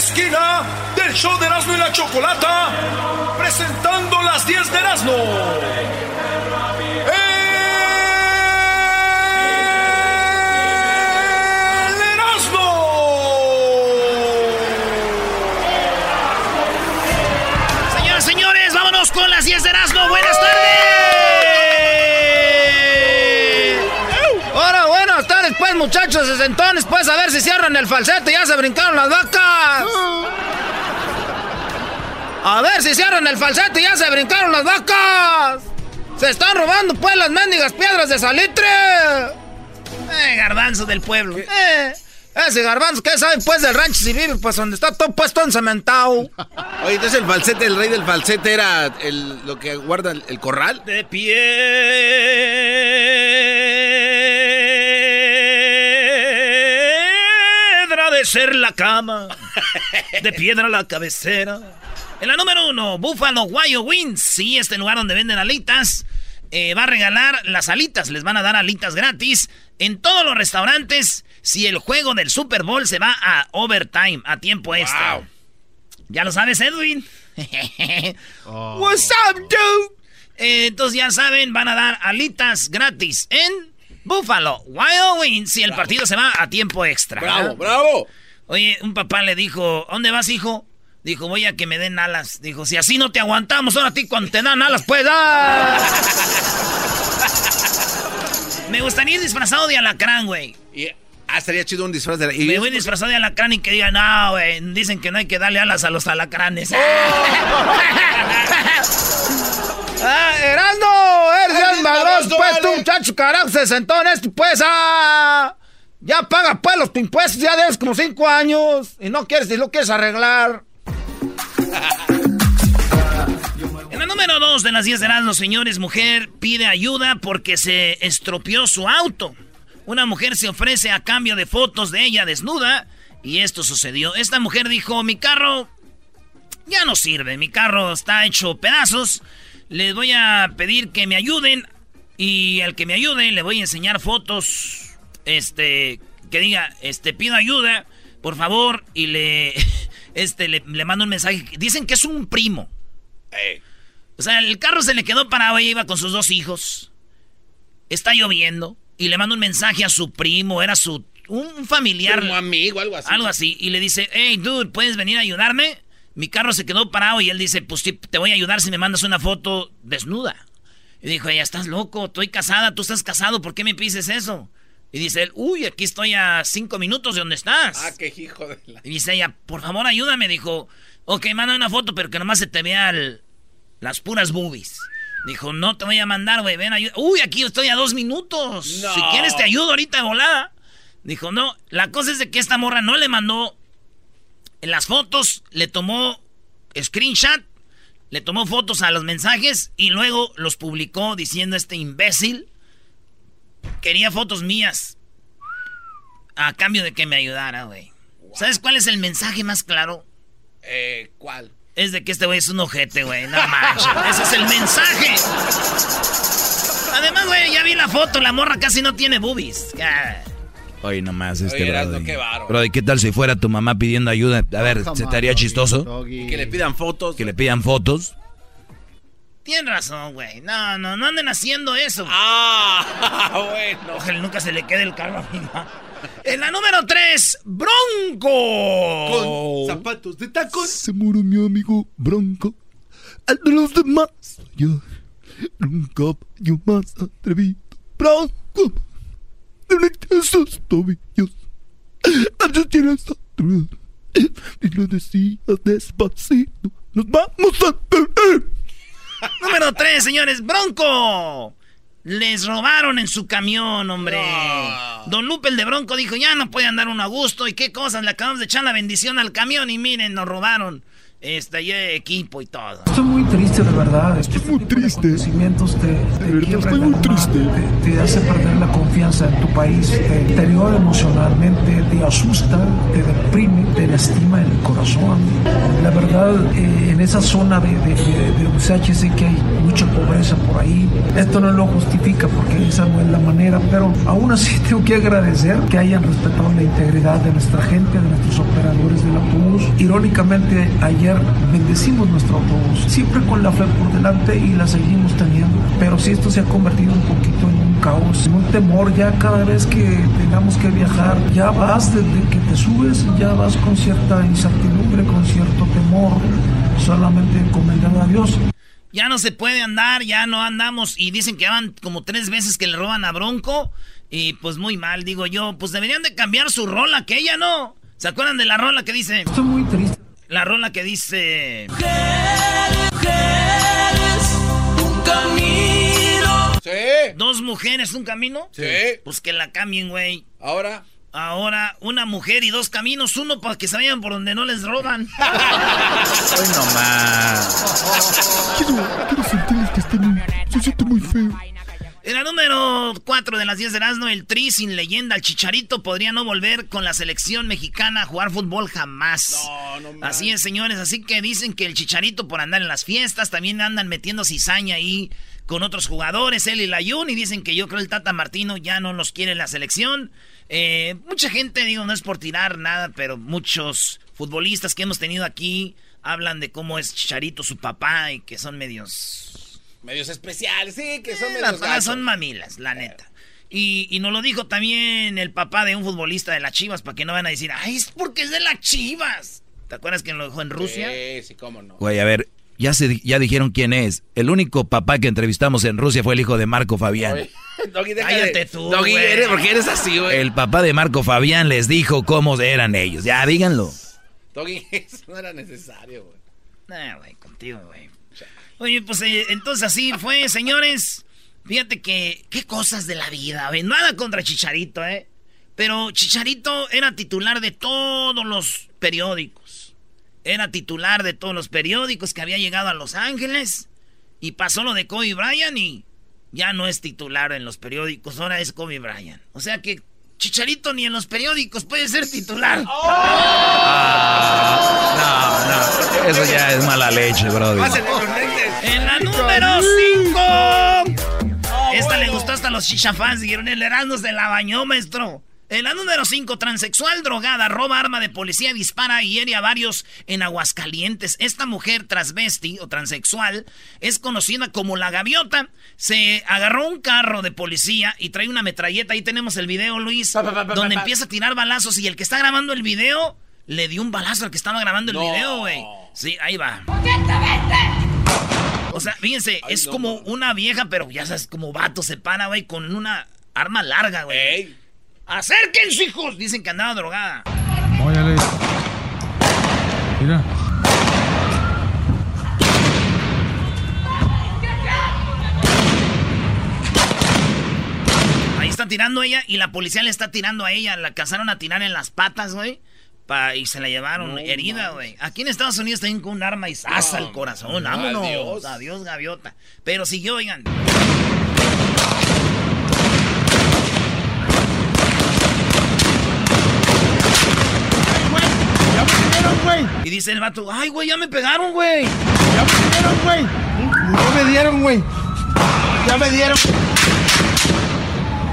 Esquina del show de Erasmo y la Chocolata, presentando las 10 de Erasmo. ¡El Señoras, señores, vámonos con las 10 de Erasmo. Buenas tardes. Pues, muchachos sesentones. Pues, a ver si cierran el falsete. Ya se brincaron las vacas. A ver si cierran el falsete. Ya se brincaron las vacas. Se están robando, pues, las mendigas piedras de salitre. Eh, garbanzo del pueblo. Eh, ese garbanzo, ¿qué saben, pues, del rancho si vive? Pues, donde está todo puesto encementado. Oye, entonces el falsete, el rey del falsete era el, lo que guarda el, el corral. De piedra de ser la cama, de piedra la cabecera. En la número uno, Buffalo Wild Wings. Sí, este lugar donde venden alitas. eh, va a regalar las alitas. Les van a dar alitas gratis en todos los restaurantes si el juego del Super Bowl se va a overtime, a tiempo extra. Ya lo sabes, Edwin. What's up, dude? Eh, entonces ya saben, van a dar alitas gratis en Buffalo Wild Wings si el partido se va a tiempo extra. ¡Bravo, bravo! Oye, un papá le dijo, ¿a dónde vas, hijo? Dijo, voy a que me den alas. Dijo, si así no te aguantamos, ahora a ti cuando te dan alas, pues ¡ah! Me gustaría ir disfrazado de alacrán, güey. Ah, estaría chido un disfraz de la... Me voy disfrazado de alacrán y que digan, no, güey, dicen que no hay que darle alas a los alacranes. ¡Ah, Erasmo! ¡Eres madroso, pues, tú, muchacho, carajo, sesentón, este, pues, ah... Ya paga, pues, los impuestos, ya debes como cinco años, y no quieres, y lo quieres arreglar. En la número dos de las 10 de los señores, mujer pide ayuda porque se estropeó su auto. Una mujer se ofrece a cambio de fotos de ella desnuda y esto sucedió. Esta mujer dijo, mi carro ya no sirve, mi carro está hecho pedazos. Les voy a pedir que me ayuden y al que me ayude le voy a enseñar fotos, este, que diga, este, pido ayuda, por favor, y le, este, le, le mando un mensaje. Dicen que es un primo. O sea, el carro se le quedó parado, ella iba con sus dos hijos. Está lloviendo. Y le manda un mensaje a su primo, era su un familiar. Primo amigo, algo así. Algo así. Y le dice, hey, dude, ¿puedes venir a ayudarme? Mi carro se quedó parado y él dice, pues sí, te voy a ayudar si me mandas una foto desnuda. Y dijo, ella, estás loco, estoy casada, tú estás casado, ¿por qué me pides eso? Y dice él, uy, aquí estoy a cinco minutos de donde estás. Ah, qué hijo de la... Y dice ella, por favor, ayúdame. Dijo, ok, manda una foto, pero que nomás se te vea el- las puras boobies. Dijo, no te voy a mandar, güey, ven, ayuda. Uy, aquí estoy a dos minutos. No. Si quieres te ayudo ahorita de volada. Dijo, no, la cosa es de que esta morra no le mandó en las fotos, le tomó screenshot, le tomó fotos a los mensajes y luego los publicó diciendo este imbécil quería fotos mías a cambio de que me ayudara, güey. ¿Sabes cuál es el mensaje más claro? Eh, ¿cuál? Es de que este güey es un ojete, güey. No manches. Ese es el mensaje. Además, güey, ya vi la foto. La morra casi no tiene boobies. Oye, nomás este Oye, brody. qué bárbaro. Brody, ¿qué tal si fuera tu mamá pidiendo ayuda? A ver, ¿se te haría chistoso? Y que le pidan fotos. Que le pidan fotos. Tienes razón, güey. No, no, no anden haciendo eso. Ah, bueno. Ojalá nunca se le quede el carro a mi mamá. En la número 3, Bronco. Con zapatos de tacón. Se murió mi amigo Bronco. Al de los demás. Yo nunca yo más atrevido. Bronco. Tobillos. Tienes. Y lo decía despacito. Nos vamos a perder. Número 3, señores, Bronco. Les robaron en su camión, hombre. Don Lupe, el de Bronco, dijo, ya no puede andar uno a gusto. ¿Y qué cosas? Le acabamos de echar la bendición al camión y miren, nos robaron. Este, ya equipo y todo. Estoy muy triste, de verdad. Estoy muy triste. Acontecimientos te, te De verdad, estoy muy triste. Te, te hace perder la confianza en tu país, te deteriora emocionalmente, te asusta, te deprime, te lastima el corazón. La verdad, eh, en esa zona de, de, de, de UCH sé que hay mucha pobreza por ahí. Esto no lo justifica porque esa no es la manera, pero aún así tengo que agradecer que hayan respetado la integridad de nuestra gente, de nuestros operadores del autobús. Irónicamente, ayer bendecimos nuestro autobús, siempre con la fe por delante y la seguimos teniendo. Pero si esto se ha convertido un poquito en un caos, en un temor, ya cada vez que tengamos que viajar, ya vas desde que te subes, ya vas con cierta incertidumbre, con cierto temor, solamente encomendado a Dios. Ya no se puede andar, ya no andamos. Y dicen que van como tres veces que le roban a Bronco. Y pues muy mal, digo yo. Pues deberían de cambiar su rola, que ella no. ¿Se acuerdan de la rola que dice? Estoy muy triste. La rola que dice... Sí. Dos mujeres, un camino. Sí. Pues que la cambien, güey. Ahora. Ahora, una mujer y dos caminos, uno para que se vayan por donde no les roban. Hoy nomás. Quiero, quiero sentirles que estén. Se siente muy feo. En la número 4 de las 10 de Erasmo, el Tri sin leyenda, el Chicharito podría no volver con la selección mexicana a jugar fútbol jamás. No, no mames. Así es, señores. Así que dicen que el Chicharito por andar en las fiestas también andan metiendo cizaña ahí con otros jugadores, él y la Yun, y dicen que yo creo el Tata Martino ya no los quiere en la selección. Eh, mucha gente, digo, no es por tirar nada, pero muchos futbolistas que hemos tenido aquí hablan de cómo es Chicharito su papá y que son medios Medios especiales, sí, que son eh, medios las son mamilas, la neta. Y, y nos lo dijo también el papá de un futbolista de las Chivas, para que no van a decir, ay, es porque es de las Chivas. ¿Te acuerdas que lo dejó en Rusia? Sí, sí, cómo no. Güey, a ver, ya, se, ya dijeron quién es. El único papá que entrevistamos en Rusia fue el hijo de Marco Fabián. Oye, Doggy, Cállate tú, Doggy, güey. eres, ¿por qué eres así, güey? El papá de Marco Fabián les dijo cómo eran ellos. Ya, díganlo. Doggy, eso no era necesario, güey. Nah, güey, contigo, güey. Oye, pues eh, entonces así fue, señores. Fíjate que, qué cosas de la vida, güey. Nada contra Chicharito, ¿eh? Pero Chicharito era titular de todos los periódicos. Era titular de todos los periódicos que había llegado a Los Ángeles. Y pasó lo de Kobe Bryant y ya no es titular en los periódicos, ahora es Kobe Bryant. O sea que Chicharito ni en los periódicos puede ser titular. No, no, eso ya es mala leche, brother. En la número 5. Esta le gustó hasta los chichafans. Dijeron, el Erasmo se la bañó, maestro. En la número 5, transexual drogada, roba arma de policía, dispara y hiere a varios en Aguascalientes. Esta mujer transvesti o transexual es conocida como la gaviota. Se agarró un carro de policía y trae una metralleta. Ahí tenemos el video, Luis, Pa, pa, pa, pa, donde pa. empieza a tirar balazos y el que está grabando el video le dio un balazo al que estaba grabando el No. video, güey. Sí, ahí va. O sea, fíjense, Ay, es no, como no. una vieja, pero ya sabes, como vato se para, güey, con una arma larga, güey. Ey. ¡Acérquense, hijos! Dicen que andaba drogada. Óyale. Mira. Ahí está tirando ella y la policía le está tirando a ella. La alcanzaron a tirar en las patas, güey. Pa- y se la llevaron herida, güey. Aquí en Estados Unidos también con un arma y asa el corazón. Vámonos. Adiós. Adiós, gaviota. Pero siguió, oigan. Y dice el vato, ay, güey, ya me pegaron, güey. Ya me dieron, güey. Ya me dieron, güey. Ya me dieron.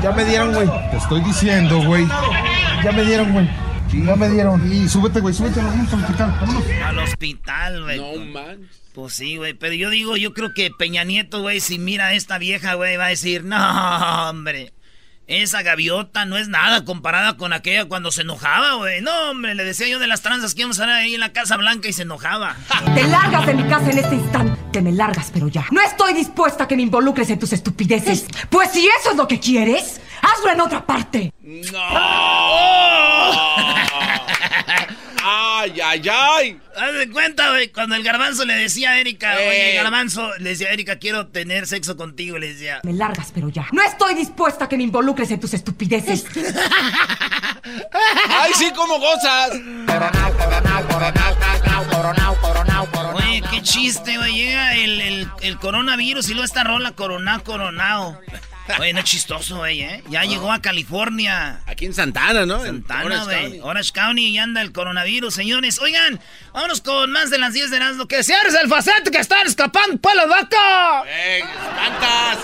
Ya me dieron, güey. Te estoy diciendo, güey. Ya me dieron, güey. Ya me dieron. Y súbete, güey, súbete, vamos al hospital. Vámonos. Al hospital, güey. No man. Pues sí, güey. Pero yo digo, yo creo que Peña Nieto, güey, si mira a esta vieja, güey, va a decir, no, hombre. Esa gaviota no es nada comparada con aquella cuando se enojaba, güey. No, hombre, le decía yo de las tranzas que íbamos a estar ahí en la Casa Blanca y se enojaba. Te largas de mi casa en este instante. Te me largas, pero ya. No estoy dispuesta a que me involucres en tus estupideces. Pues si eso es lo que quieres, hazlo en otra parte. ¡Ay, ay, ay! Haz de cuenta, güey, cuando el garbanzo le decía a Erika, oye, Eh. garbanzo, le decía, Erika, quiero tener sexo contigo, le decía. Me largas, pero ya. No estoy dispuesta a que me involucres en tus estupideces. ¡Ay, sí, cómo gozas! Oye, qué chiste, güey. Llega el, el, el coronavirus y luego esta rola Corona Coronao. Oye, no es chistoso, güey, ¿eh? Ya llegó a California. Aquí en Santana, ¿no? En Santana, Orange güey. County. Orange County y anda el coronavirus, señores. Oigan, vámonos con más de las 10 de Erasmo. Que ¡Que cierres el facete que están escapando pues las vacas! ¡Eh, espantas!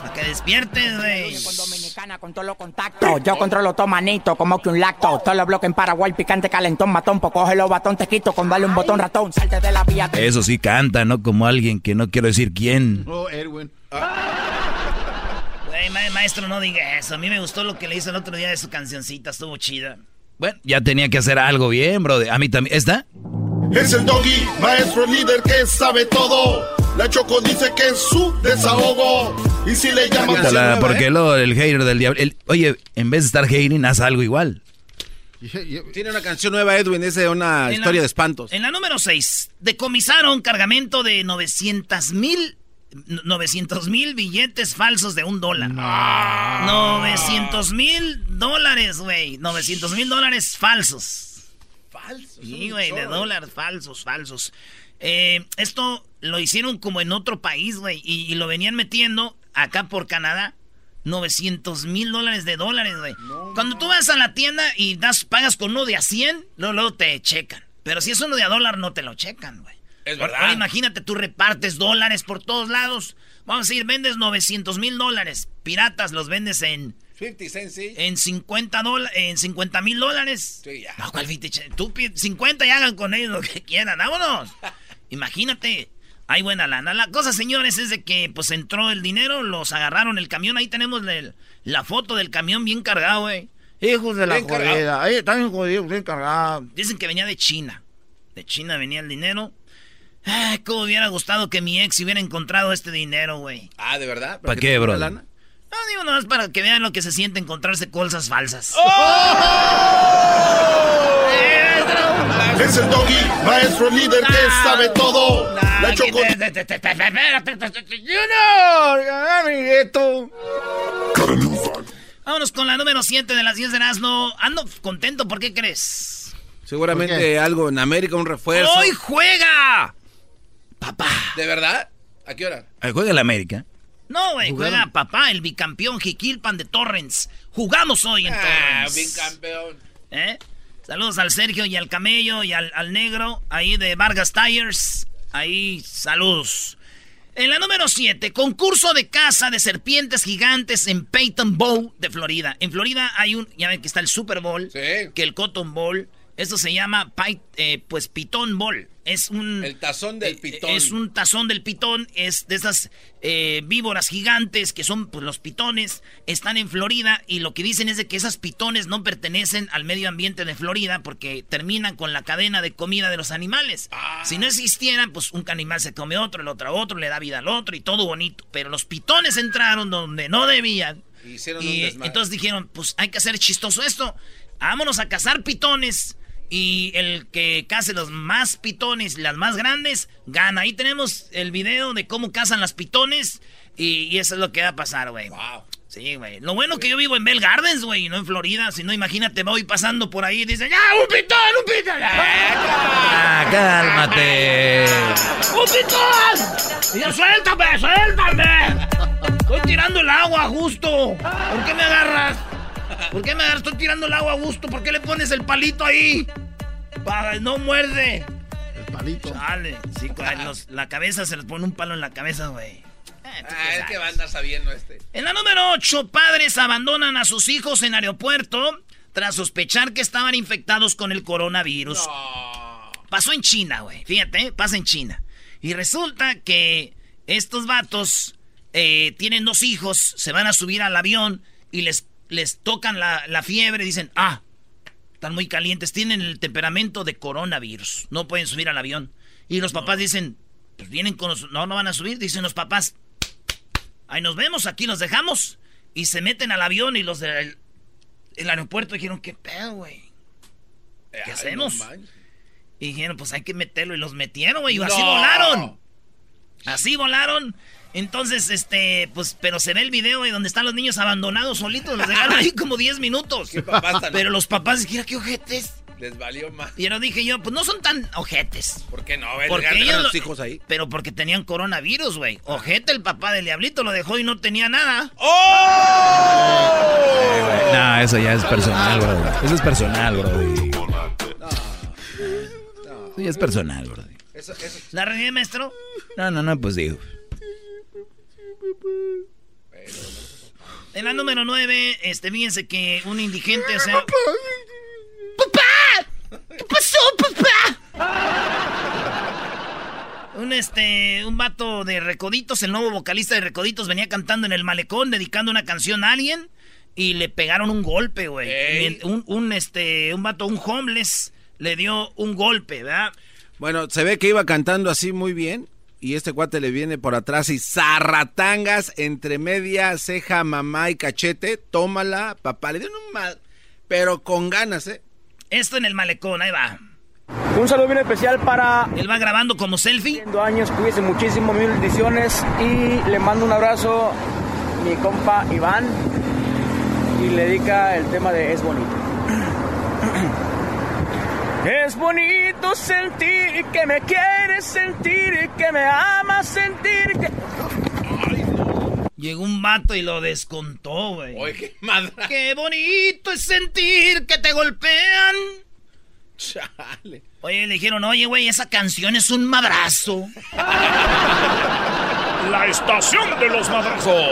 Para que despiertes, güey. Con Dominicana con todos los contactos. Yo controlo todo manito, como que un lacto. Todos los bloques en Paraguay, picante, calentón, matón. Pues cógelo, batón, te quito. Con darle un botón ratón. Salte de la vía. Eso sí canta, ¿no? Como alguien que no quiero decir quién. Oh, Erwin. Güey, ma- maestro, no diga eso. A mí me gustó lo que le hizo el otro día de su cancioncita. Estuvo chida. Bueno, ya tenía que hacer algo bien, bro. A mí también. ¿Está? Es el doggy, maestro líder que sabe todo. La Choco dice que es su desahogo. Y si le llamas... Quítala, porque luego el hater del diablo. el- oye, en vez de estar hating, haz algo igual. Tiene una canción nueva, Edwin, es de una En la- historia de espantos. En la número 6, decomisaron cargamento de 900 mil 900 mil billetes falsos de un dólar. 900 mil dólares, güey. 900 mil dólares falsos. Falsos. Sí, güey, de dólares falsos, falsos. Eh, esto lo hicieron como en otro país, güey, y, y lo venían metiendo acá por Canadá. 900 mil dólares de dólares, güey. Cuando tú vas a la tienda y das, pagas con uno de a 100, luego, luego te checan. Pero si es uno de a dólar, no te lo checan, güey. Es Ahora, verdad. imagínate, tú repartes dólares por todos lados. Vamos a decir, vendes 900 mil dólares. Piratas los vendes en, 50 cents, sí. en 50 dólares, en 50 mil dólares. Sí, ya. No, ¿cuál 50? Tú pi- 50 y hagan con ellos lo que quieran, vámonos. Imagínate. Hay buena lana. La cosa, señores, es de que pues entró el dinero, los agarraron el camión. Ahí tenemos la, la foto del camión bien cargado, güey. Hijos de la Bien jodida. Ahí están jodidos, bien cargados. Dicen que venía de China. De China venía el dinero. Ay, cómo hubiera gustado que mi ex hubiera encontrado este dinero, güey. Ah, ¿de verdad? ¿Para que qué, bro? lana? No, digo nada más para que vean lo que se siente encontrarse cosas falsas. Es el doggy, maestro líder que sabe todo. Nah, La Choco... Junior, amiguito. Vámonos con la número 7 de las 10 de Erasmo. Ando contento, ¿por qué crees? Seguramente ¿Por qué? algo en América, un refuerzo. ¡Hoy juega! Papá. ¿De verdad? ¿A qué hora? Eh, Juega el América. No, güey, juega papá, el bicampeón Jiquilpan de Torrens. Jugamos hoy en Ah, Torrens. bien campeón. ¿Eh? Saludos al Sergio y al Camello y al, al Negro, ahí de Vargas Tires. Ahí, saludos. En la número 7, concurso de caza de serpientes gigantes en Peyton Bowl de Florida. En Florida hay un, ya ven que está el Super Bowl, Sí. que el Cotton Bowl. Esto se llama, eh, pues, Pitón Bowl. Es un... El tazón del eh, pitón. Es un tazón del pitón, es de esas eh, víboras gigantes que son pues, los pitones, están en Florida y lo que dicen es de que esas pitones no pertenecen al medio ambiente de Florida porque terminan con la cadena de comida de los animales. Ah. Si no existieran, pues un animal se come otro, el otro a otro, le da vida al otro y todo bonito. Pero los pitones entraron donde no debían. Hicieron Y entonces dijeron, pues hay que hacer chistoso esto. Vámonos a cazar pitones. Y el que case los más pitones, las más grandes, gana. Ahí tenemos el video de cómo cazan las pitones. Y, y eso es lo que va a pasar, güey. Wow. Sí, güey. Lo bueno que yo vivo en Bell Gardens, güey, no en Florida. Si no, imagínate, voy pasando por ahí y dice, ¡ya, un pitón, un pitón! Ah, cálmate. ¡Un pitón! ¡Ya, suéltame, suéltame! Estoy tirando el agua justo. ¿Por qué me agarras? ¿Por qué me agarras? Estoy tirando el agua a gusto. ¿Por qué le pones el palito ahí? Pa- no muerde. El palito. Chale. Sí, los- la cabeza se les pone un palo en la cabeza, güey. Ah, es que va a andar sabiendo este. En la número 8, padres abandonan a sus hijos en aeropuerto tras sospechar que estaban infectados con el coronavirus. Pasó en China, güey. Fíjate, pasa en China. Y resulta que estos vatos eh, tienen dos hijos, se van a subir al avión y les, les tocan la, la fiebre y dicen, ah, están muy calientes, tienen el temperamento de coronavirus, no pueden subir al avión. Y los papás dicen, pues vienen con los... No, no van a subir, dicen los papás, ahí nos vemos, aquí los dejamos. Y se meten al avión y los del el aeropuerto dijeron, ¿qué pedo, güey? ¿Qué Ay, hacemos? no y dijeron, pues hay que meterlo. Y los metieron, güey. Y así volaron. Así volaron. Entonces, este, pues, pero se ve el video de donde están los niños abandonados solitos. Los dejaron ahí como 10 minutos. papás tan- Pero los papás dijeron, ¿qué ojetes? Les valió más. Y yo dije yo, pues no son tan ojetes. ¿Por qué no? ¿Ves? Porque ellos los lo- hijos ahí. Pero porque tenían coronavirus, güey. Ojete, el papá del diablito lo dejó y no tenía nada. ¡Oh! No, eso ya es personal, bro. Eso es personal, bro. Eso ya es personal, bro. Eso, eso. ¿La regué, maestro? No, no, no, pues digo. En la número 9, este, fíjense que un indigente, o sea... ¿Qué pasó, papá? Un este, un vato de Recoditos, el nuevo vocalista de Recoditos, venía cantando en el malecón, dedicando una canción a alguien, y le pegaron un golpe, güey. Ey. Un, un, este, un vato, un homeless, le dio un golpe, ¿verdad? Bueno, se ve que iba cantando así muy bien. Y este cuate le viene por atrás y zarratangas entre media, ceja, mamá y cachete. Tómala, papá. Le dieron un mal. Pero con ganas, ¿eh? Esto en el malecón, ahí va. Un saludo bien especial para... Él va grabando como selfie. años, cuídese muchísimo, mil bendiciones y le mando un abrazo a mi compa Iván y le dedica el tema de Es Bonito. Es bonito sentir que me quieres sentir, que me amas sentir, que... Llegó un vato y lo descontó, güey. Oye, qué madre. Qué bonito es sentir que te golpean. Chale. Oye, le dijeron, oye, güey, esa canción es un madrazo. La estación de los madrazos.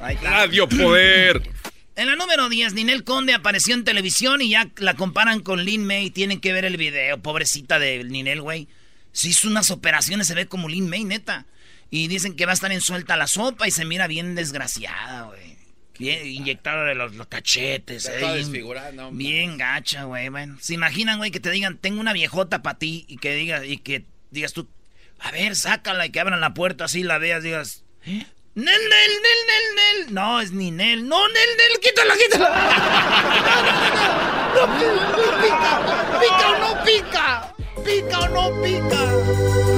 Radio Poder. En la número 10, Ninel Conde apareció en televisión y ya la comparan con Lin May. Tienen que ver el video, pobrecita de Ninel, güey. Se hizo unas operaciones, se ve como Lin May, neta. Y dicen que va a estar en suelta la sopa y se mira bien desgraciada, güey. Bien inyectada de los, los cachetes, eh, bien- no, Bien gacha, güey. Bueno, ¿se imaginan, güey, que te digan, tengo una viejota para ti y que digas, y que digas tú, a ver, sácala y que abran la puerta así, la veas, digas, ¿eh? Nel, Nel, Nel, Nel, Nel. No, es ni Nel. No, Nel, Nel, quítala, quítala. No, no, no, no pica. Pica o no pica. Pica o no pica.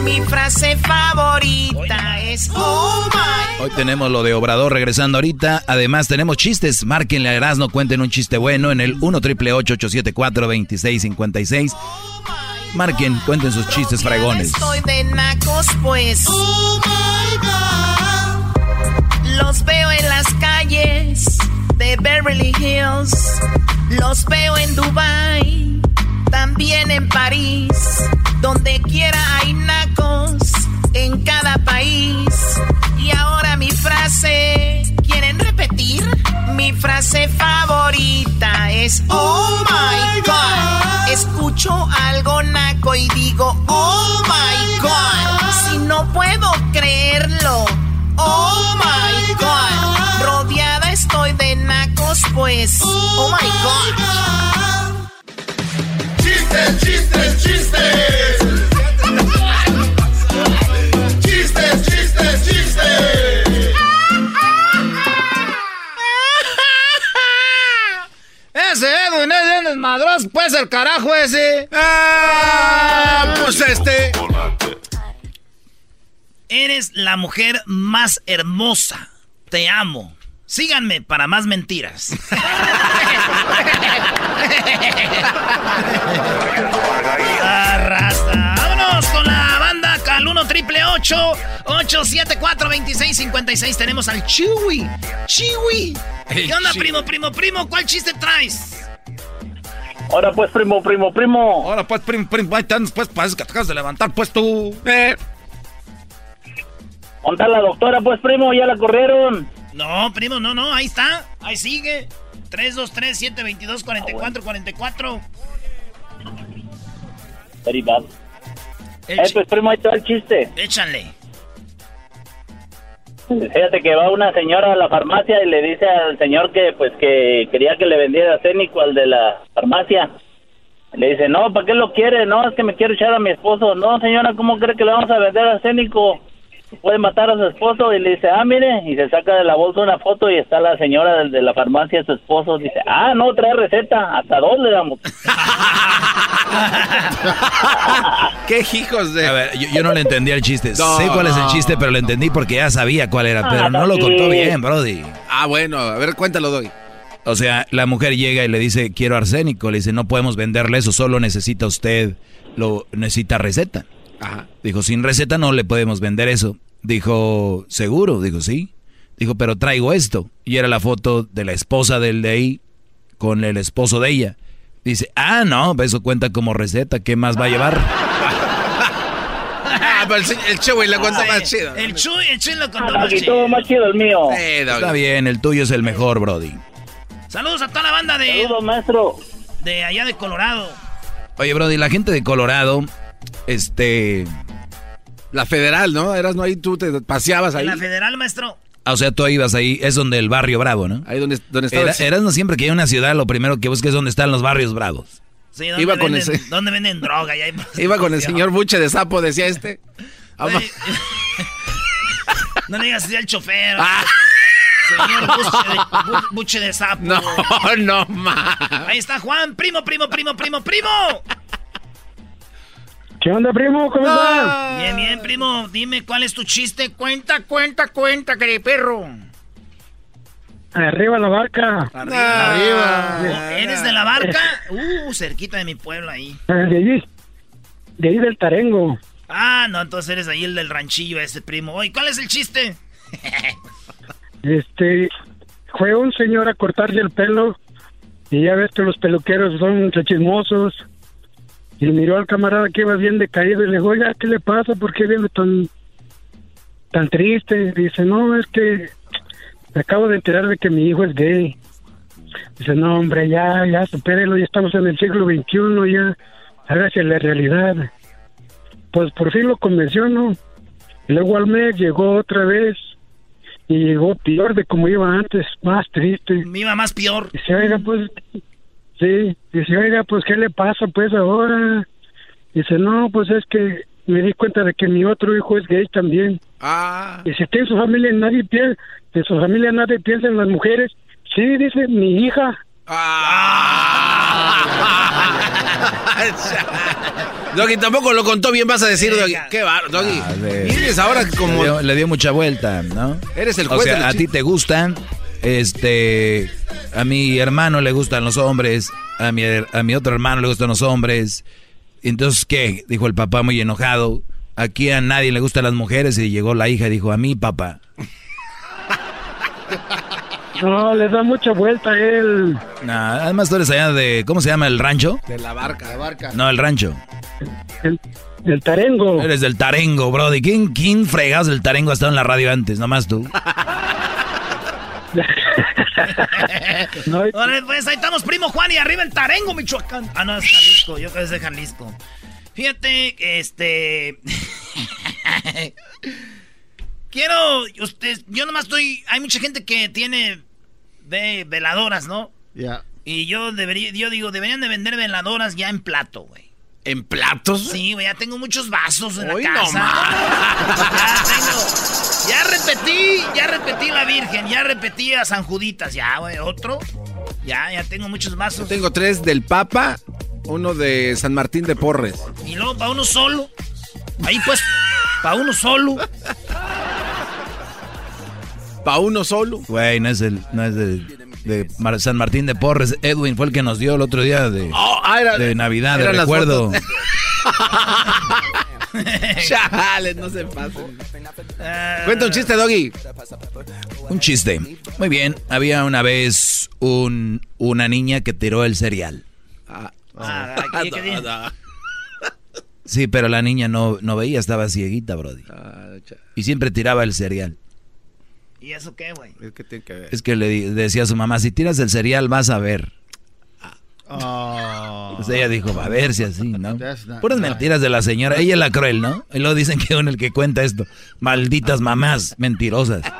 Mi frase favorita es Oh my. Hoy tenemos lo de Obrador regresando ahorita. Además, tenemos chistes. Márquenle a Erasmo, cuenten un chiste bueno en el 1 triple 874 2656 Marquen, cuenten sus chistes fregones. Estoy de nacos, pues. Oh my God. Los veo en las calles de Beverly Hills. Los veo en Dubai. También en París. Donde quiera hay nacos. En cada país. Y ahora mi frase. ¿Quieren repetir? Mi frase favorita es Oh my God. Escucho algo naco y digo Oh my God. Si no puedo creerlo. Oh my God. Rodeada estoy de nacos, pues. Oh my God. Chistes, chistes, chistes. Chistes, chistes, chistes. Ese Edwin es desmadroso, pues el carajo ese. Ah, pues este. Eres la mujer más hermosa. Te amo. Síganme para más mentiras. Arrastra. Vámonos con la banda al 1 triple 874 2656 Tenemos al Chiwi. Chiwi. ¿Qué onda, Chiwi. primo, primo, primo? ¿Cuál chiste traes? Ahora pues, primo, primo, primo. Ahora pues, primo, primo, ahí pues, parece que te acabas de levantar, pues tú. Eh. ¿Dónde está la doctora, pues, primo? ¿Ya la corrieron? No, primo, no, no, ahí está. Ahí sigue. 323-722-4444. Very bad. El Eh, pues, primo, ahí está el chiste. Échale. Fíjate que va una señora a la farmacia y le dice al señor que, pues, que quería que le vendiera arsénico al de la farmacia. Le dice, no, ¿para qué lo quiere? No, es que me quiero echar a mi esposo. No, señora, ¿cómo cree que le vamos a vender arsénico? Puede matar a su esposo. Y le dice, ah, mire, y se saca de la bolsa una foto y está la señora del de la farmacia, su esposo. Dice, ah, no, trae receta. Hasta dos le damos. ¿Qué hijos de...? A ver, yo, yo no le entendí el chiste. No, sé cuál es el chiste, pero lo entendí porque ya sabía cuál era. Ah, Pero no lo contó bien, Brody. Ah, bueno, a ver, cuéntalo, Doggy. O sea, la mujer llega y le dice, quiero arsénico. Le dice, no podemos venderle eso, solo necesita usted, lo necesita receta. Ajá. Dijo, sin receta no le podemos vender eso. Dijo, ¿seguro? Dijo, sí. Dijo, pero traigo esto. Y era la foto de la esposa del de ahí con el esposo de ella. Dice, ah, no, eso cuenta como receta, ¿qué más va a llevar? Ah, pero el, el Chewy le cuenta Ay, más chido. El Chuy, el Chuy lo contó Ah, más chido. todo más chido el mío. Eh. Está bien, el tuyo es el mejor, Brody. Saludos a toda la banda de, Saludos, maestro. de allá de Colorado. Oye, Brody, la gente de Colorado, este... La federal, ¿no? Eras, ¿no? Ahí tú te paseabas ahí. En la federal, maestro. ah, O sea, tú ibas ahí, es donde el barrio bravo, ¿no? Ahí donde, donde estaba... Era, el- eras no siempre que hay una ciudad, lo primero que busques es donde están los barrios bravos. Sí, ¿dónde, Iba con venden, ese- ¿dónde venden droga? Y hay Iba con el señor Buche de Sapo, decía este. No le digas así al chofer. Ah. Señor buche de, bu- buche de sapo. No, no, ma. Ahí está Juan, primo, primo, primo, primo, primo. ¿Qué onda, primo? ¿Cómo estás? Bien, bien, primo. Dime cuál es tu chiste. Cuenta, cuenta, cuenta, querido perro. Arriba la barca. Arriba. ¿Eres de la barca? Uh, cerquita de mi pueblo ahí. Eh, De allí, de ahí del Tarengo. Ah, no, entonces eres ahí el del ranchillo ese, primo. Oye, ¿cuál es el chiste? Este, fue un señor a cortarse el pelo y ya ves que los peluqueros son chismosos. Y miró al camarada que iba bien decaído y le dijo, oiga, ¿qué le pasa? ¿Por qué viene tan, tan triste? Dice, no, es que me acabo de enterar de que mi hijo es gay. Dice, no, hombre, ya, ya, supérelo, ya estamos en el siglo XXI, ya, hágase la realidad. Pues por fin lo convenció, ¿no? Y luego al mes llegó otra vez y llegó peor de como iba antes, más triste. Me iba más peor. Dice, oiga, pues, sí, dice, oiga, pues, ¿qué le pasa, pues, ahora? Dice, no, pues, es que me di cuenta de que mi otro hijo es gay también. Ah. Dice, que en su familia nadie piensa, en su familia nadie piensa en las mujeres. Sí, dice, mi hija. Doggy, tampoco lo contó bien, vas a decir, Doggy. Qué bar, Doggy. Tienes ahora como... Le dio, le dio mucha vuelta, ¿no? Eres el O juez de sea, a ti te gustan, este, a mi hermano le gustan los hombres, a mi, a mi otro hermano le gustan los hombres. Entonces, ¿qué? Dijo el papá muy enojado. Aquí a nadie le gustan las mujeres y llegó la hija y dijo, a mí, papá. No, le da mucha vuelta a él. Nah, además tú eres allá de, ¿cómo se llama el rancho? De la barca. La barca. No, el rancho. El, el Tarengo. Eres del Tarengo, brody. ¿Quién, quién fregados del Tarengo ha estado en la radio antes? Nomás tú. Pues ahí estamos, primo Juan, y arriba el Tarengo, Michoacán. Ah, no, es Jalisco, yo creo que es de Jalisco. Fíjate, este... Quiero, usted, yo nomás estoy, hay mucha gente que tiene ve, veladoras, ¿no? Ya. Y yo debería, yo digo, deberían de vender veladoras ya en plato, güey. ¿En platos? Sí, güey, ya tengo muchos vasos en Hoy la no casa. ya tengo, ya repetí, ya repetí la Virgen, ya repetí a San Juditas, ya, güey, otro. Ya, ya tengo muchos vasos. Tengo tres del Papa, uno de San Martín de Porres. Y luego para uno solo. Ahí pues, para uno solo. ¿Para uno solo? Güey, no es el, no es de, de Mar- San Martín de Porres. Edwin fue el que nos dio el otro día de, Oh, ah, era- de Navidad, de recuerdo. Chales, no se pasen. Cuenta un chiste, Doggy. Un chiste. Muy bien, había una vez un, una niña que tiró el cereal. Ah, ¿qué- qué dice? Sí, pero la niña no, no veía, estaba cieguita, Brody. Y siempre tiraba el cereal. ¿Y eso qué, güey? Es que tiene que ver. Es que le decía a su mamá, si tiras el cereal vas a ver. Oh. Pues ella dijo, a ver si así, ¿no? Puras mentiras de la señora. Ella es la cruel, ¿no? Y luego dicen que uno el que cuenta esto. Malditas mamás mentirosas.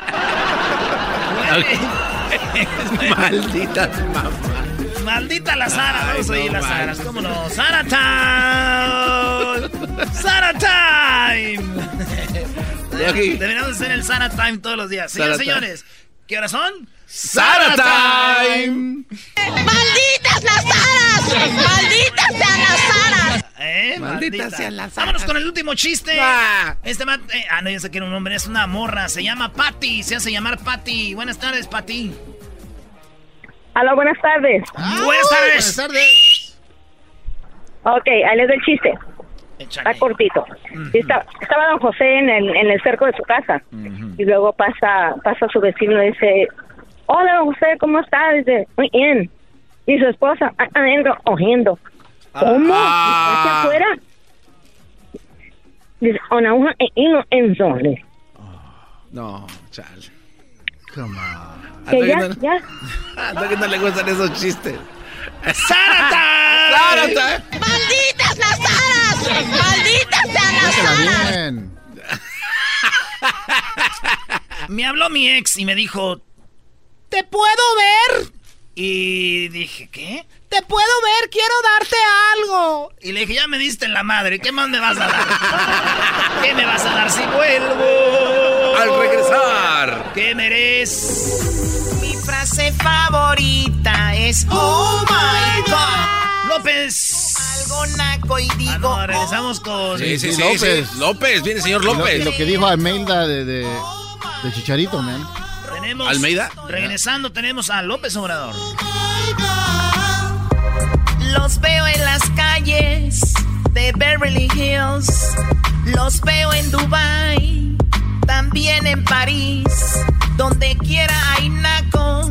Malditas mamás. Maldita la Sara, vamos a no las. Saras, ¿cómo no? ¡Sara! ¡Sara Time! Deberíamos hacer el Sara Time todos los días. Señores, señores, ¿qué horas son? ¡Sara Time! ¡Malditas las aras! ¡Malditas sean las aras! ¿Eh? Maldita Maldita. sea la Vámonos con el último chiste. Ah. Este eh, ah, no, ya sé que era un nombre, es una morra. Se llama Patty, se hace llamar Patty. Buenas tardes, Patty. Aló, buenas tardes. Buenas tardes. Buenas tardes. Ok, ahí les doy el chiste. Está cortito. Y está- estaba don José en el, en el cerco de su casa. Y luego pasa pasa su vecino y dice, hola don José, ¿cómo está? Dice, muy bien. Y su esposa, "Ah, adentro, ojiendo. ¿Cómo? Ah. ¿Está afuera? Dice, una hoja e hilo en soles. No, chale. Come on. ¿A Que ya, no- ya. a no le gustan esos chistes. ¡Sara Time! ¡Sara Time! ¡Malditas las aras! ¡Malditas sean las aras! bien. Me habló mi ex y me dijo, ¿te puedo ver? Y dije, ¿qué? Te puedo ver, quiero darte algo. Y le dije, ya me diste en la madre, ¿qué más me vas a dar? ¿Qué me vas a dar si vuelvo? Al regresar. ¿Qué mereces? Mi frase favorita es Oh my God. López. Algo naco y Ah, digo no, regresamos con... Sí, sí, sí, López. sí. López, viene señor lo- López. Lo, que dijo Almeida de, de, de Chicharito, man. Tenemos, ¿Almeida? Regresando tenemos a López Obrador. Los veo en las calles de Beverly Hills. Los veo en Dubai, también en París. Donde quiera hay nacos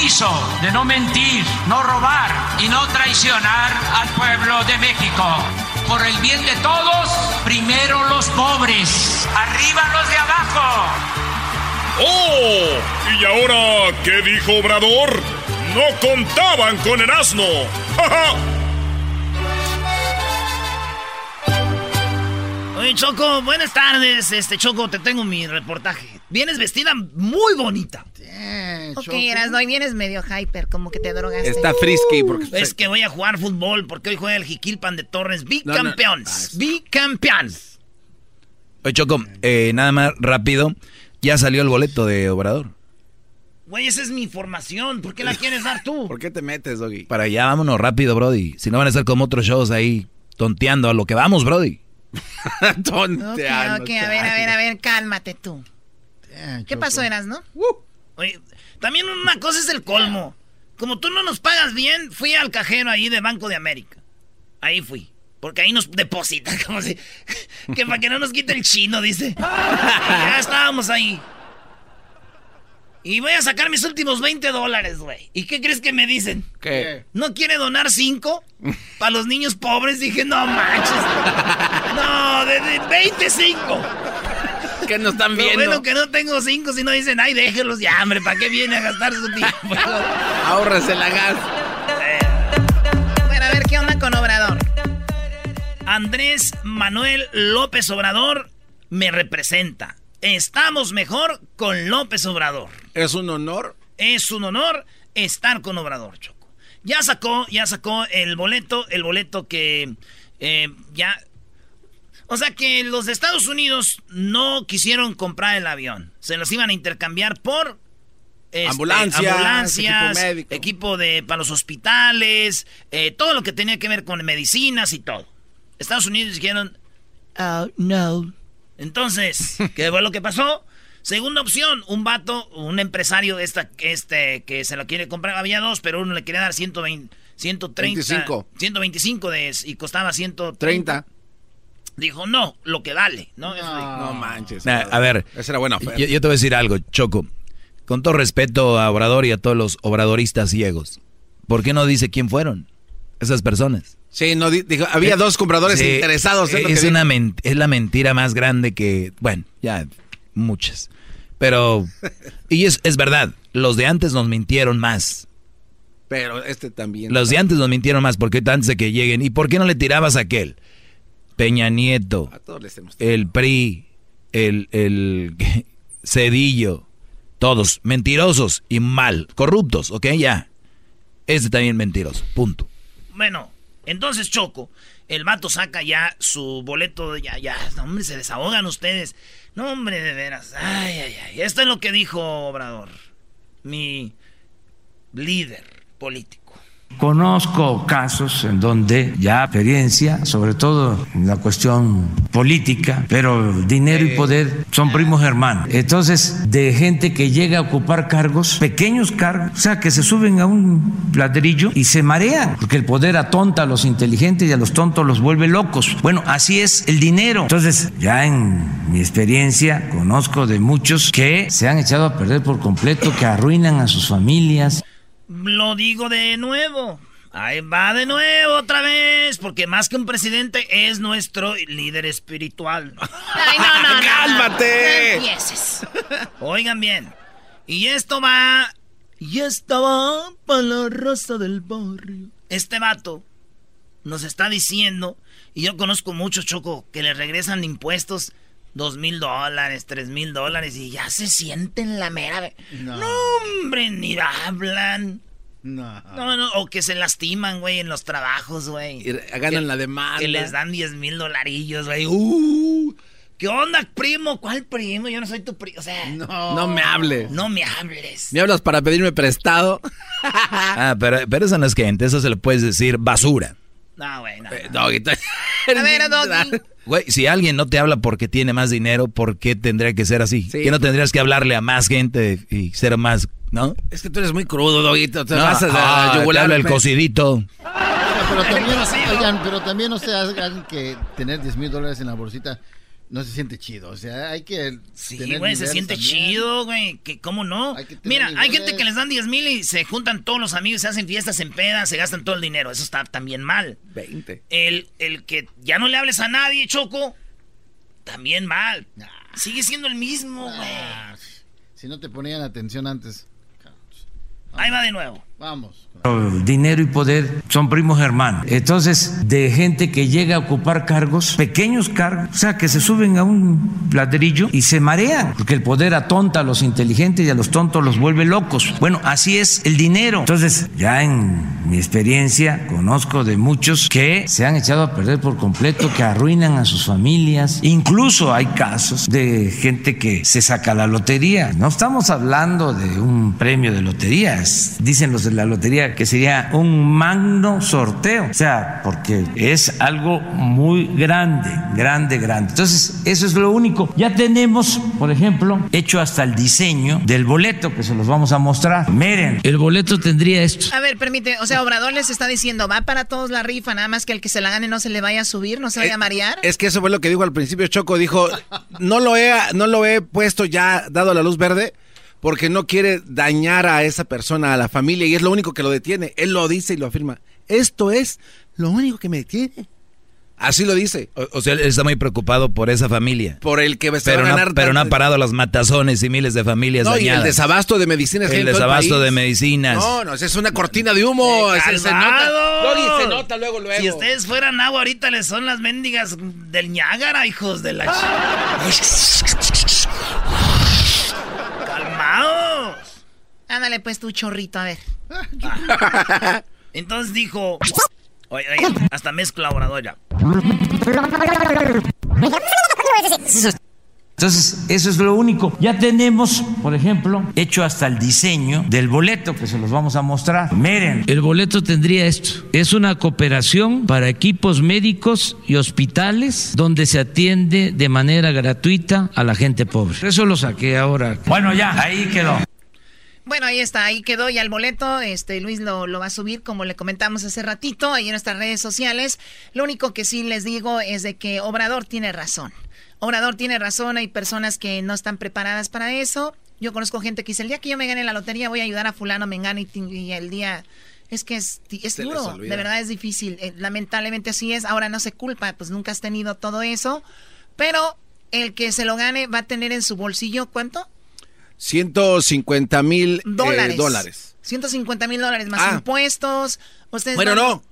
Compromiso de no mentir, no robar y no traicionar al pueblo de México. Por el bien de todos, primero los pobres, arriba los de abajo. ¡Oh! ¿Y ahora qué dijo Obrador? No contaban con el asno. ¡Ja, ja! Oye, Choco, buenas tardes. Este, Choco, te tengo mi reportaje. Vienes vestida muy bonita. Ok, Erasno, y vienes medio hyper, como que te drogaste. Está frisky porque Es que voy a jugar fútbol porque hoy juega el Jiquilpan de Torres. No, no. Bicampeones. Bicampeones. Oye, Choco, eh, nada más rápido. Ya salió el boleto de Obrador. Güey, esa es mi información. ¿Por qué la quieres dar tú? ¿Por qué te metes, Doggy? Para allá, vámonos rápido, Brody. Si no van a estar como otros shows ahí tonteando a lo que vamos, Brody. Ok, Tonteando. ok, a ver, a ver, a ver, cálmate tú. ¿Qué pasó, Erasno? Oye, también una cosa es el colmo. Como tú no nos pagas bien, fui al cajero ahí de Banco de América. Ahí fui. Porque ahí nos depositan, como si... Que para que no nos quite el chino, dice. Ya estábamos ahí. Y voy a sacar mis últimos 20 dólares, güey. ¿Y qué crees que me dicen? ¿Qué? ¿No quiere donar 5? Para los niños pobres. Dije, no manches. No, de, de 25. ¿Qué nos están Lo viendo? bueno que no tengo 5, si no dicen, ay, déjelos ya, hombre, ¿para qué viene a gastar su tiempo? Ahórrese la gas. Bueno, a ver, ¿qué onda con Obrador? Andrés Manuel López Obrador me representa. Estamos mejor con López Obrador. Es un honor. Es un honor estar con Obrador, Choco. Ya sacó, ya sacó el boleto, el boleto que eh, ya... O sea que los de Estados Unidos no quisieron comprar el avión. Se los iban a intercambiar por este, Ambulancias, ambulancias, equipo equipo de para los hospitales, eh, todo lo que tenía que ver con medicinas y todo. Estados Unidos dijeron, oh, no. Entonces, ¿qué fue lo que pasó? Segunda opción, un vato, un empresario esta, este, que se lo quiere comprar. Había dos, pero uno le quería dar 120, 130. 25. 125 de, y costaba 130. 30. Dijo, no, lo que vale. No, Eso dijo. No manches. Nah, a ver, Esa era buena yo, yo te voy a decir algo, Choco. Con todo respeto a Obrador y a todos los obradoristas ciegos, ¿por qué no dice quién fueron esas personas? Sí, no, di- dijo, había dos compradores Sí, interesados. es lo Es, que una es la mentira más grande que, bueno, ya muchas. Pero, y es, es verdad, los de antes nos mintieron más. Pero este también. Los de antes nos mintieron más porque antes de que lleguen. ¿Y por qué no le tirabas a aquel? Peña Nieto, A todos les hemos- el PRI, el, el Cedillo, todos mentirosos y mal, corruptos, ¿ok? Ya. Este también mentiroso, punto. Bueno, entonces Choco, el vato saca ya su boleto, de- ya, ya, no, hombre, se desahogan ustedes. No, hombre, de veras. Ay, ay, ay. Esto es lo que dijo Obrador, mi líder político. Conozco casos en donde ya experiencia, sobre todo en la cuestión política, pero dinero y poder son primos hermanos. Entonces, de gente que llega a ocupar cargos, pequeños cargos, o sea, que se suben a un ladrillo y se marean, porque el poder atonta a los inteligentes y a los tontos los vuelve locos. Bueno, así es el dinero. Entonces, ya en mi experiencia, conozco de muchos que se han echado a perder por completo, que arruinan a sus familias. Lo digo de nuevo. Ahí va de nuevo otra vez, porque más que un presidente es nuestro líder espiritual. Ay, no, no, no. ¡Cálmate! No. Oigan bien. Y esto va. Y esto va para la raza del barrio. Este vato nos está diciendo, y yo conozco muchos choco, que le regresan impuestos dos mil dólares, tres mil dólares, y ya se sienten la mera. No. No, hombre, ni hablan. No. No, no, o que se lastiman, güey, en los trabajos, güey. Y ganan la demanda. Que les dan 10 mil dolarillos, güey. Uh, ¿Qué onda, primo? ¿Cuál primo? Yo no soy tu primo. O sea, no, No me hables. no me hables. ¿Me hablas para pedirme prestado? Ah, pero, pero eso no es gente, eso se le puedes decir basura. No, güey, no. Doguito. A ver, Doggy. Güey, si alguien no te habla porque tiene más dinero, ¿por qué tendría que ser así? Sí. que no tendrías que hablarle a más gente y ser más, ¿no? Es que tú eres muy crudo, Doguito. Te No, vas a ah, te habla el cocidito. Pero también, Pero ¿no? oigan, pero también no se hagan que tener 10 mil dólares en la bolsita no se siente chido. O sea, hay que. Sí, güey, se siente también. chido, güey. que ¿Cómo no? Hay Mira, hay gente que les dan 10 mil y se juntan todos los amigos, se hacen fiestas en pedas, se gastan todo el dinero. Eso está también mal. 20. El, el que ya no le hables a nadie, Choco, también mal. Sigue siendo el mismo, güey. Si no te ponían atención antes. Ahí va de nuevo. Vamos. Dinero y poder son primos hermanos. Entonces, de gente que llega a ocupar cargos, pequeños cargos, o sea, que se suben a un ladrillo y se marean, porque el poder atonta a los inteligentes y a los tontos los vuelve locos. Bueno, así es el dinero. Entonces, ya en mi experiencia, conozco de muchos que se han echado a perder por completo, que arruinan a sus familias. Incluso hay casos de gente que se saca la lotería. No estamos hablando de un premio de lotería, dicen los la lotería que sería un magno sorteo. O sea, porque es algo muy grande, grande, grande. Entonces, eso es lo único. Ya tenemos, por ejemplo, hecho hasta el diseño del boleto que se los vamos a mostrar. Miren, el boleto tendría esto. A ver, permite, o sea, Obrador les está diciendo, va para todos la rifa, nada más que el que se la gane no se le vaya a subir, no se vaya a marear. Es que eso fue lo que dijo al principio Choco. Dijo, no lo he, no lo he puesto ya, dado la luz verde, porque no quiere dañar a esa persona, a la familia, y es lo único que lo detiene. Él lo dice y lo afirma. Esto es lo único que me detiene. Así lo dice. O, o sea, él está muy preocupado por esa familia. Por el que se Pero va a no, ganar pero no ha parado las matazones y miles de familias No, y el dañadas. desabasto de medicinas. El desabasto de medicinas. No, no, es una cortina de humo. ese se nota. Luego, luego. Si ustedes fueran agua, ahorita les son las mendigas del Niágara, hijos de la... ch- Ándale pues tu chorrito, a ver. Entonces dijo... Oye, oye, hasta mezcla Obrador ya. Entonces, eso es lo único. Ya tenemos, por ejemplo, hecho hasta el diseño del boleto, que se los vamos a mostrar. Miren, el boleto tendría esto. Es una cooperación para equipos médicos y hospitales donde se atiende de manera gratuita a la gente pobre. Eso lo saqué ahora. Bueno, ya, ahí quedó. Bueno, ahí está, ahí quedó ya el boleto. Este Luis lo, lo, va a subir, como le comentamos hace ratito, ahí en nuestras redes sociales. Lo único que sí les digo es de que Obrador tiene razón. Obrador tiene razón, hay personas que no están preparadas para eso. Yo conozco gente que dice, el día que yo me gane la lotería voy a ayudar a fulano, me engane y, el día... Es que es, es duro, de verdad es difícil. Eh, lamentablemente así es. Ahora no se culpa, pues nunca has tenido todo eso. Pero el que se lo gane va a tener en su bolsillo, ¿cuánto? 150 mil eh, dólares. dólares. 150 mil dólares más ah. impuestos. Ustedes bueno, no.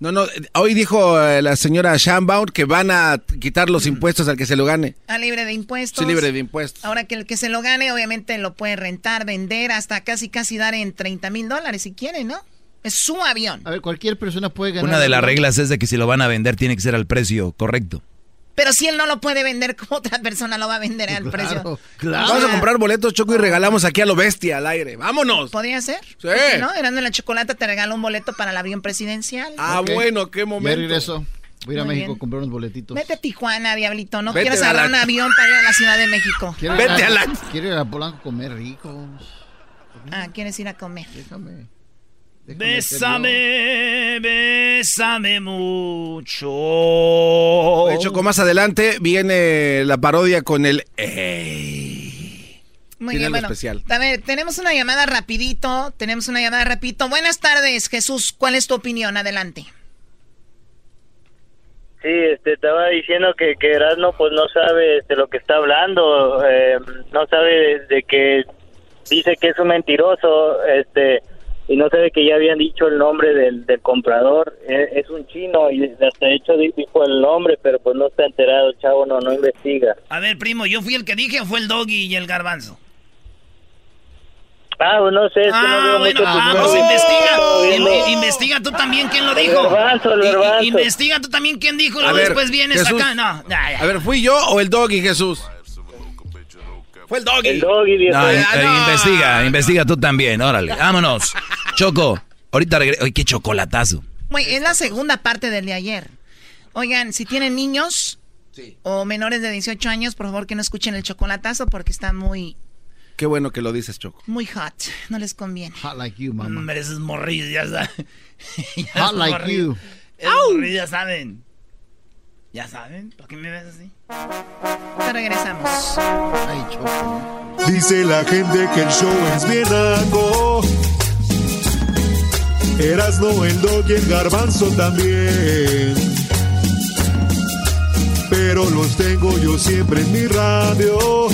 No, no, hoy dijo eh, la señora Shambaum que van a quitar los impuestos al que se lo gane. A libre de impuestos. Sí, libre de impuestos. Ahora que el que se lo gane, obviamente lo puede rentar, vender, hasta casi casi dar en 30 mil dólares si quiere, ¿no? Es su avión. A ver, cualquier persona puede ganar. Una de las reglas es de que si lo van a vender tiene que ser al precio correcto. Pero si él no lo puede vender, como otra persona lo va a vender al precio? Claro. Vamos a comprar boletos, Choco, y regalamos aquí a lo bestia al aire. ¡Vámonos! ¿Podría ser? Sí. ¿No? Erando en la chocolate te regala un boleto para el avión presidencial. Ah, bueno, qué momento. Ya regreso. Voy a ir a México a comprar unos boletitos. Vete a Tijuana, diablito. No quieres agarrar un avión para ir a la Ciudad de México. Vete a la... Quiero ir a Polanco a comer rico. Ah, ¿quieres ir a comer? Déjame. Bésame, bésame mucho. De hecho, como más adelante viene la parodia con el... Muy bien, bueno. Especial. A ver, tenemos una llamada rapidito, tenemos una llamada rapidito. Buenas tardes, Jesús. ¿Cuál es tu opinión? Adelante. Sí, este, estaba diciendo que, que Erasmo pues no sabe de lo que está hablando, eh, no sabe de que dice que es un mentiroso, este y no sabe que ya habían dicho el nombre del, del comprador. E, es, un chino y hasta hecho dijo el nombre, pero pues no está enterado, chavo, no, no investiga. A ver, primo, ¿yo fui el que dije o fue el doggy y el garbanzo? Ah, pues no sé, es que no veo bueno, ah, pues investiga. investiga tú también quién lo dijo. El garbanzo, el garbanzo. investiga tú también quién dijo, luego después vienes acá. No, ya, ya. A ver, ¿fui yo o el doggy, Jesús? Fue el doggy. El doggy. No, eh, investiga, investiga tú también, órale. Vámonos. Choco, ahorita regreso. Ay, qué chocolatazo. Güey, es la segunda parte del de ayer. Oigan, si tienen niños o menores de 18 años, por favor que no escuchen el chocolatazo porque está muy... Qué bueno que lo dices, Choco. Muy hot, no les conviene. Hot like you, mamá. Mereces morrillos, ya sabes. hot like you. Esos ya saben. ¿Ya saben? ¿Por qué me ves así? Te regresamos. Ay, Choco. Dice la gente que el show es bien algo Erasno, el dog y el garbanzo también. Pero los tengo yo siempre en mi radio.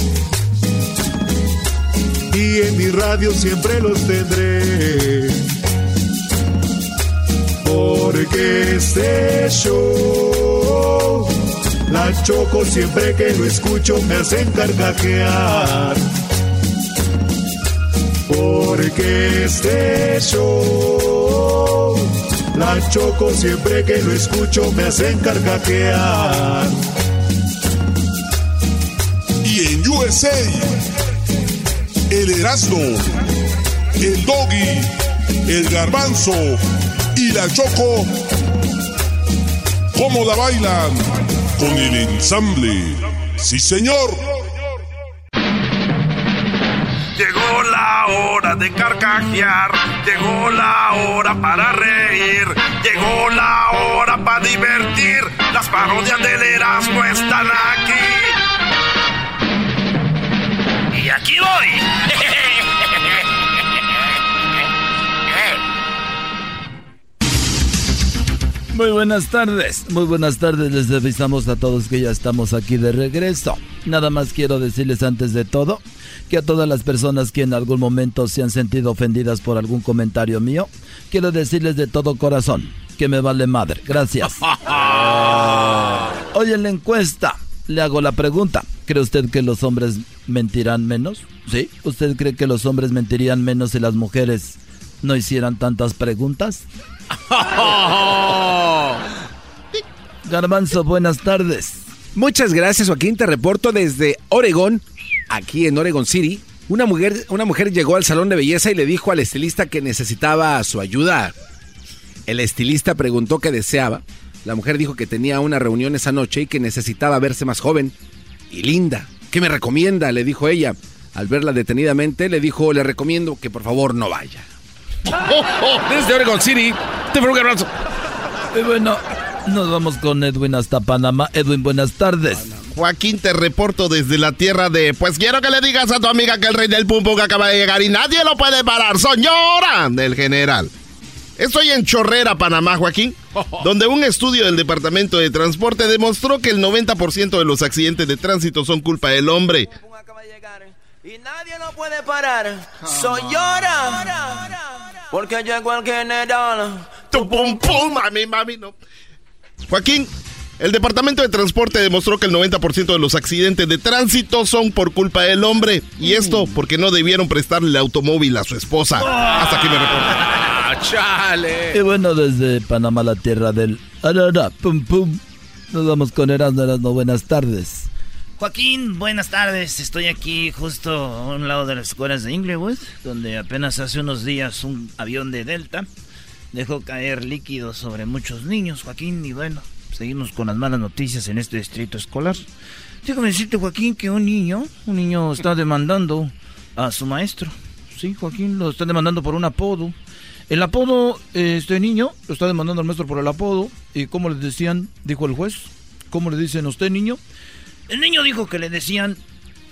Y en mi radio siempre los tendré. Porque este show, la choco siempre que lo escucho me hacen carcajear. Porque este show, la choco siempre que lo escucho me hacen carcajear. Y en USA, el Erasmo, el Doggy, el Garbanzo y la Choco, ¿cómo la bailan? Con el ensamble. Sí, señor. Llegó la hora de carcajear, llegó la hora para reír, llegó la hora para divertir. Las parodias del Erasmo están aquí. Y aquí voy. Muy buenas tardes, muy buenas tardes, les avisamos a todos que ya estamos aquí de regreso. Nada más quiero decirles antes de todo que a todas las personas que en algún momento se han sentido ofendidas por algún comentario mío, quiero decirles de todo corazón que me vale madre. Gracias. Hoy en la encuesta le hago la pregunta. ¿Cree usted que los hombres mentirán menos? ¿Sí? ¿Usted cree que los hombres mentirían menos si las mujeres no hicieran tantas preguntas? Garbanzo, buenas tardes. Muchas gracias, Joaquín. Te reporto desde Oregón, aquí en Oregon City. Una mujer, una mujer llegó al salón de belleza y le dijo al estilista que necesitaba su ayuda. El estilista preguntó qué deseaba. La mujer dijo que tenía una reunión esa noche y que necesitaba verse más joven y linda. ¿Qué me recomienda? le dijo ella. Al verla detenidamente, le dijo, le recomiendo que por favor no vaya. Desde Oregon City, te abrazo. Y bueno, nos vamos con Edwin hasta Panamá. Edwin, buenas tardes. Joaquín, te reporto desde la tierra de. Pues quiero que le digas a tu amiga que el rey del pum pum acaba de llegar y nadie lo puede parar. Señora del general. Estoy en Chorrera, Panamá, Joaquín, donde un estudio del Departamento de Transporte demostró que el 90% de los accidentes de tránsito son culpa del hombre. Y nadie lo puede parar. Soy llora. Porque llegó el general. Tu pum pum, mami, mami, no. Joaquín, el Departamento de Transporte demostró que el 90% de los accidentes de tránsito son por culpa del hombre. Y esto porque no debieron prestarle el automóvil a su esposa. Hasta aquí me reporto. Ah, ¡Chale! Y bueno, desde Panamá, la tierra del arara, pum pum. Nos vamos con Erasmo, Erasmo, buenas tardes. Joaquín, buenas tardes. Estoy aquí justo a un lado de las escuelas de Inglewood, donde apenas hace unos días un avión de Delta dejó caer líquido sobre muchos niños, Joaquín, y bueno, seguimos con las malas noticias en este distrito escolar. Déjame decirte, Joaquín, que un niño, un niño está demandando a su maestro. Sí, Joaquín, lo está demandando por un apodo. El apodo, este niño, lo está demandando al maestro por el apodo. ¿Y cómo le decían? Dijo el juez. ¿Cómo le dicen a usted, niño? El niño dijo que le decían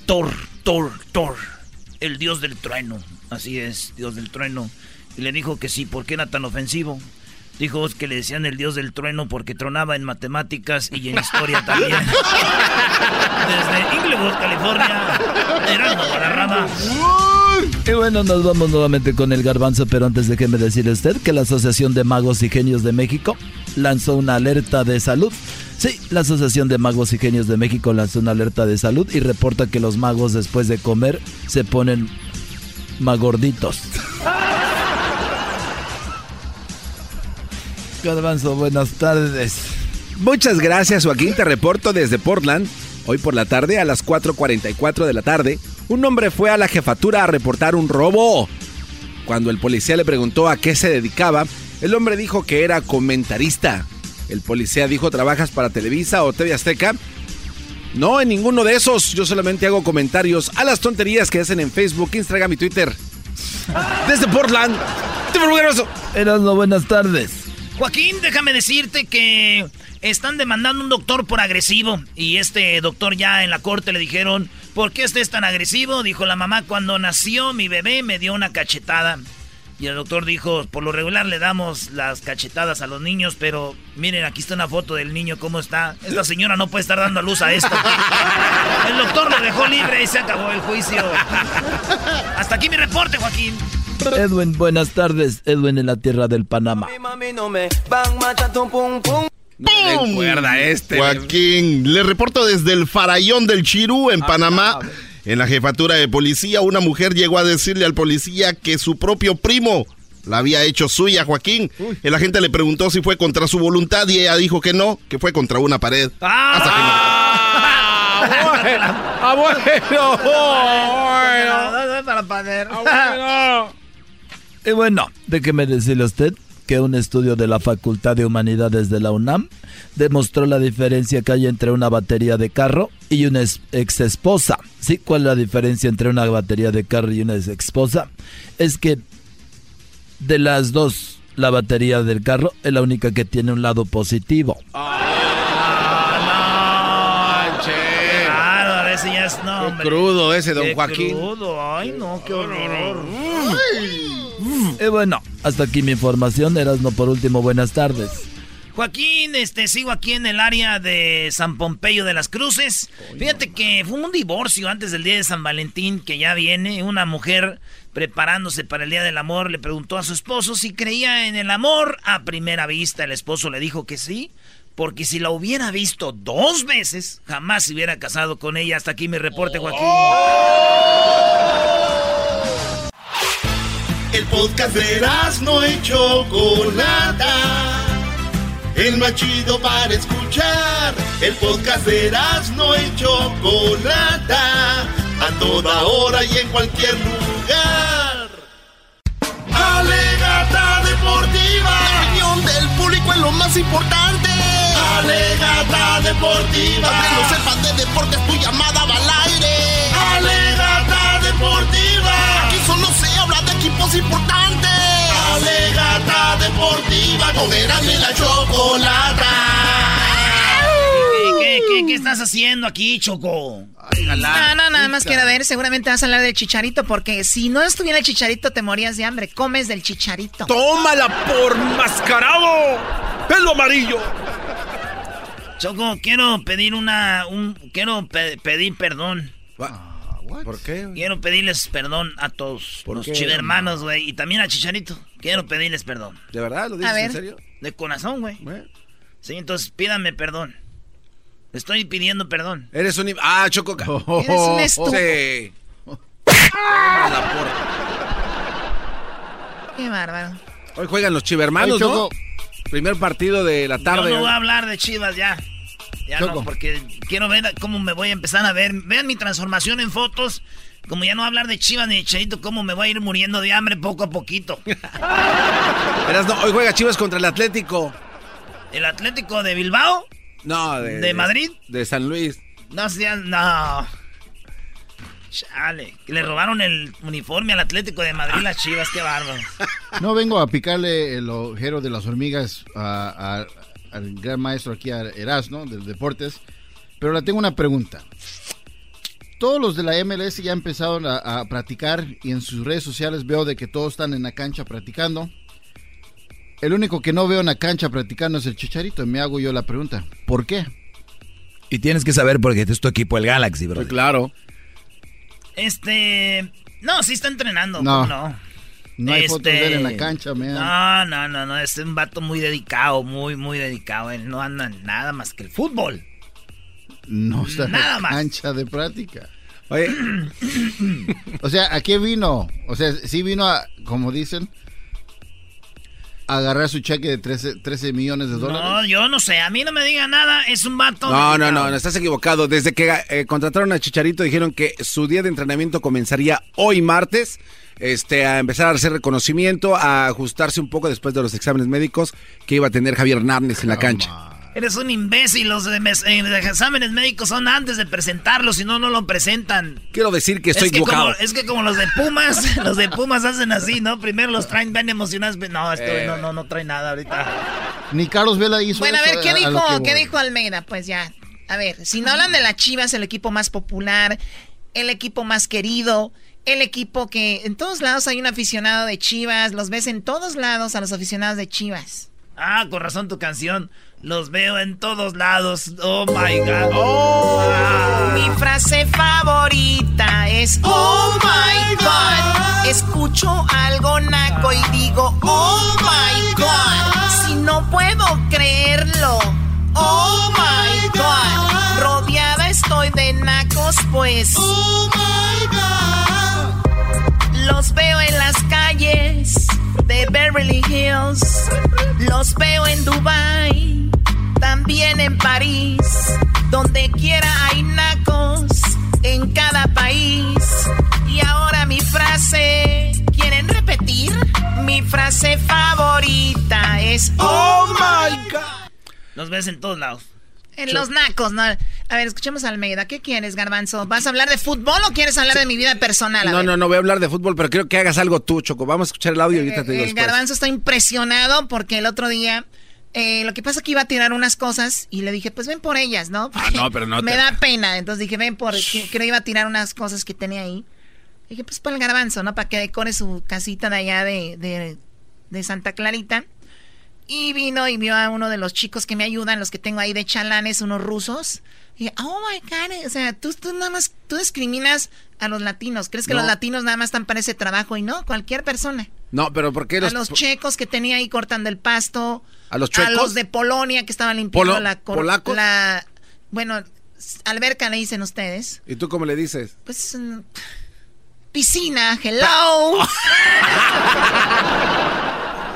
Thor, Thor, Thor, el dios del trueno. Así es, dios del trueno. Y le dijo que sí, ¿por qué era tan ofensivo? Dijo que le decían el dios del trueno porque tronaba en matemáticas y en historia también. Desde Inglewood, California, Erasmo Guadarrama. Y bueno, nos vamos nuevamente con el garbanzo, pero antes déjeme decirle a usted que la Asociación de Magos y Genios de México lanzó una alerta de salud. Sí, la Asociación de Magos y Genios de México lanzó una alerta de salud y reporta que los magos después de comer se ponen magorditos. Garbanzo, buenas tardes. Muchas gracias, Joaquín. Te reporto desde Portland. Hoy por la tarde, a las 4.44 de la tarde, un hombre fue a la jefatura a reportar un robo. Cuando el policía le preguntó a qué se dedicaba, el hombre dijo que era comentarista. El policía dijo, ¿trabajas para Televisa o TV Azteca? No, en ninguno de esos. Yo solamente hago comentarios a las tonterías que hacen en Facebook, Instagram y Twitter. Desde Portland. Erasmo, buenas tardes. Joaquín, déjame decirte que están demandando un doctor por agresivo. Y este doctor ya en la corte le dijeron, ¿por qué estés tan agresivo? Dijo la mamá, cuando nació mi bebé me dio una cachetada. Y el doctor dijo, por lo regular le damos las cachetadas a los niños, pero miren, aquí está una foto del niño, cómo está. Esta señora no puede estar dando a luz a esto. El doctor lo dejó libre y se acabó el juicio. Hasta aquí mi reporte, Joaquín. Edwin, buenas tardes. Edwin en la tierra del Panamá. Recuerda este. Joaquín, le reporto desde el Farallón del Chirú en Panamá. En la jefatura de policía, una mujer llegó a decirle al policía que su propio primo la había hecho suya, Joaquín. El agente le preguntó si fue contra su voluntad y ella dijo que no, que fue contra una pared. Ah, bueno, bueno. para poder. Y bueno, déjeme decirle a usted que un estudio de la Facultad de Humanidades de la UNAM demostró la diferencia que hay entre una batería de carro y una ex esposa. ¿Sí? ¿Cuál es la diferencia entre una batería de carro y una ex esposa? Es que de las dos, la batería del carro es la única que tiene un lado positivo. Claro, ese ya es no, crudo ese, don Qué Joaquín. crudo, ay no, qué horror. Y bueno, hasta aquí mi información. Erasmo, por último, buenas tardes. Joaquín, este, sigo aquí en el área de San Pompeyo de las Cruces. Fíjate que fue un divorcio antes del día de San Valentín que ya viene. Una mujer preparándose para el día del amor le preguntó a su esposo si creía en el amor a primera vista. El esposo le dijo que sí, porque si la hubiera visto dos veces, jamás se hubiera casado con ella. Hasta aquí mi reporte, Joaquín. El podcast de no y Chocolata. el más chido para escuchar. El podcast de Erasmo y Chocolata, a toda hora y en cualquier lugar. Alegata deportiva. La opinión del público es lo más importante. Alegata deportiva. Aunque no sepas de deportes, tu llamada va al aire. Alegata deportiva. Equipos importantes. Alegata deportiva. Con y la Chocolata. ¿Qué, qué, qué estás haciendo aquí, Choco? No, no, nada más quiero ver. Seguramente vas a hablar del chicharito, porque si no estuviera el chicharito, te morías de hambre. Comes del chicharito. ¡Tómala por mascarado! ¡Pelo amarillo! Choco, quiero pedir una. Un, quiero pe- pedir perdón. ¿Por qué? Quiero pedirles perdón a todos. ¿Por los qué? chivermanos, güey. Y también a Chicharito. Quiero pedirles perdón. ¿De verdad? ¿Lo dices en serio? De corazón, güey. Sí, entonces pídanme perdón. Estoy pidiendo perdón. Eres un... Ah, Choco. Eres un estúpido. Sí. Qué bárbaro. Hoy juegan los chivermanos, ¿no? Primer partido de la tarde. Yo no voy a hablar de Chivas ya. Ya no, porque quiero ver cómo me voy a empezar a ver. Vean mi transformación en fotos. Como ya no hablar de Chivas ni de Chicharito, cómo me voy a ir muriendo de hambre poco a poquito. Verás, no, hoy juega Chivas contra el Atlético. ¿El Atlético de Bilbao? No, de... ¿De Madrid? De San Luis. No seas, no. Chale, que le robaron el uniforme al Atlético de Madrid las Chivas, qué bárbaro. No vengo a picarle el ojero de las hormigas a- a- al gran maestro aquí, a Erasmo, de deportes, pero le tengo una pregunta. Todos los de la MLS ya empezaron a, a practicar y en sus redes sociales veo de que todos están en la cancha practicando. El único que no veo en la cancha practicando es el Chicharito. Y me hago yo la pregunta, ¿por qué? Y tienes que saber porque es tu equipo, el Galaxy, bro. claro. Este. No, sí está entrenando. No. ¿cómo no? No hay Este, fotos de él en la cancha, man. No, no, no, no. Es un vato muy dedicado, muy, muy dedicado. Él no anda en nada más que el fútbol. No está en Nada la más. cancha de práctica. Oye, o sea, ¿a qué vino? O sea, sí vino a, como dicen, agarrar su cheque de 13, 13 millones de dólares. No, yo no sé. A mí no me diga nada. Es un vato. No, no, no, no, estás equivocado. Desde que eh, contrataron a Chicharito dijeron que su día de entrenamiento comenzaría hoy martes. Este, a empezar a hacer reconocimiento, a ajustarse un poco después de los exámenes médicos que iba a tener Javier Hernández en la cancha. Eres un imbécil. Los de mes- eh, exámenes médicos son antes de presentarlo. Si no, no lo presentan. Quiero decir que estoy es que equivocado. Como, es que como los de Pumas, los de Pumas hacen así, ¿no? Primero los traen bien emocionados. No, esto Eh. no, no, no trae nada ahorita. Ni Carlos Vela hizo Bueno, a ver, ¿qué a- dijo, que ¿qué dijo Almeida? Pues ya, a ver, si no hablan de las Chivas, el equipo más popular, el equipo más querido, el equipo que en todos lados hay un aficionado de Chivas, los ves en todos lados a los aficionados de Chivas. Ah, con razón tu canción. Los veo en todos lados. Oh my god. Oh. Mi frase favorita es Oh my God. Escucho algo naco y digo Oh my God. Si no puedo creerlo. Oh my God. Rodeada estoy de nacos, pues. Oh my God. Los veo en las calles de Beverly Hills. Los veo en Dubai. También en París. Donde quiera hay nacos. En cada país. Y ahora mi frase. ¿Quieren repetir? Mi frase favorita es Oh my God. Los ves en todos lados. En los nacos, ¿no? A ver, escuchemos a Almeida. ¿Qué quieres, Garbanzo? ¿Vas a hablar de fútbol o quieres hablar de mi vida personal? A No, ver. no, no voy a hablar de fútbol, pero quiero que hagas algo tú, Choco. Vamos a escuchar el audio y ahorita te digo El después. Garbanzo está impresionado porque el otro día. eh, lo que pasa es que iba a tirar unas cosas y le dije, pues ven por ellas, ¿no? Ah, no, pero no Me te- da pena. Entonces dije, ven por. Que, que iba a tirar unas cosas que tenía ahí. Dije, pues para el Garbanzo, ¿no? Para que decore su casita de allá de, de, de Santa Clarita. Y vino y vio a uno de los chicos que me ayudan, los que tengo ahí de chalanes, unos rusos. Y oh my God, o sea, tú, tú nada más, tú discriminas a los latinos. ¿Crees que No. los latinos nada más están para ese trabajo? Y no, cualquier persona. No, pero ¿por qué los, a los checos que tenía ahí cortando el pasto. ¿A los A chuecos? los de Polonia que estaban limpiando Polo- la, polacos? la- Bueno, alberca le dicen ustedes. ¿Y tú cómo le dices? Pues. mm, piscina, hello.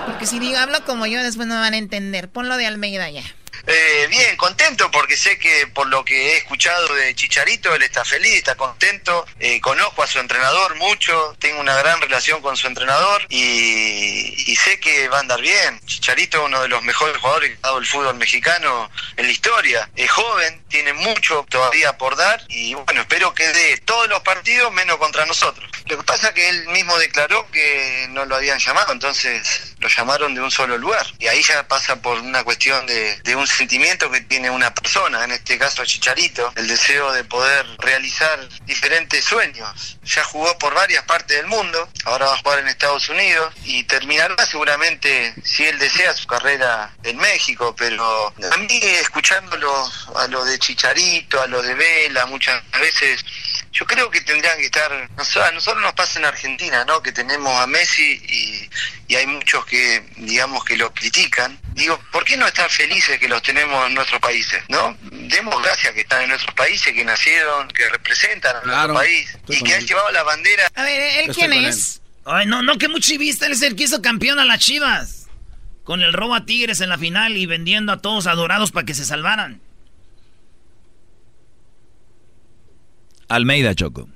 Porque si digo, hablo como yo, después no van a entender. Ponlo de Almeida ya. Eh, bien, contento porque sé que por lo que he escuchado de Chicharito, él está feliz, está contento. Eh, conozco a su entrenador mucho, tengo una gran relación con su entrenador y, sé que va a andar bien. Chicharito uno de los mejores jugadores que ha dado el fútbol mexicano en la historia. Es joven, tiene mucho todavía por dar y bueno, espero que dé todos los partidos menos contra nosotros. Lo que pasa es que él mismo declaró que no lo habían llamado, entonces lo llamaron de un solo lugar. Y ahí ya pasa por una cuestión de, de un sentimiento que tiene una persona, en este caso Chicharito, el deseo de poder realizar diferentes sueños. Ya jugó por varias partes del mundo, ahora va a jugar en Estados Unidos y terminará seguramente, si él desea, su carrera en México, pero a mí escuchándolo a lo de Chicharito, a lo de Vela, muchas veces yo creo que tendrían que estar, a nosotros nos pasa en Argentina, ¿no? Que tenemos a Messi y, y hay muchos que, digamos, que lo critican. Digo, ¿por qué no estar felices que los tenemos en nuestros países, no? Demos gracias que están en nuestros países, que nacieron, que representan a nuestro país y que han llevado la bandera. A ver, ¿él quién es? Ay, no, no, que muy chivista, él es el que hizo campeón a las chivas. Con el robo a Tigres en la final y vendiendo a todos adorados para que se salvaran. Almeida, Choco.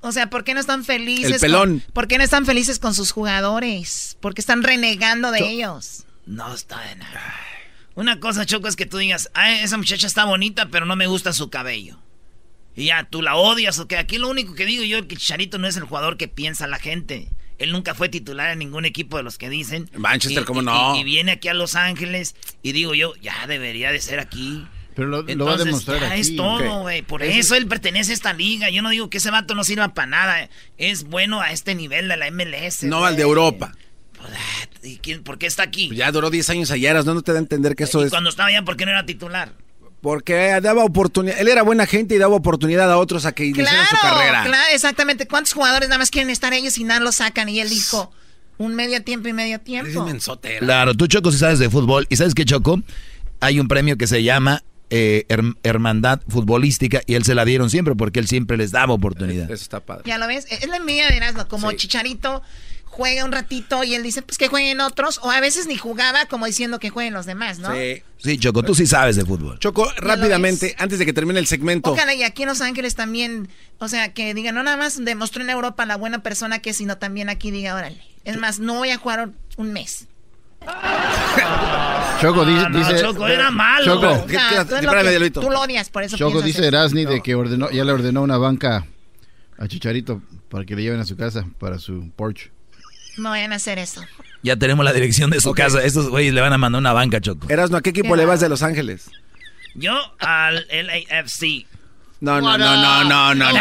O sea, ¿por qué no están felices? El pelón. con- ¿Por qué no están felices con sus jugadores? ¿Por qué están renegando de Cho- ellos? No está de nada. Una cosa, Choco, es que tú digas, "Ay, esa muchacha está bonita, pero no me gusta su cabello. Y ya, tú la odias, o que aquí lo único que digo yo es que Chicharito no es el jugador que piensa la gente. Él nunca fue titular en ningún equipo de los que dicen. Manchester, Y- ¿cómo y- no? Y, viene aquí a Los Ángeles y digo yo, ya debería de ser aquí. Pero lo, lo va a Entonces, demostrar ya aquí. es todo, güey. Por eso él pertenece a esta liga. Yo no digo que ese vato no sirva para nada. Es bueno a este nivel de la MLS. No al de Europa. ¿Y quién- por qué está aquí? Ya duró 10 años allá, ¿no? No te da a entender que eso y es... cuando estaba allá, ¿por qué no era titular? Porque daba oportunidad, él era buena gente y daba oportunidad a otros a que hicieran su carrera. claro, exactamente. ¿Cuántos jugadores nada más quieren estar ellos y nada los sacan? Y él dijo, un medio tiempo y medio tiempo. Claro, tú Choco si sabes de fútbol. ¿Y sabes qué, Choco? Hay un premio que se llama eh, Her- Hermandad Futbolística y él se la dieron siempre porque él siempre les daba oportunidad. Eso está padre. Ya lo ves, es la envidia de Erasmo, como Chicharito juega un ratito y él dice, pues que jueguen otros, o a veces ni jugaba como diciendo que jueguen los demás, ¿no? Sí. Sí, Choco, tú sí sabes de fútbol. Choco, rápidamente, antes de que termine el segmento. Ojalá y aquí en Los Ángeles también, o sea, que digan, no nada más demostró en Europa la buena persona que es, sino también aquí diga, órale. Es más, no voy a jugar un mes. Choco dice. Ah, no, dice Choco, era malo. Choco, Ah, tú, es lo que- tú lo odias, por eso Choco dice eso. Erasni de que ordenó, ya le ordenó una banca a Chicharito para que le lleven a su casa para su porch. No vayan a hacer eso. Ya tenemos la dirección de su casa. Estos güeyes le van a mandar una banca, Choco. Erasno, ¿a qué equipo le vas de Los Ángeles? Yo al LAFC. No, no, no, no, no, no. no.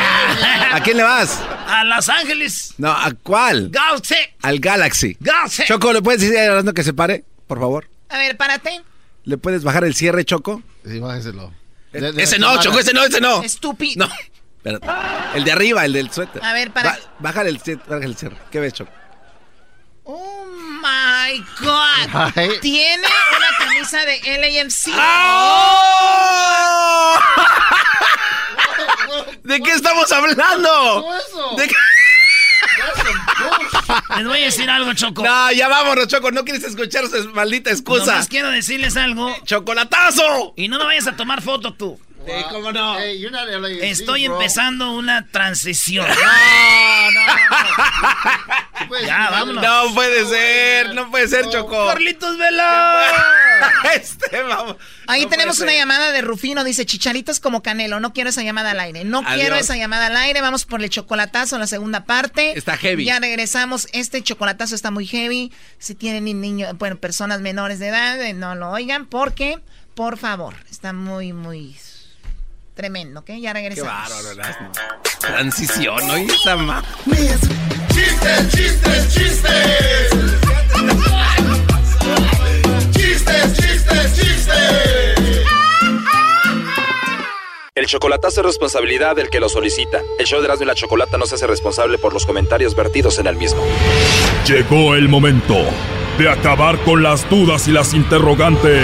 ¿A quién le vas? A Los Ángeles. No, ¿a cuál? Galaxy. Al Galaxy. Galaxy. Choco, ¿le puedes decir a Erasno que se pare? Por favor. A ver, párate. ¿Le puedes bajar el cierre, Choco? Sí, bájeselo. ese no, Choco, ese no, ese no. Estúpido. No. Espérate. El de arriba, el del suéter. A ver, para. Ba- bájale el, el cierre. ¿Qué ves, Choco? Oh my God. Tiene una camisa de LAMC. ¿De qué estamos hablando? ¿De qué? Les voy a decir algo, Choco. No, ya vámonos, Choco. No quieres escuchar su maldita excusa. Nomás quiero decirles algo. ¡Chocolatazo! Y no me vayas a tomar foto tú. ¿Cómo no? Estoy empezando una transición. Ya, vámonos. No puede ser, no puede ser, Choco. Carlitos Vela. este, vamos. Ahí No tenemos una llamada de Rufino, dice Chicharitos como Canelo, no quiero esa llamada al aire, no Adiós. quiero esa llamada al aire, vamos por el chocolatazo, la segunda parte. Está heavy. Ya regresamos, este chocolatazo está muy heavy, si tienen ni- niños, bueno, personas menores de edad, eh, no lo oigan, porque, por favor, está muy, muy tremendo, ¿ok? Ya Qué regresamos. bárbaro, Erasmo. Transición, ¿no? Y esa ma- ¡Chistes, chistes, chistes! ¡Chistes, chistes, chistes! El chocolatazo es responsabilidad del que lo solicita. El show de Erasmo y la Chocolata no se hace responsable por los comentarios vertidos en el mismo. Llegó el momento de acabar con las dudas y las interrogantes.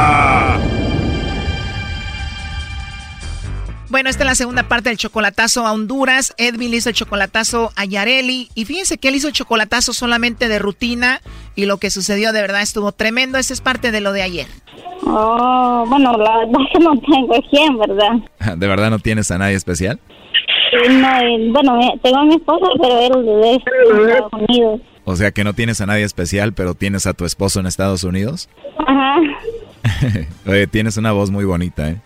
Bueno, esta es la segunda parte del chocolatazo a Honduras. Edvin hizo el chocolatazo a Yareli. Y fíjense que él hizo el chocolatazo solamente de rutina. Y lo que sucedió de verdad estuvo tremendo. Esa es parte de lo de ayer. Oh, bueno, la verdad que no tengo quién, ¿verdad? ¿De verdad no tienes a nadie especial? No, bueno, tengo a mi esposo, pero él de Estados Unidos. O sea que no tienes a nadie especial, pero tienes a tu esposo en Estados Unidos. Ajá. Oye, tienes una voz muy bonita, ¿eh?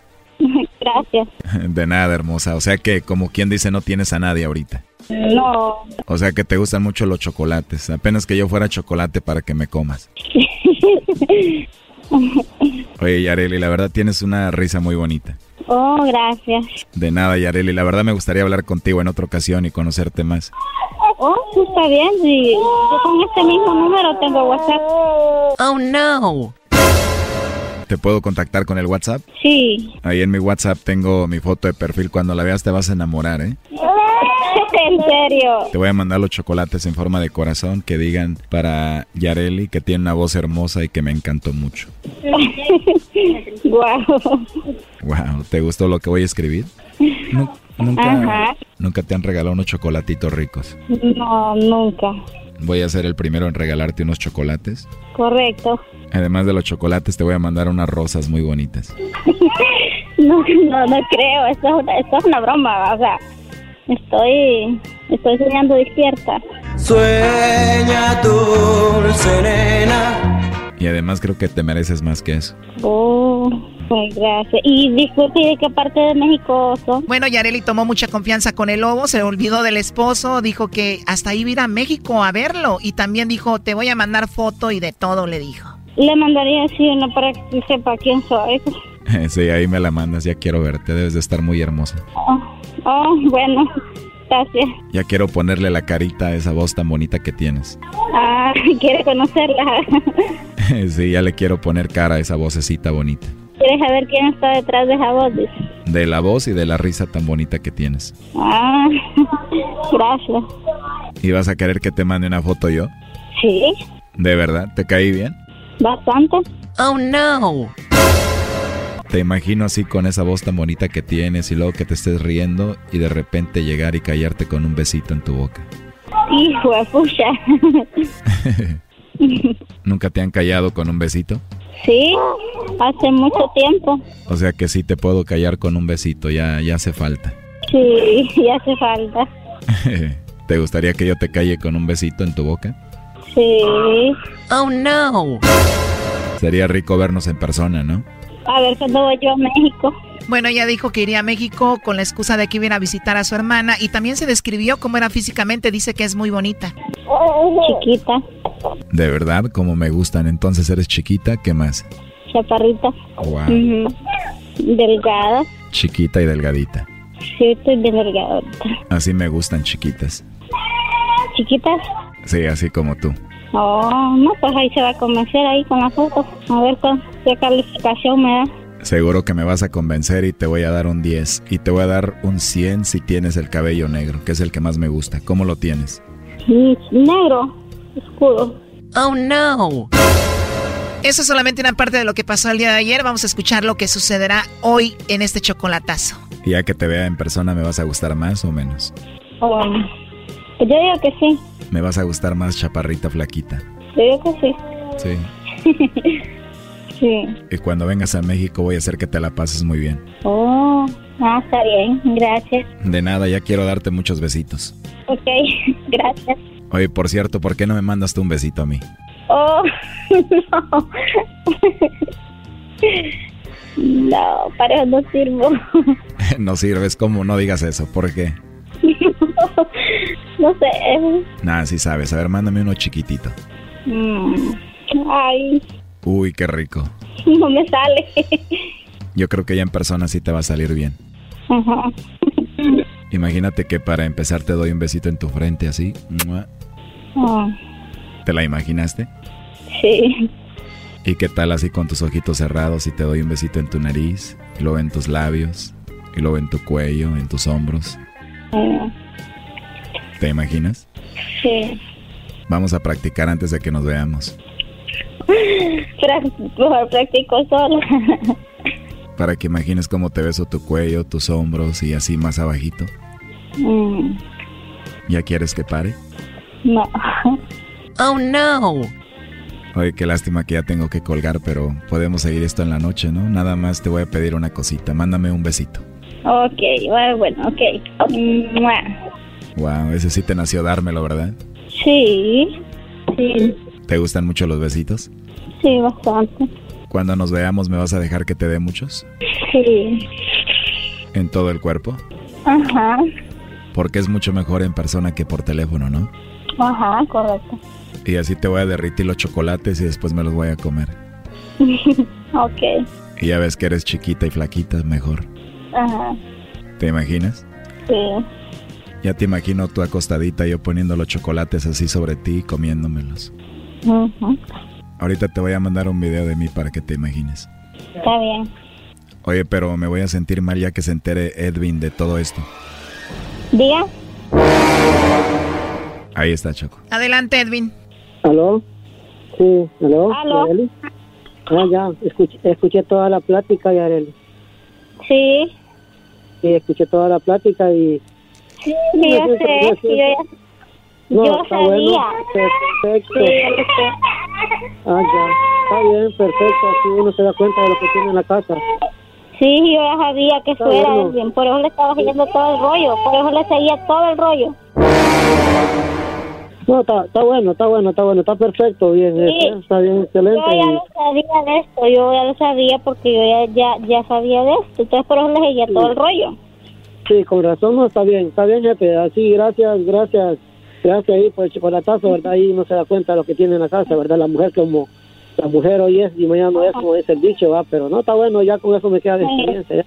Gracias. De nada, hermosa. O sea que, como quien dice, no tienes a nadie ahorita. No. O sea que te gustan mucho los chocolates. Apenas que yo fuera chocolate para que me comas. Oye, Yareli, la verdad tienes una risa muy bonita. Oh, gracias. De nada, Yareli. La verdad me gustaría hablar contigo en otra ocasión y conocerte más. Oh, está bien. Sí. Yo con este mismo número tengo WhatsApp. Oh, no. ¿Te puedo contactar con el WhatsApp? Sí. Ahí en mi WhatsApp tengo mi foto de perfil. Cuando la veas te vas a enamorar, ¿eh? ¿En serio? Te voy a mandar los chocolates en forma de corazón que digan para Yareli que tiene una voz hermosa y que me encantó mucho. wow. Wow, ¿te gustó lo que voy a escribir? nunca, nunca te han regalado unos chocolatitos ricos. No, nunca. Voy a ser el primero en regalarte unos chocolates. Correcto. Además de los chocolates, te voy a mandar unas rosas muy bonitas. no, no, no creo. Esto es una, esto es una broma. O sea, estoy, estoy soñando despierta. Sueña dulce nena. Y además creo que te mereces más que eso. Oh, gracias. Y disculpe, ¿de qué parte de México son? Bueno, Yareli tomó mucha confianza con el lobo, se olvidó del esposo, dijo que hasta iba a ir a México a verlo y también dijo, te voy a mandar foto y de todo le dijo. Le mandaría así una para que sepa quién soy. sí, ahí me la mandas, ya quiero verte, debes de estar muy hermosa. Oh, oh, bueno, gracias. Ya quiero ponerle la carita a esa voz tan bonita que tienes. Ah, quiere conocerla. sí, ya le quiero poner cara a esa vocecita bonita. ¿Quieres saber quién está detrás de esa voz? De la voz y de la risa tan bonita que tienes. Ah, gracias. ¿Y vas a querer que te mande una foto yo? Sí. ¿De verdad? ¿Te caí bien? Bastante. Oh, no. Te imagino así con esa voz tan bonita que tienes y luego que te estés riendo y de repente llegar y callarte con un besito en tu boca. Hijo de pucha. ¿Nunca te han callado con un besito? Sí, hace mucho tiempo. O sea que sí te puedo callar con un besito, ya, ya hace falta. Sí, ya hace falta. ¿Te gustaría que yo te calle con un besito en tu boca? Sí. Oh, no. Sería rico vernos en persona, ¿no? A ver cuándo voy yo a México. Bueno, ella dijo que iría a México con la excusa de que iba a visitar a su hermana y también se describió cómo era físicamente. Dice que es muy bonita. Chiquita. De verdad, como me gustan. Entonces eres chiquita, ¿qué más? Chaparrita. Wow. Delgada. Chiquita y delgadita. Sí, estoy bien delgadita. Así me gustan chiquitas. ¿Chiquitas? Sí, así como tú. Oh, no, pues ahí se va a convencer ahí con la foto. A ver con qué calificación me da. Seguro que me vas a convencer y te voy a dar un 10. Y te voy a dar un 100 si tienes el cabello negro, que es el que más me gusta. ¿Cómo lo tienes? Mm, Negro, oscuro. Oh, no. Eso es solamente una parte de lo que pasó el día de ayer. Vamos a escuchar lo que sucederá hoy en este chocolatazo. Ya que te vea en persona, ¿me vas a gustar más o menos? Oh, pues yo digo que sí. ¿Me vas a gustar más chaparrita flaquita? Yo digo que Sí. sí. sí. Y cuando vengas a México voy a hacer que te la pases muy bien. Oh, ah, está bien. Gracias. De nada, ya quiero darte muchos besitos. Ok, gracias. Oye, por cierto, ¿por qué no me mandas tú un besito a mí? Oh, no. No, para eso no sirvo. no sirves, como no digas eso? ¿Por qué? No sé. Nada, sí sabes. A ver, mándame uno chiquitito. Mm, Ay, Uy, qué rico. no me sale. Yo creo que ya en persona sí te va a salir bien. Ajá. Imagínate que para empezar te doy un besito en tu frente así. ¿Te la imaginaste? sí. ¿Y qué tal así con tus ojitos cerrados y te doy un besito en tu nariz, y luego en tus labios, y luego en tu cuello, en tus hombros? ¿Te imaginas? Sí. Vamos a practicar antes de que nos veamos. Mejor practico sola. Para que imagines cómo te beso tu cuello, tus hombros y así más abajito. Mm, ¿Ya quieres que pare? No. Oh no. Oye, qué lástima que ya tengo que colgar, pero podemos seguir esto en la noche, ¿no? Nada más te voy a pedir una cosita. Mándame un besito. Ok, bueno, ok. Mua. Wow, ese sí te nació dármelo, ¿verdad? Sí, sí, ¿Te gustan mucho los besitos? sí, bastante. Cuando nos veamos, ¿me vas a dejar que te dé muchos? Sí. ¿En todo el cuerpo? Ajá, Porque es mucho mejor en persona que por teléfono, ¿no? Ajá, correcto. Y así te voy a derritir los chocolates y después me los voy a comer. ok, Y ya ves que eres chiquita y flaquita, mejor. ajá, ¿Te imaginas? sí. Ya te imagino tú acostadita, yo poniendo los chocolates así sobre ti y comiéndomelos. Ujú, Ahorita te voy a mandar un video de mí para que te imagines. Está bien. Oye, pero me voy a sentir mal ya que se entere Edwin de todo esto. Diga. Ahí está, Choco. Adelante, Edwin. ¿Aló? Sí, ¿aló? ¿Aló? Yareli? Ah, ya, escuché, escuché toda la plática, Yareli. Sí, Sí, escuché toda la plática y... sí, yo sé, sí, yo ya- No, yo está bueno, sabía. perfecto. Sí, yo lo sé. Ah, ya, está bien, perfecto, así uno se da cuenta de lo que tiene en la casa. Sí, yo ya sabía que eso Está era bueno. Edwin, por eso le estaba siguiendo todo el rollo, por eso le seguía todo el rollo. No, está, está bueno, está bueno, está bueno, está perfecto, bien, Sí. está bien, excelente. Yo ya lo sabía de esto, yo ya lo sabía porque yo ya, ya, ya sabía de esto, entonces por eso le seguía todo el rollo. Sí, con razón, no, está bien, está bien, jefe, así, gracias, gracias, gracias ahí por el chocolatazo, ¿verdad? Ahí no se da cuenta de lo que tiene en la casa, ¿verdad? La mujer como, la mujer hoy es y mañana no es, como dice el dicho, ¿va? Pero no, está bueno, ya con eso me queda de experiencia, ya.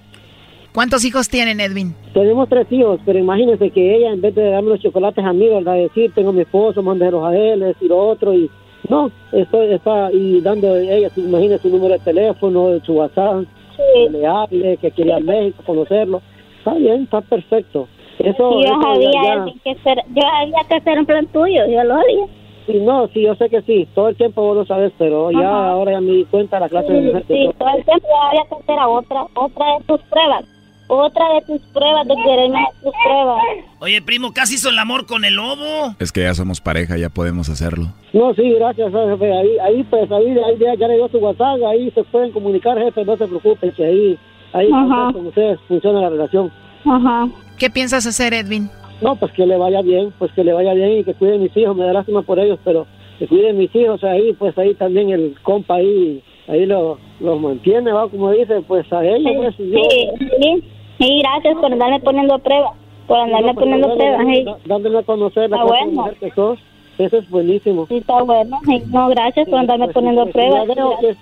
¿Cuántos hijos tienen, Edwin? Tenemos tres hijos, pero imagínense que ella, en vez de darme los chocolates a mí, ¿verdad? Decir, tengo a mi esposo, mándelos a él, decir otro, y no, estoy, está, y dando a ella, imagínese su número de teléfono, su WhatsApp, que le hable, que quería a México, conocerlo. Está bien, está perfecto. Eso, yo eso sabía, ya- que ser, yo sabía que ese era un plan tuyo, yo lo sabía. Sí, no, sí, yo sé que sí, todo el tiempo vos lo sabes, pero ya ahora ya me di cuenta de la clase de Sí, mujer que sí, todo el tiempo yo había que hacer a otra, otra de tus pruebas, otra de tus pruebas de quererme de tus pruebas. Oye, primo, casi hizo el amor con el lobo. Es que ya somos pareja, ya podemos hacerlo. No, sí, gracias, jefe. Ahí, ahí pues, ahí, ahí ya, ya le dio su WhatsApp, ahí se pueden comunicar, jefe, no se preocupen, que ahí, ahí Ajá. con ustedes funciona la relación. Ajá. ¿Qué piensas hacer, Edwin? No, pues que le vaya bien, pues que le vaya bien y que cuiden mis hijos, me da lástima por ellos, pero que cuiden mis hijos ahí, pues ahí también el compa ahí, ahí lo- los mantiene, va, como dice, pues a ellos, pues, y yo- Sí, sí, gracias por andarme poniendo a prueba, por andarme no, pues, poniendo sí. dá- dándole a conocer la Está clase de bueno. mujer que sos, eso es buenísimo. Sí, está bueno. sí. No, gracias por andarme Pues, poniendo a pues, prueba. ya veo que-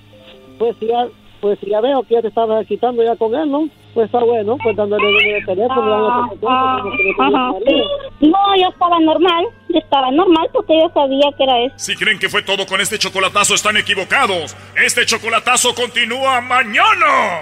pues si ya, pues si ya veo que ya te estabas quitando ya con él, ¿no? Pues está bueno, pues dándole el teléfono, dándole Ah, tenía ajá, sí. No, yo estaba normal, yo estaba normal porque yo sabía que era eso. Si creen que fue todo con este chocolatazo, están equivocados. Este chocolatazo continúa mañana.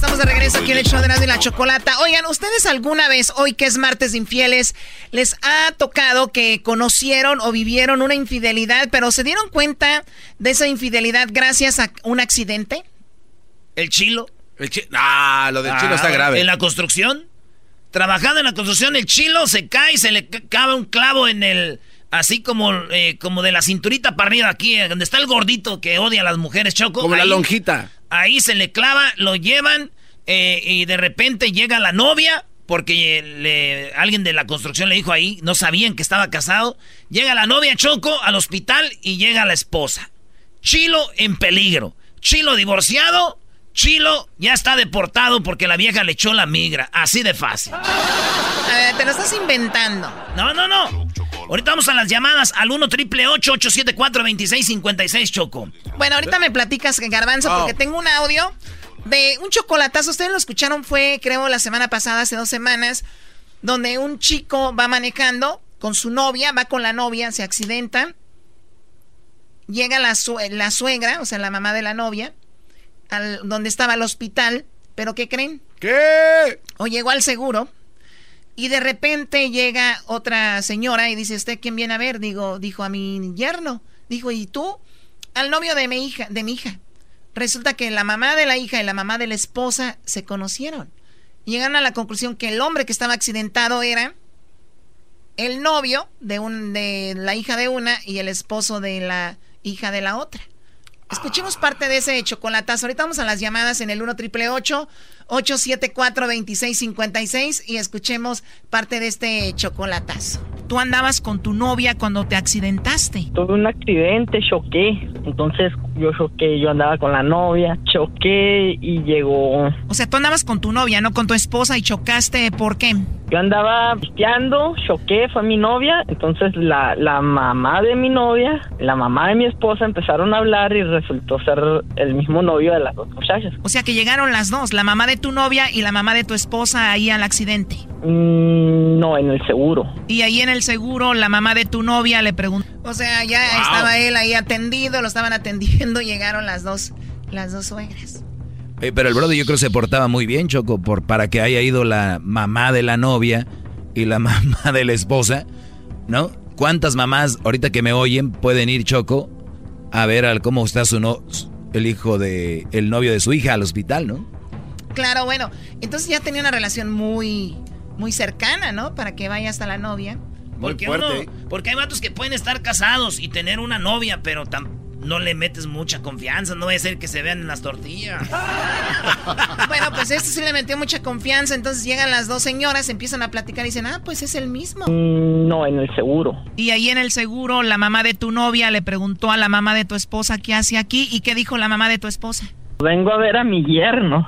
estamos de regreso aquí en el show de y la Chocolata. Oigan, ¿ustedes alguna vez, hoy que es martes de infieles, les ha tocado que conocieron o vivieron una infidelidad, pero se dieron cuenta de esa infidelidad gracias a un accidente? ¿El chilo? El chi- ah, lo del chilo está Ah, grave. ¿En la construcción? Trabajando en la construcción, el chilo se cae y se le ca- cabe un clavo en el... Así como, eh, como de la cinturita para arriba aquí, eh, donde está el gordito que odia a las mujeres, Choco. Como la lonjita. Ahí se le clava, lo llevan eh, y de repente llega la novia, porque le- alguien de la construcción le dijo ahí, no sabían que estaba casado. Llega la novia Choco al hospital y llega la esposa. Chilo en peligro. Chilo divorciado. Chilo ya está deportado porque la vieja le echó la migra. Así de fácil. A ver, te lo estás inventando. No, no, no. Ahorita vamos a las llamadas al 1 triple 874 2656 Choco. Bueno, ahorita me platicas, Garbanzo, porque tengo un audio de un chocolatazo. Ustedes lo escucharon, fue creo la semana pasada, hace dos semanas, donde un chico va manejando con su novia, va con la novia, se accidenta. Llega la, la suegra, o sea, la mamá de la novia, al, donde estaba el hospital. ¿Pero qué creen? ¿Qué? O llegó al seguro. Y de repente llega otra señora y dice, ¿usted quién viene a ver? Digo, dijo a mi yerno. Dijo, ¿y tú? Al novio de mi hija, de mi hija. Resulta que la mamá de la hija y la mamá de la esposa se conocieron. Llegaron a la conclusión que el hombre que estaba accidentado era el novio de, un, de la hija de una y el esposo de la hija de la otra. Escuchemos parte de ese chocolatazo. Ahorita vamos a las llamadas en el 1 triple 874 2656 y escuchemos parte de este chocolatazo. Tú andabas con tu novia cuando te accidentaste. Tuve un accidente, choqué. Entonces yo choqué, yo andaba con la novia, choqué y llegó. O sea, tú andabas con tu novia, no con tu esposa y chocaste, ¿por qué? Yo andaba pisteando, choqué, fue mi novia. Entonces la, la mamá de mi novia, la mamá de mi esposa empezaron a hablar y resultó ser el mismo novio de las dos muchachas. O sea que llegaron las dos, la mamá de tu novia y la mamá de tu esposa ahí al accidente. Mm, no, en el seguro. Y ahí en el seguro la mamá de tu novia le preguntó. O sea, ya estaba él ahí atendido, lo estaban atendiendo, llegaron las dos, las dos suegras. Eh, pero el brother yo creo que se portaba muy bien, Choco, por, para que haya ido la mamá de la novia y la mamá de la esposa, ¿no? ¿Cuántas mamás ahorita que me oyen pueden ir, Choco, a ver al cómo está su no, el hijo de el novio de su hija al hospital, ¿no? Claro, bueno, entonces ya tenía una relación muy muy cercana, ¿no? Para que vaya hasta la novia. Porque, uno, porque hay vatos que pueden estar casados y tener una novia, pero no le metes mucha confianza, no a ser que se vean en las tortillas. bueno, pues esto sí le metió mucha confianza, entonces llegan las dos señoras, empiezan a platicar y dicen, ah, pues es el mismo. Mm, no, en el seguro. Y ahí en el seguro, la mamá de tu novia le preguntó a la mamá de tu esposa qué hace aquí y qué dijo la mamá de tu esposa. Vengo a ver a mi yerno.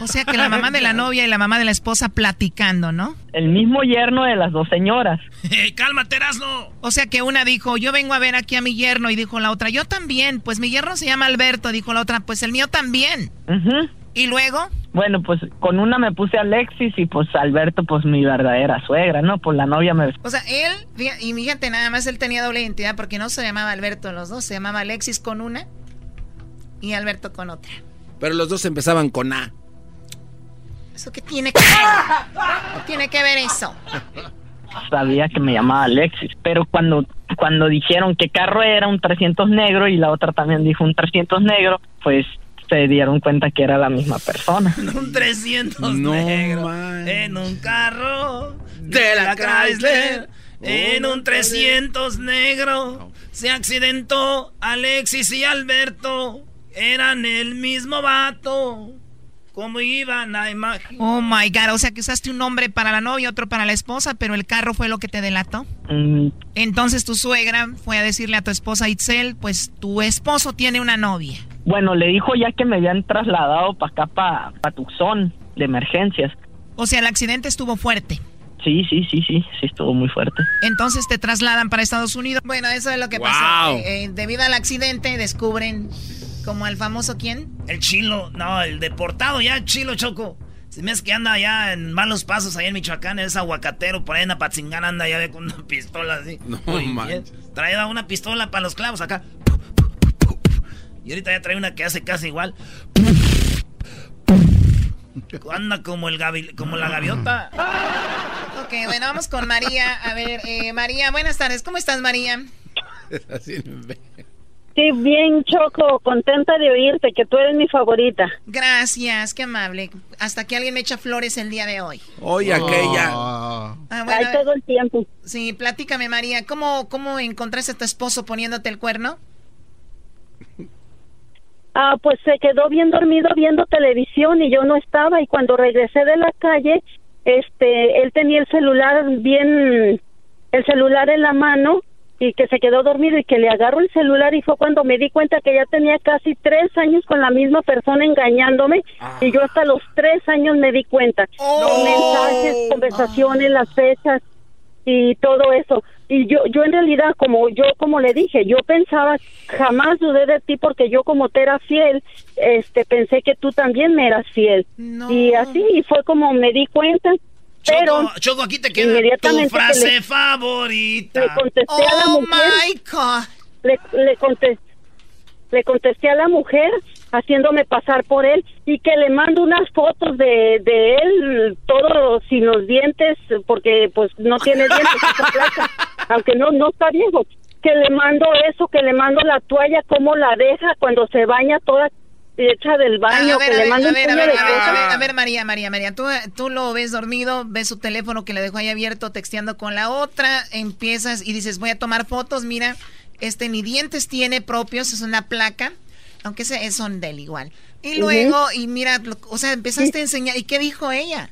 o sea que la mamá de la novia y la mamá de la esposa platicando, ¿no? El mismo yerno de las dos señoras. ¡Cálmate, Erasmo! O sea que una dijo, yo vengo a ver aquí a mi yerno, y dijo la otra, yo también. Pues mi yerno se llama Alberto, dijo la otra, pues el mío también. ¿Y luego? Bueno, pues con una me puse Alexis y pues Alberto, pues mi verdadera suegra, ¿no? Pues la novia me... O sea, él, y fíjate, nada más él tenía doble identidad porque no se llamaba Alberto los dos, se llamaba Alexis con una y Alberto con otra. Pero los dos empezaban con A. ¿Eso qué tiene que ver? ¿Qué tiene que ver eso? Sabía que me llamaba Alexis, pero cuando, cuando dijeron que carro era un 300 negro y la otra también dijo un 300 negro, pues se dieron cuenta que era la misma persona. un 300 negro en un carro de la Chrysler. En un 300 negro se accidentó Alexis y Alberto. Eran el mismo vato. ¿Cómo iban a imaginar? Oh my God, o sea que usaste un nombre para la novia, otro para la esposa, pero el carro fue lo que te delató. Mm. Entonces tu suegra fue a decirle a tu esposa Itzel, pues tu esposo tiene una novia. Bueno, le dijo ya que me habían trasladado para acá, para pa Tucson, de emergencias. O sea, el accidente estuvo fuerte. Sí, sí, sí, sí, sí, estuvo muy fuerte. Entonces te trasladan para Estados Unidos. Bueno, eso es lo que pasó. Eh, eh, debido al accidente descubren ¿Como el famoso quién? El chilo, no, el deportado ya, el chilo choco. Se me es que anda ya en malos pasos ahí en Michoacán, es aguacatero, por ahí en Apatzingán anda ya con una pistola así. No, Trae una pistola para los clavos acá. Y ahorita ya trae una que hace casi igual. Anda como, el como la gaviota. Ok, bueno, vamos con María. A ver, eh, María, buenas tardes. ¿Cómo estás, María? Sí, bien, Choco, contenta de oírte, que tú eres mi favorita. Gracias, qué amable. Hasta que alguien me echa flores el día de hoy. Hoy aquella. Ah, todo el tiempo. Sí, platícame, María, ¿cómo, cómo encontraste a tu esposo poniéndote el cuerno? Ah, pues se quedó bien dormido viendo televisión y yo no estaba y cuando regresé de la calle, este, él tenía el celular bien, el celular en la mano y que se quedó dormido y que le agarró el celular y fue cuando me di cuenta que ya tenía casi tres años con la misma persona engañándome y yo hasta los tres años me di cuenta. Los mensajes, conversaciones, las fechas. y todo eso. Y yo, yo en realidad, como yo, como le dije, yo pensaba, jamás dudé de ti porque yo como te era fiel, este, pensé que tú también me eras fiel. Y así y fue como me di cuenta. Pero Choco, aquí te queda tu frase favorita. Le contesté a la Oh, mujer. my God. Le, le contesté le contesté a la mujer haciéndome pasar por él y que le mando unas fotos de, de él todo sin los dientes porque pues no tiene dientes esa placa, aunque no no está viejo que le mando eso que le mando la toalla cómo la deja cuando se baña toda hecha del baño a ver, que a le ver, a ver, a puño ver, de a ver, cosas. a ver, a ver, María, María, María, tú, tú lo ves dormido, ves su teléfono que le dejó ahí abierto, texteando con la otra, empiezas y dices, voy a tomar fotos, mira, este ni dientes tiene propios, es una placa, aunque se, son de él igual. Y luego, y mira, o sea, empezaste a enseñar, ¿y qué dijo ella?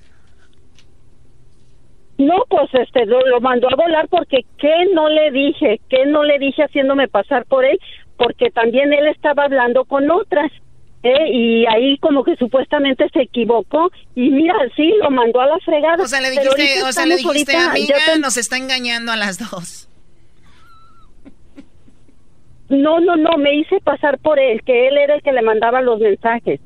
No, pues este lo, lo mandó a volar porque qué no le dije, qué no le dije haciéndome pasar por él, porque también él estaba hablando con otras. ¿Eh? Y ahí como que supuestamente se equivocó y mira, sí, lo mandó a la fregada. O sea, le dijiste, o sea, le dijiste, ahorita- amiga, te- nos está engañando a las dos. No, no, no, me hice pasar por él, que él era el que le mandaba los mensajes.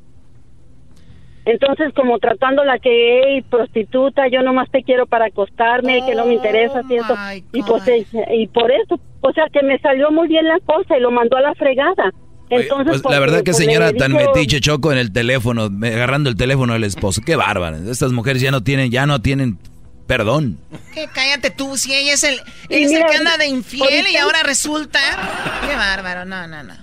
Entonces, como tratándola que, hey, prostituta, yo nomás te quiero para acostarme, que no me interesa, y pues, y por eso, o sea, que me salió muy bien la cosa y lo mandó a la fregada. Entonces, Pues la verdad que pues, señora le tan dijo- metiche choco en el teléfono, agarrando el teléfono del esposo. Qué bárbara. Estas mujeres ya no tienen, ya no tienen perdón. ¿Qué? Cállate tú, si ella es el, Y él es el mira, que anda de infiel y ahorita- ahora resulta... Qué bárbaro, no, no, no.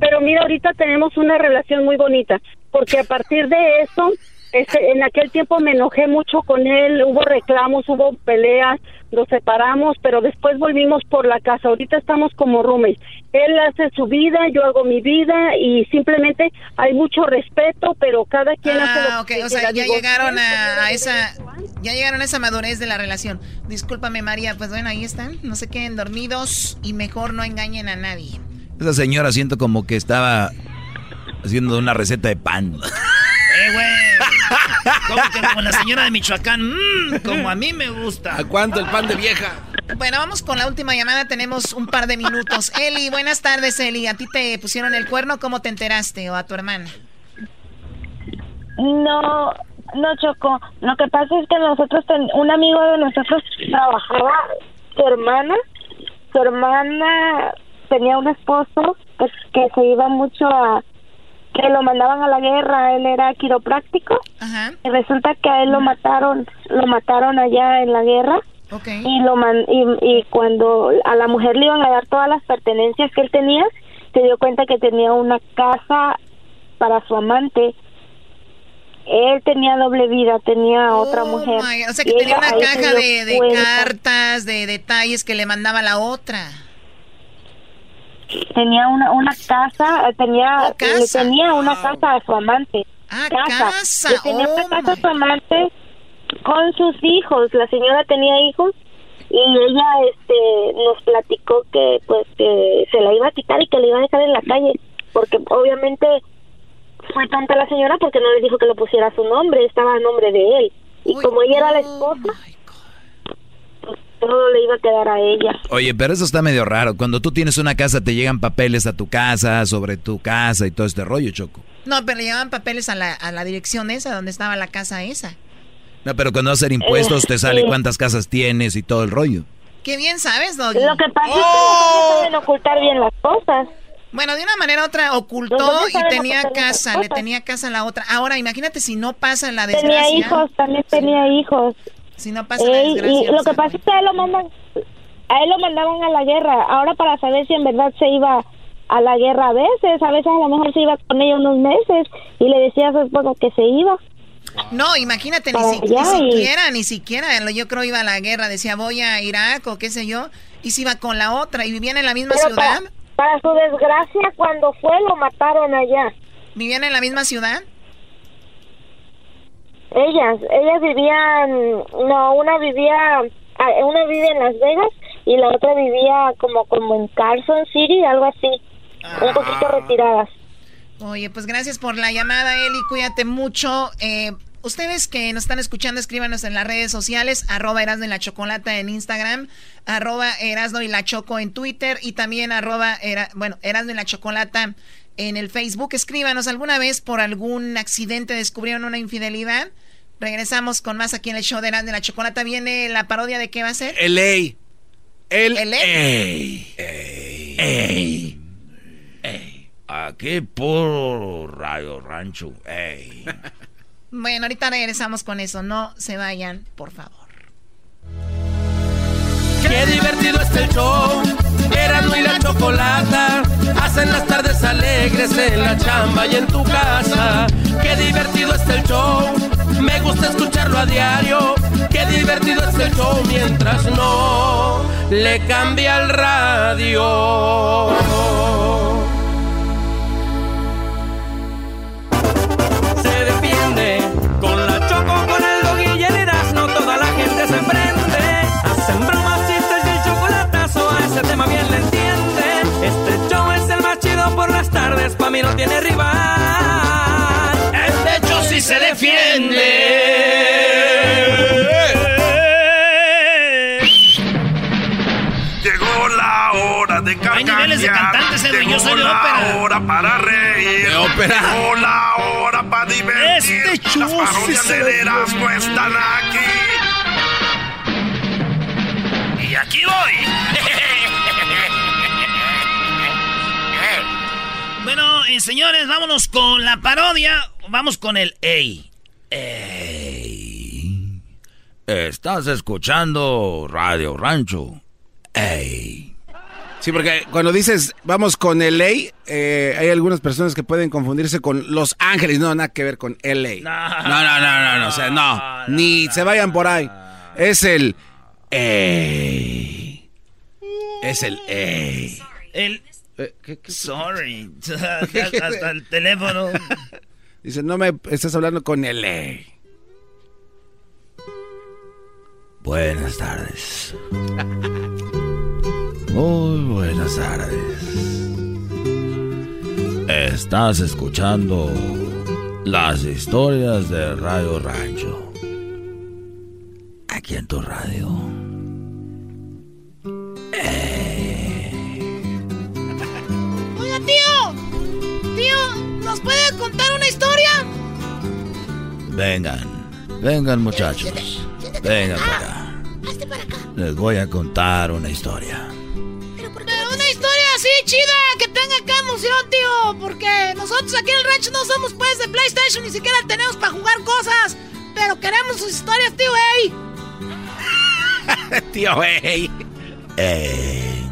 Pero mira, ahorita tenemos una relación muy bonita, porque a partir de eso, este, en aquel tiempo me enojé mucho con él, hubo reclamos, hubo peleas, nos separamos, pero después volvimos por la casa. Ahorita estamos como roommates. Él hace su vida, yo hago mi vida y simplemente hay mucho respeto, pero cada quien hace lo Ah, ok, que o sea, ya Digo, llegaron a, a esa... Ya llegaron a esa madurez de la relación. Discúlpame, María, pues bueno, ahí están. No se queden dormidos y mejor no engañen a nadie. Esa señora siento como que estaba haciendo una receta de pan. Eh, güey. Como que como la señora de Michoacán, mmm, como a mí me gusta. ¿A cuánto el pan de vieja? Bueno, vamos con la última llamada. Tenemos un par de minutos. Eli, buenas tardes, Eli. ¿A ti te pusieron el cuerno? ¿Cómo te enteraste? ¿O a tu hermana? No, no chocó. Lo que pasa es que nosotros, ten- un amigo de nosotros trabajaba, su hermana, su hermana tenía un esposo que, que se iba mucho a, que lo mandaban a la guerra, él era quiropráctico. Y resulta que a él lo mataron, lo mataron allá en la guerra. Y lo man- y, y cuando a la mujer le iban a dar todas las pertenencias que él tenía, se dio cuenta que tenía una casa para su amante. Él tenía doble vida, tenía otra mujer. Oh my, o sea, que tenía una caja de, de cartas, de detalles que le mandaba la otra. Tenía una una casa, eh, tenía le casa. tenía una casa a su amante. Ah, casa. casa. Le tenía Oh, una casa a su amante con sus hijos. La señora tenía hijos y ella este nos platicó que pues que se la iba a quitar y que le iba a dejar en la calle porque obviamente fue tanta la señora porque no le dijo que lo pusiera a su nombre, estaba a nombre de él. Y como ella era la esposa, todo le iba a quedar a ella. Oye, pero eso está medio raro. Cuando tú tienes una casa, te llegan papeles a tu casa, sobre tu casa y todo este rollo, Choco. No, pero le llevaban papeles a la, a la dirección esa, donde estaba la casa esa. No, pero cuando vas a hacer impuestos, te sale sí. cuántas casas tienes y todo el rollo. Qué bien sabes, Doggy. Lo que pasa es que ¡Oh! no saben ocultar bien las cosas. Bueno, de una manera u otra ocultó y tenía casa, le tenía casa a la otra. Ahora, imagínate si no pasa la desgracia. Tenía hijos, también tenía hijos. Si no pasa la Ey, desgracia. y lo que pasa es que a él lo mandan, a él lo mandaban a la guerra. Ahora para saber si en verdad se iba a la guerra a veces, a veces a lo mejor se iba con ella unos meses y le decía a su esposo que se iba. No, imagínate, ni, si- ni siquiera, ni siquiera. Yo creo iba a la guerra, decía voy a Irak o qué sé yo, y se iba con la otra y vivían en la misma Pero ciudad. Para, para su desgracia, cuando fue lo mataron allá. ¿Vivían en la misma ciudad? Ellas, ellas vivían, no, una vivía, ah, una vive en Las Vegas y la otra vivía como como en Carson City, algo así, un poquito retiradas. Oye, pues gracias por la llamada, Eli. Cuídate mucho. Eh, Ustedes que nos están escuchando, escríbanos en las redes sociales, arroba Erasno y la Chocolata en Instagram, arroba Erasno y la Choco en Twitter y también arroba, era, bueno, Erasno y la Chocolata en el Facebook. Escríbanos, ¿alguna vez por algún accidente descubrieron una infidelidad? Regresamos con más aquí en el show de Erasno y la Chocolata. Viene la parodia de qué va a ser. El El El Ey. Ey. Ey. Aquí por Radio Rancho. Ey. Bueno, ahorita regresamos con eso. No se vayan, por favor. Qué divertido está el show. Erasmo y la chocolata hacen las tardes alegres en la chamba y en tu casa. Qué divertido está el show. Me gusta escucharlo a diario. Qué divertido está el show mientras no le cambia el radio. Se defiende con la choco, las tardes. Pa' mí no tiene rival. Este show sí se Llegó la hora de carcajear. Hay niveles de cantantes, Edwin, yo Llegó soy de la ópera. hora para reír. De ópera. Llegó la hora para divertir. Este Las sí parodias se de Erasmo están aquí. Y aquí voy. eh, señores, vámonos con la parodia. Vamos con el Ey. Ey. Estás escuchando Radio Rancho. Ey. Sí, porque cuando dices vamos con LA, eh, hay algunas personas que pueden confundirse con Los Ángeles. No, nada que ver con LA. No, no, no, no, no, o sea, no. ni se vayan por ahí. Es el ey. Es el ey. El. Eh, Sorry. Hasta el teléfono. Dice, no me estás hablando con LA. Buenas tardes. Muy buenas tardes. Estás escuchando las historias de Radio Rancho. Aquí en tu radio. Oiga, ¿nos puede contar una historia? Vengan, vengan muchachos. Vengan para acá. Hazte para acá. Les voy a contar una historia. Pero una historia así chida que tenga acá emoción, tío. Porque nosotros aquí en el rancho no somos pues de PlayStation, ni siquiera tenemos para jugar cosas. Pero queremos sus historias, tío, ey. Tío, ey. Eh,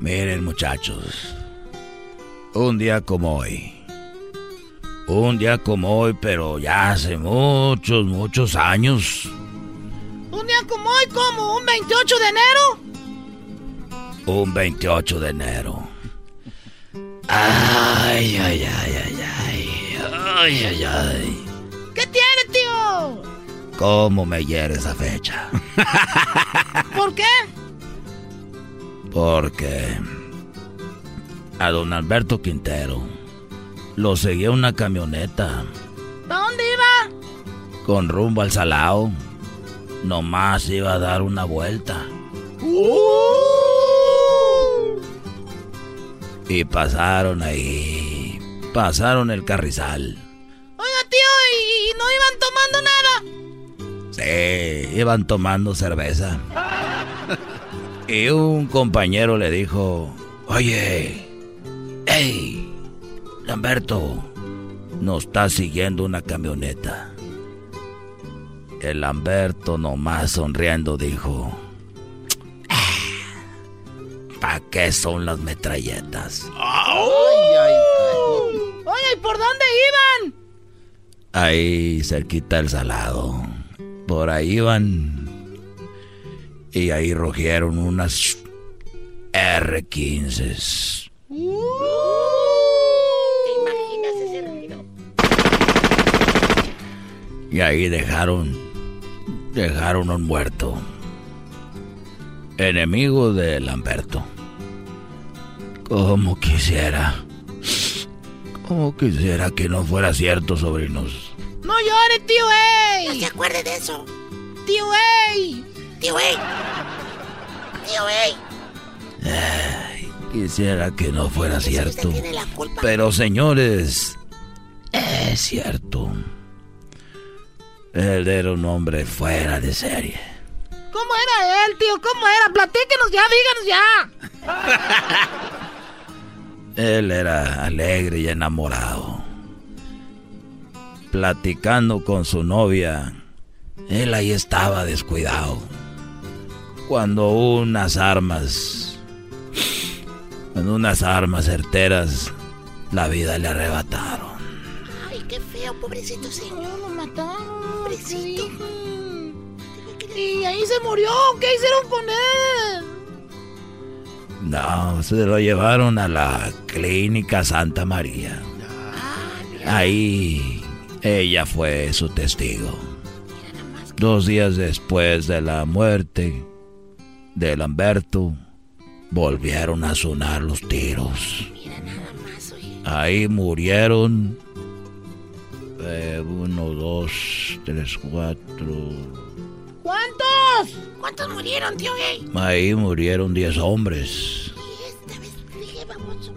miren muchachos, un día como hoy, un día como hoy, pero ya hace muchos, muchos años, Un día como hoy, como un 28 de enero. un 28 de enero. Ay, ay, ay, ay, ay, ay, ay, ay. ¿Qué tiene, tío? ¿Cómo me hiere esa fecha? ¿Por qué? Porque a don Alberto Quintero lo seguía una camioneta ¿Para dónde iba? con rumbo al Salao. Nomás iba a dar una vuelta. Y pasaron ahí. Pasaron el carrizal. Oiga, tío, ¿y, y no iban tomando nada? Sí, iban tomando cerveza. Y un compañero le dijo, oye, hey, Lamberto, nos está siguiendo una camioneta. El Lamberto nomás sonriendo dijo, ¿para qué son las metralletas? Oiga, ¿y por dónde iban? Ahí cerquita el salado. Por ahí iban. Y ahí rugieron unas R15. Y ahí dejaron. Dejaron un muerto. Enemigo de Lamberto. Como quisiera. Oh, quisiera que no fuera cierto, sobrinos. No llore, tío Ey. No se acuerde de eso. Tío Ey. Tío Ey. Tío Ey. Ay, quisiera que no fuera cierto. Pero señores, es cierto. Él era un hombre fuera de serie. ¿Cómo era él, tío? ¿Cómo era? Platíquenos ya, díganos ya. Él era alegre y enamorado. Platicando con su novia, él ahí estaba descuidado. Cuando unas armas, cuando unas armas certeras, la vida le arrebataron. Feo, pobrecito señor. Lo mataron. Pobrecito. Y ahí se murió. ¿Qué hicieron con él? No, se lo llevaron a la clínica Santa María. Ahí ella fue su testigo. Dos días después de la muerte de Lamberto, volvieron a sonar los tiros. Ahí murieron eh, uno, dos, tres, cuatro. ¿Cuántos? ¿Cuántos murieron, tío Gay? Ahí murieron diez hombres.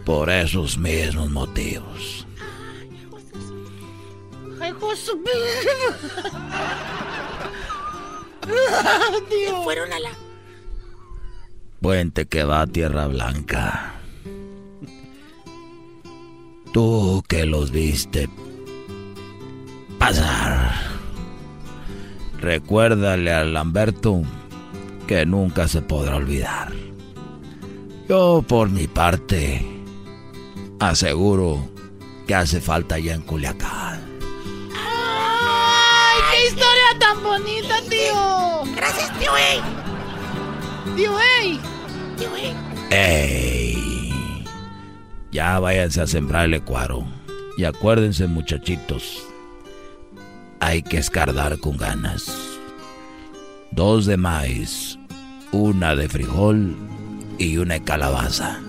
Por esos mismos motivos. Ay, José. tío. Fueron a la. Puente que va a Tierra Blanca. Tú que los viste pasar. Recuérdale a Lamberto que nunca se podrá olvidar. Yo por mi parte aseguro que hace falta ya en Culiacán. ¡Ay, qué historia tan bonita, tío! Gracias, tío Ey. Tío Ey. Tío Ey. ¡Ey! Ya váyanse a sembrar el ecuaro. Y acuérdense, muchachitos, hay que escardar con ganas. Dos de maíz, una de frijol y una de calabaza.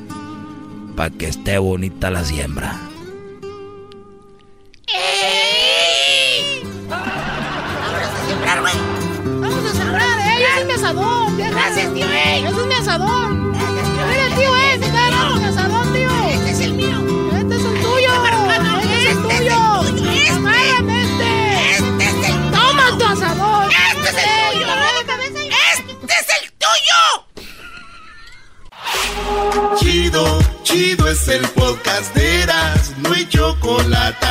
Para que esté bonita la siembra. ¡Ey! Vámonos a sembrar, güey. Vamos a sembrar, ¿eh? Es mi asadón. Gracias, tío Ey. Ese es mi asadón. Este es el tuyo. Este es el tuyo. Chido, chido es el podcast de Eras, no hay chocolate.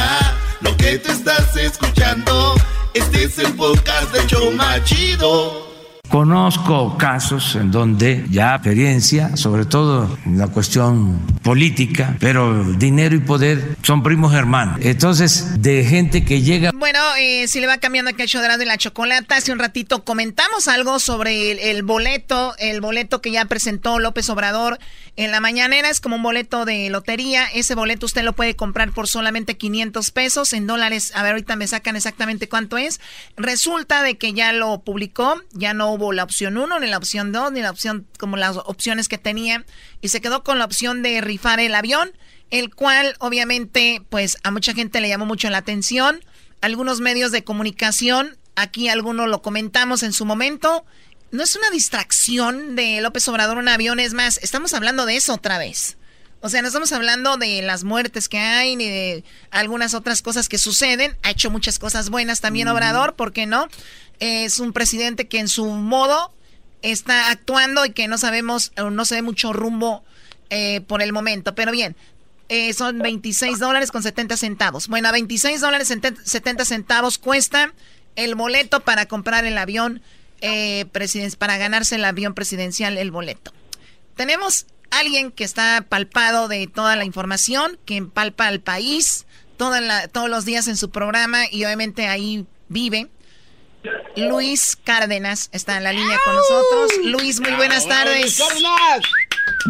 Lo que te estás escuchando, este es el podcast de Choma Chido. Conozco casos en donde ya experiencia, sobre todo en la cuestión política, pero dinero y poder son primos hermanos. Entonces, de gente que llega... Bueno, eh, si le va cambiando aquí el show de la chocolata, hace un ratito comentamos algo sobre el boleto, el boleto que ya presentó López Obrador en la mañanera, es como un boleto de lotería, ese boleto usted lo puede comprar por solamente 500 pesos, en dólares, a ver, ahorita me sacan exactamente cuánto es. Resulta de que ya lo publicó, ya no hubo la opción 1, ni la opción 2, ni la opción, como las opciones que tenía, y se quedó con la opción de rifar el avión, el cual obviamente pues a mucha gente le llamó mucho la atención, algunos medios de comunicación, aquí algunos lo comentamos en su momento, no es una distracción de López Obrador un avión, es más, estamos hablando de eso otra vez. O sea, no estamos hablando de las muertes que hay ni de algunas otras cosas que suceden. Ha hecho muchas cosas buenas también Obrador, ¿por qué no? Es un presidente que en su modo está actuando y que no sabemos, no se ve mucho rumbo eh, por el momento. Pero bien, eh, son 26 dólares con 70 centavos. Bueno, a 26 dólares 70 centavos cuesta el boleto para comprar el avión, eh, presiden- para ganarse el avión presidencial, el boleto. Tenemos alguien que está palpado de toda la información, que empalpa al país toda la- todos los días en su programa y obviamente ahí vive. Luis Cárdenas está en la línea con nosotros. Luis, muy buenas tardes.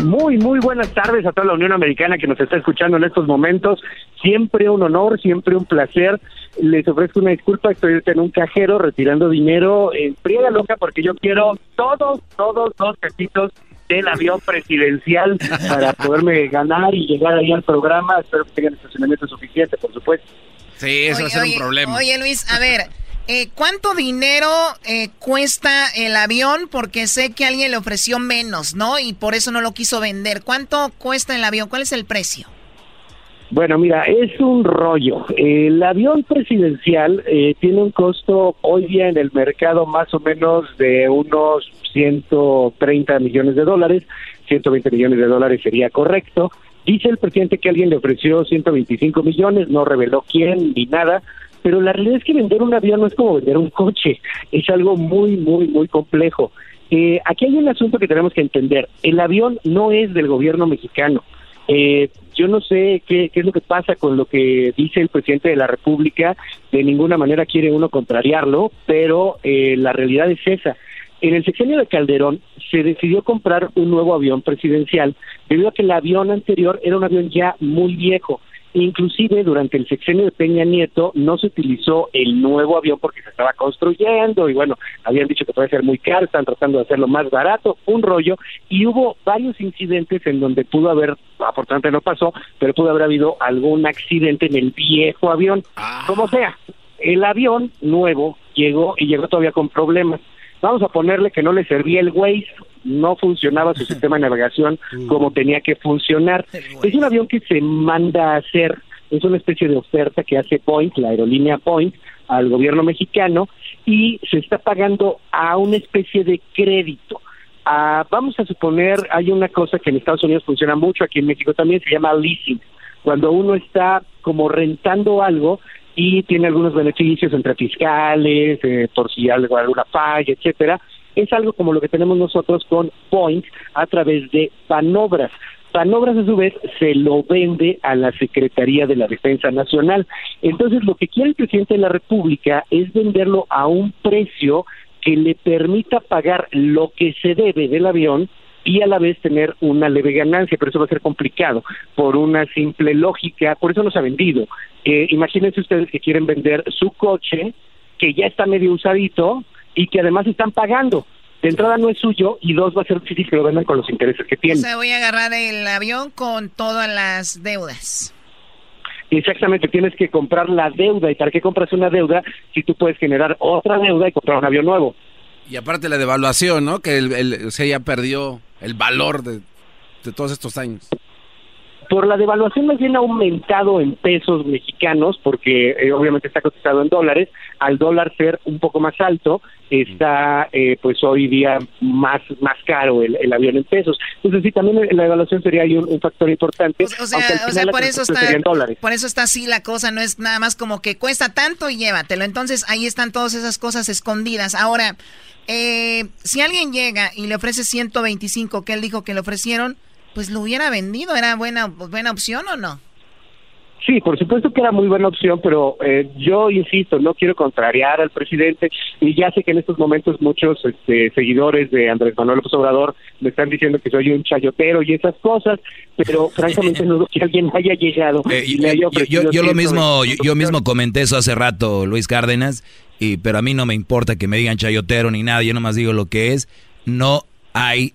Muy, muy buenas tardes a toda la Unión Americana que nos está escuchando en estos momentos. Siempre un honor, siempre un placer. Les ofrezco una disculpa, estoy ahorita en un cajero retirando dinero en friega loca porque yo quiero todos, todos los pesitos del avión presidencial para poderme ganar y llegar ahí al programa. Espero que tengan estacionamiento suficiente, por supuesto. Sí, eso va a ser un problema. Oye, Luis, a ver, eh, ¿cuánto dinero eh, cuesta el avión? Porque sé que alguien le ofreció menos, ¿no? Y por eso no lo quiso vender. ¿Cuánto cuesta el avión? ¿Cuál es el precio? Bueno, mira, es un rollo. El avión presidencial eh, tiene un costo hoy día en el mercado más o menos de unos 130 millones de dólares, 120 millones de dólares sería correcto. Dice el presidente que alguien le ofreció 125 millones, no reveló quién ni nada, pero la realidad es que vender un avión no es como vender un coche, es algo muy, muy, muy complejo. Eh, aquí hay un asunto que tenemos que entender. El avión no es del gobierno mexicano. Eh, yo no sé qué, es lo que pasa con lo que dice el presidente de la República. De ninguna manera quiere uno contrariarlo, pero eh, la realidad es esa. En el sexenio de Calderón se decidió comprar un nuevo avión presidencial debido a que el avión anterior era un avión ya muy viejo. Inclusive durante el sexenio de Peña Nieto no se utilizó el nuevo avión porque se estaba construyendo y bueno, habían dicho que puede ser muy caro, están tratando de hacerlo más barato, un rollo, y hubo varios incidentes en donde pudo haber, afortunadamente no pasó, pero pudo haber habido algún accidente en el viejo avión. Como sea, el avión nuevo llegó y llegó todavía con problemas. Vamos a ponerle que no le servía el Waze, no funcionaba su sistema de navegación como tenía que funcionar. Es un avión que se manda a hacer, es una especie de oferta que hace Point, la aerolínea Point, al gobierno mexicano y se está pagando a una especie de crédito. Ah, vamos a suponer, hay una cosa que en Estados Unidos funciona mucho, aquí en México también se llama leasing. Cuando uno está como rentando algo y tiene algunos beneficios entre fiscales, eh, por si algo, alguna falla, etcétera, es algo como lo que tenemos nosotros con Point a través de Panobras. Panobras a su vez se lo vende a la Secretaría de la Defensa Nacional. Entonces lo que quiere el presidente de la República es venderlo a un precio que le permita pagar lo que se debe del avión y a la vez tener una leve ganancia, pero eso va a ser complicado por una simple lógica, por eso no se ha vendido. Eh, imagínense ustedes que quieren vender su coche, que ya está medio usadito y que además están pagando. De entrada no es suyo y dos va a ser difícil que lo vendan con los intereses que tienen. O sea, voy a agarrar el avión con todas las deudas. Exactamente, tienes que comprar la deuda. ¿Y para qué compras una deuda si tú puedes generar otra deuda y comprar un avión nuevo? Y aparte la devaluación, ¿no? Que el, el, se ya perdió el valor de, de todos estos años por la devaluación más bien ha aumentado en pesos mexicanos, porque eh, obviamente está cotizado en dólares, al dólar ser un poco más alto, está eh, pues hoy día más más caro el, el, avión en pesos. Entonces sí, también la devaluación sería un, un factor importante. O, o sea, o sea por, eso está, por eso está así la cosa, no es nada más como que cuesta tanto y llévatelo. Entonces ahí están todas esas cosas escondidas. Ahora, eh, si alguien llega y le ofrece 125, que él dijo que le ofrecieron, pues lo hubiera vendido. ¿Era buena, buena opción o no? Sí, por supuesto que era muy buena opción, pero eh, yo insisto, no quiero contrariar al presidente y ya sé que en estos momentos muchos este, seguidores de Andrés Manuel López Obrador me están diciendo que soy un chayotero y esas cosas, pero francamente no que alguien haya llegado eh, y, le haya yo, yo, lo mismo, yo, yo, mismo comenté eso hace rato, Luis Cárdenas, y pero a mí no me importa que me digan chayotero ni nada, yo nomás digo lo que es. No hay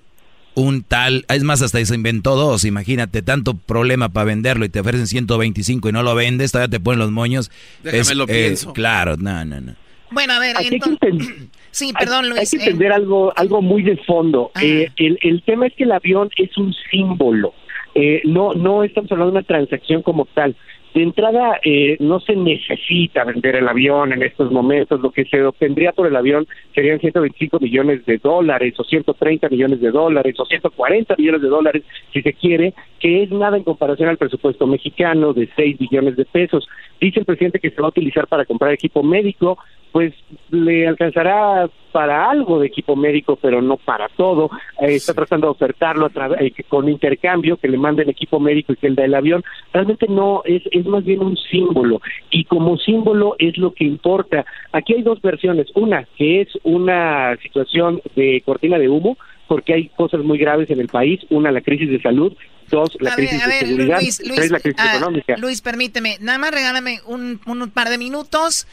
un tal, es más, hasta se inventó dos, imagínate, tanto problema para venderlo y te ofrecen 125 y no lo vendes, todavía te ponen los moños. Déjame lo pienso. Claro, no, no, no. Bueno, a ver, sí, perdón, Luis. Hay que entender algo, algo muy de fondo. Eh, el, el tema es que el avión es un símbolo. Eh, no, no estamos hablando de una transacción como tal. De entrada, eh, no se necesita vender el avión en estos momentos. Lo que se obtendría por el avión serían 125 millones de dólares, o 130 millones de dólares, o 140 millones de dólares, si se quiere, que es nada en comparación al presupuesto mexicano de 6 billones de pesos. Dice el presidente que se va a utilizar para comprar equipo médico, pues le alcanzará para algo de equipo médico, pero no para todo. Eh, está tratando de ofertarlo a eh, con intercambio, que le manden equipo médico y que el avión. Realmente no, es, es más bien un símbolo. Y como símbolo es lo que importa. Aquí hay dos versiones. Una, que es una situación de cortina de humo, porque hay cosas muy graves en el país. Una, la crisis de salud. Dos, la crisis de seguridad. Luis, tres, la crisis ah, económica. Luis, permíteme, nada más regálame un, un par de minutos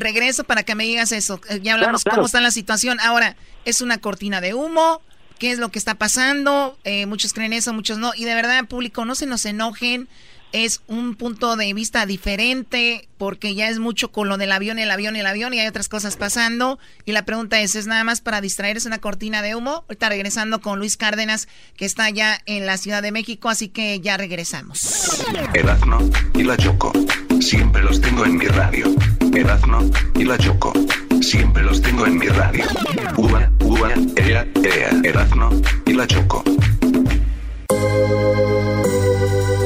regreso para que me digas eso. Eh, ya hablamos claro, claro. cómo está la situación. Ahora, es una cortina de humo. qué es lo que está pasando. Eh, muchos creen eso, muchos no. Y de verdad, público, no se nos enojen. Es un punto de vista diferente porque ya es mucho con lo del avión, el avión, el avión y hay otras cosas pasando. Y la pregunta es, ¿es nada más para distraerse una cortina de humo? Ahorita regresando con Luis Cárdenas, que está ya en la Ciudad de México, así que ya regresamos. Erazno y la Choco. Siempre los tengo en mi radio. Erazno y la Choco. Siempre los tengo en mi radio. Uva, uva, ea, ea. Erazno y la Choco.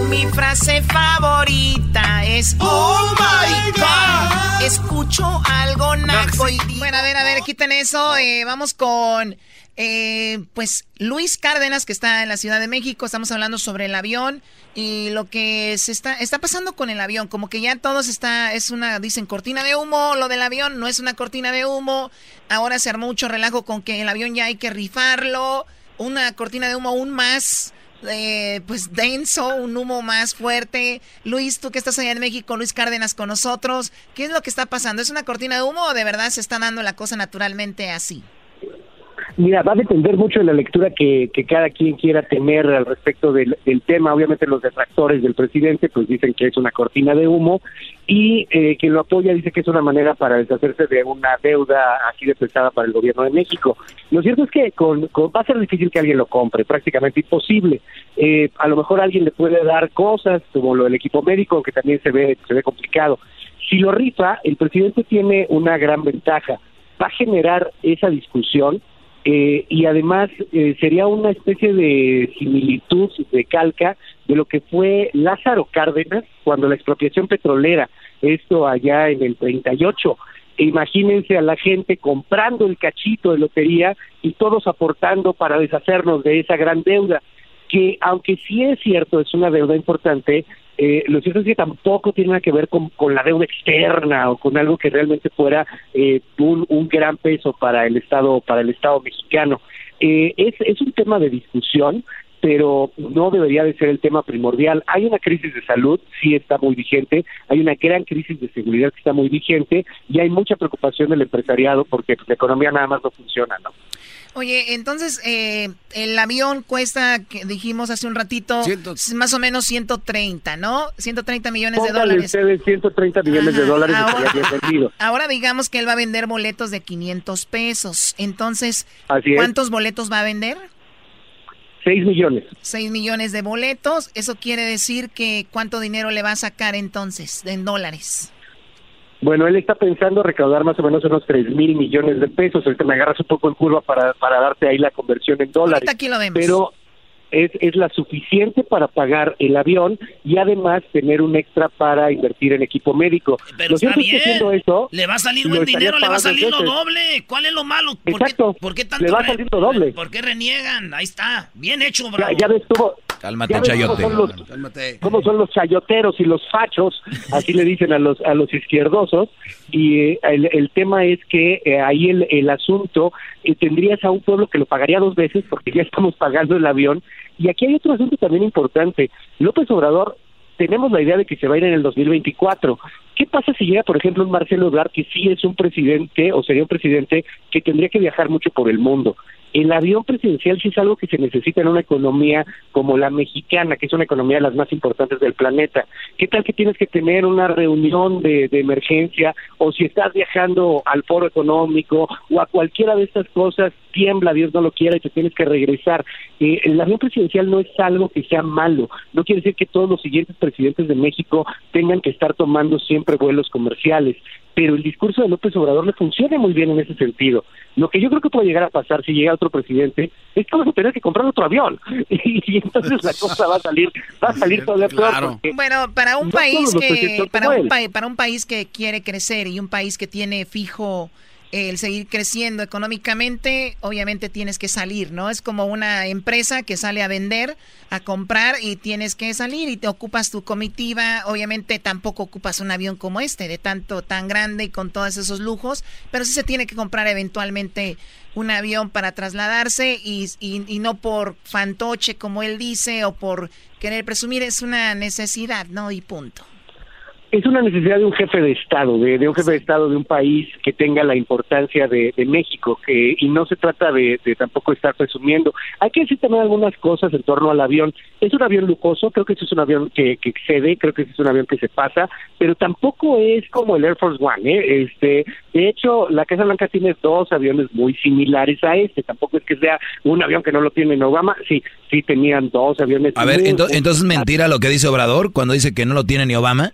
Mi frase favorita es Oh my God. Escucho algo naco y Bueno, a ver, a ver, quiten eso. eh, vamos con, eh, pues, Luis Cárdenas, que está en la Ciudad de México. Estamos hablando sobre el avión y lo que se está, está pasando con el avión. Como que ya todos está, es una, dicen, cortina de humo. Lo del avión no es una cortina de humo. Ahora se armó mucho relajo con que el avión ya hay que rifarlo. Una cortina de humo aún más eh, pues denso, un humo más fuerte. Luis, tú que estás allá en México, Luis Cárdenas con nosotros, ¿qué es lo que está pasando? ¿Es una cortina de humo o de verdad se está dando la cosa naturalmente así? Mira, va a depender mucho de la lectura que, que cada quien quiera tener al respecto del, del tema. Obviamente los detractores del presidente pues dicen que es una cortina de humo y eh, quien lo apoya dice que es una manera para deshacerse de una deuda así de pesada para el gobierno de México. Lo cierto es que con, con- va a ser difícil que alguien lo compre, prácticamente imposible. Eh, a lo mejor alguien le puede dar cosas como lo del equipo médico, que también se ve, se ve complicado. Si lo rifa, el presidente tiene una gran ventaja. Va a generar esa discusión eh, y además eh, sería una especie de similitud, de calca, de lo que fue Lázaro Cárdenas cuando la expropiación petrolera, esto allá en el 38. E imagínense a la gente comprando el cachito de lotería y todos aportando para deshacernos de esa gran deuda, que aunque sí es cierto, es una deuda importante, eh, lo cierto es que tampoco tiene nada que ver con, la deuda externa o con algo que realmente fuera eh, un, gran peso para el Estado para el Estado mexicano. Eh, es, es un tema de discusión, pero no debería de ser el tema primordial. Hay una crisis de salud, sí está muy vigente, hay una gran crisis de seguridad que está muy vigente y hay mucha preocupación del empresariado porque la economía nada más no funciona, ¿no? Oye, entonces eh, el avión cuesta, que dijimos hace un ratito, más o menos 130, ¿no? 130 millones de dólares. ustedes 130 millones de dólares ahora- digamos que él va a vender boletos de 500 pesos. Entonces, Así. ¿cuántos boletos va a vender? 6 millones. 6 millones de boletos. Eso quiere decir que cuánto dinero le va a sacar entonces en dólares. Bueno, él está pensando recaudar más o menos unos 3 mil millones de pesos. Ahorita me agarras un poco en curva para, para darte ahí la conversión en dólares. Aquí lo vemos. Pero es, es la suficiente para pagar el avión y además tener un extra para invertir en equipo médico. Pero Lo está cierto es que bien. haciendo eso, Le va a salir buen dinero, le va a salir lo veces. doble. ¿Cuál es lo malo? ¿Por Exacto. qué, por qué tanto Le va a salir lo doble. ¿Por qué reniegan? Ahí está. Bien hecho, Ya, bravo. ya ves cómo... Cálmate, ya ves cómo chayote. son los- cómo son los chayoteros y los fachos, así le dicen a los a los izquierdosos, y eh, el, el tema es que eh, ahí el, el asunto, eh, tendrías a un pueblo que lo pagaría dos veces porque ya estamos pagando el avión, y aquí hay otro asunto también importante, López Obrador, tenemos la idea de que se va a ir en el 2024, ¿Qué pasa si llega, por ejemplo, un Marcelo Ebrard que sí es un presidente o sería un presidente que tendría que viajar mucho por el mundo? El avión presidencial sí es algo que se necesita en una economía como la mexicana, que es una economía de las más importantes del planeta. ¿Qué tal que tienes que tener una reunión de, de emergencia o si estás viajando al foro económico o a cualquiera de estas cosas, tiembla, Dios no lo quiera y te tienes que regresar? Eh, el avión presidencial no es algo que sea malo, no quiere decir que todos los siguientes presidentes de México tengan que estar tomando siempre vuelos comerciales, pero el discurso de López Obrador le funciona muy bien en ese sentido. Lo que yo creo que puede llegar a pasar si llega otro presidente es que vamos a tener que comprar otro avión y, entonces la cosa va a salir va a salir todavía peor. porque Bueno, para un no país que para un, pa- para un país que quiere crecer y un país que tiene fijo el seguir creciendo económicamente, obviamente tienes que salir, ¿no? Es como una empresa que sale a vender, a comprar y tienes que salir y te ocupas tu comitiva. Obviamente tampoco ocupas un avión como este, de tanto tan grande y con todos esos lujos, pero sí se tiene que comprar eventualmente un avión para trasladarse y, y- y no por fantoche, como él dice, o por querer presumir, es una necesidad, ¿no? Y punto. Es una necesidad de un jefe de Estado, de, de un jefe de Estado de un país que tenga la importancia de, de México, que y no se trata de, de, tampoco estar presumiendo. Hay que decir también algunas cosas en torno al avión. Es un avión lujoso, creo que es un avión que, que excede, creo que es un avión que se pasa, pero tampoco es como el Air Force One. ¿eh? Este, de hecho, la Casa Blanca tiene dos aviones muy similares a este. Tampoco es que sea un avión que no lo tiene en Obama. Sí, sí tenían dos aviones. A ver, ento, entonces mentira lo que dice Obrador cuando dice que no lo tiene ni Obama.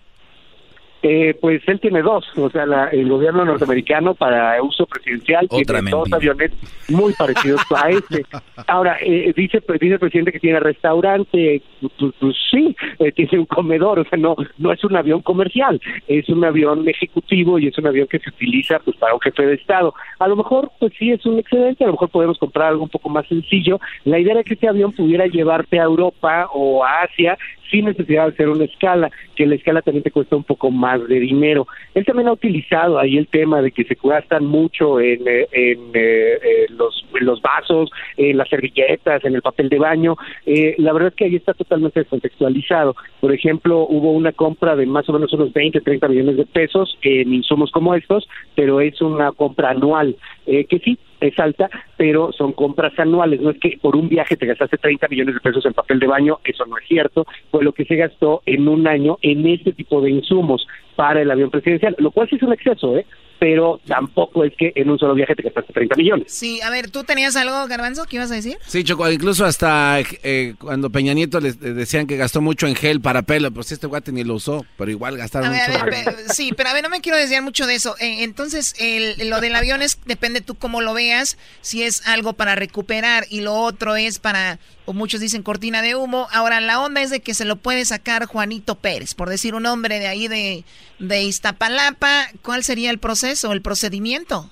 Eh, pues él tiene dos, o sea, la, el gobierno norteamericano para uso presidencial Otra tiene dos aviones muy parecidos a este. Ahora, eh, dice, dice el presidente que tiene restaurante, pues, pues sí, eh, tiene un comedor, o sea, no, no es un avión comercial, es un avión ejecutivo y es un avión que se utiliza pues para un jefe de Estado. A lo mejor, pues sí, es un excedente, a lo mejor podemos comprar algo un poco más sencillo. La idea era que este avión pudiera llevarte a Europa o a Asia sin necesidad de hacer una escala, que la escala también te cuesta un poco más de dinero. Él también ha utilizado ahí el tema de que se gastan mucho en, eh, en, eh, eh, los, los vasos, en las servilletas, en el papel de baño. Eh, la verdad es que ahí está totalmente descontextualizado. Por ejemplo, hubo una compra de más o menos unos 20, 30 millones de pesos en insumos como estos, pero es una compra anual, eh, que sí, es alta, pero son compras anuales. No es que por un viaje te gastaste 30 millones de pesos en papel de baño, eso no es cierto. Fue lo que se gastó en un año en este tipo de insumos para el avión presidencial, lo cual sí es un exceso, ¿eh? Pero tampoco es que en un solo viaje te gastaste 30 millones. Sí, a ver, ¿tú tenías algo, Garbanzo, que ibas a decir? Sí, Choco, incluso hasta eh, cuando Peña Nieto les eh, decían que gastó mucho en gel para pelo, pues este guate ni lo usó, pero igual gastaron A ver, mucho. a ver, pe- sí, pero a ver, no me quiero desviar mucho de eso. Eh, entonces, el- lo del avión es, depende tú cómo lo veas, si es algo para recuperar y lo otro es para, o muchos dicen cortina de humo. Ahora, la onda es de que se lo puede sacar Juanito Pérez, por decir un hombre de ahí de, de Iztapalapa. ¿Cuál sería el proceso, el procedimiento?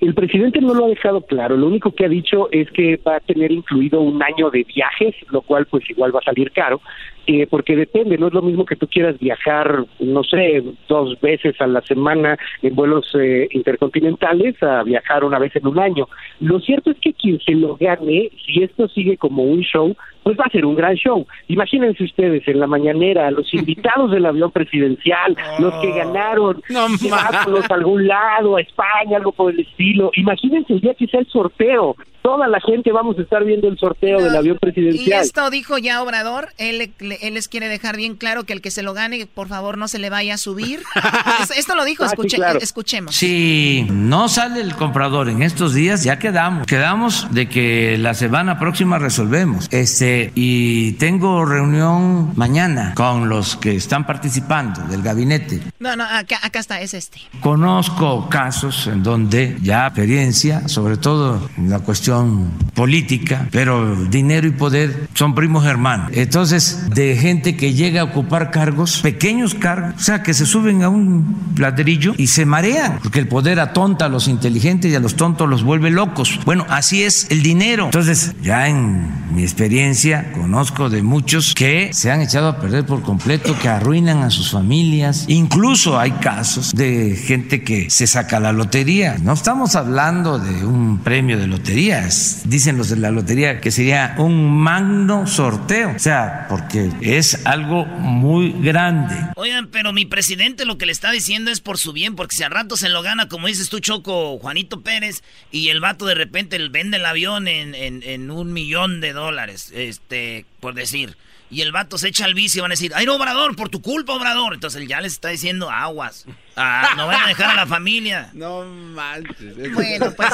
El presidente no lo ha dejado claro. Lo único que ha dicho es que va a tener incluido un año de viajes, lo cual pues igual va a salir caro, eh, porque depende, no es lo mismo que tú quieras viajar, no sé, dos veces a la semana en vuelos eh, intercontinentales a viajar una vez en un año. Lo cierto es que quien se lo gane, si esto sigue como un show, pues va a ser un gran show. Imagínense ustedes en la mañanera, los invitados del avión presidencial, los que ganaron, llevándolos a algún lado, a España, algo por el estilo. Imagínense el día que sea el sorteo. Toda la gente vamos a estar viendo el sorteo del avión Y presidencial. esto dijo ya Obrador, él, le- él les quiere dejar bien claro que el que se lo gane, por favor, no se le vaya a subir. Es- esto lo dijo, Ah, sí, claro. escuchemos. Si no sale el comprador en estos días, ya quedamos. Quedamos de que la semana próxima resolvemos. Este, y tengo reunión mañana con los que están participando del gabinete. No, no, acá, acá está, es este. Conozco casos en donde ya experiencia, sobre todo en la cuestión política, pero dinero y poder son primos hermanos. Entonces, de gente que llega a ocupar cargos, pequeños cargos, o sea, que se suben a un ladrillo y se marean, porque el poder atonta a los inteligentes y a los tontos los vuelve locos. Bueno, así es el dinero. Entonces, ya en mi experiencia conozco de muchos que se han echado a perder por completo, que arruinan a sus familias. Incluso hay casos de gente que se saca la lotería. No estamos hablando de un premio de loterías. Dicen los de la lotería que sería un magno sorteo. O sea, porque es algo muy grande. Oigan, pero mi presidente lo que le está diciendo es por su bien, porque si al rato se lo gana, como dices tú, Choco, Juanito Pérez, y el vato de repente vende el avión en un millón de dólares, este, por decir, y el vato se echa al vicio y van a decir, ay, no, Obrador, por tu culpa, Obrador. Entonces él ya les está diciendo aguas. Ah, no van a dejar a la familia. No manches. Bueno, pues,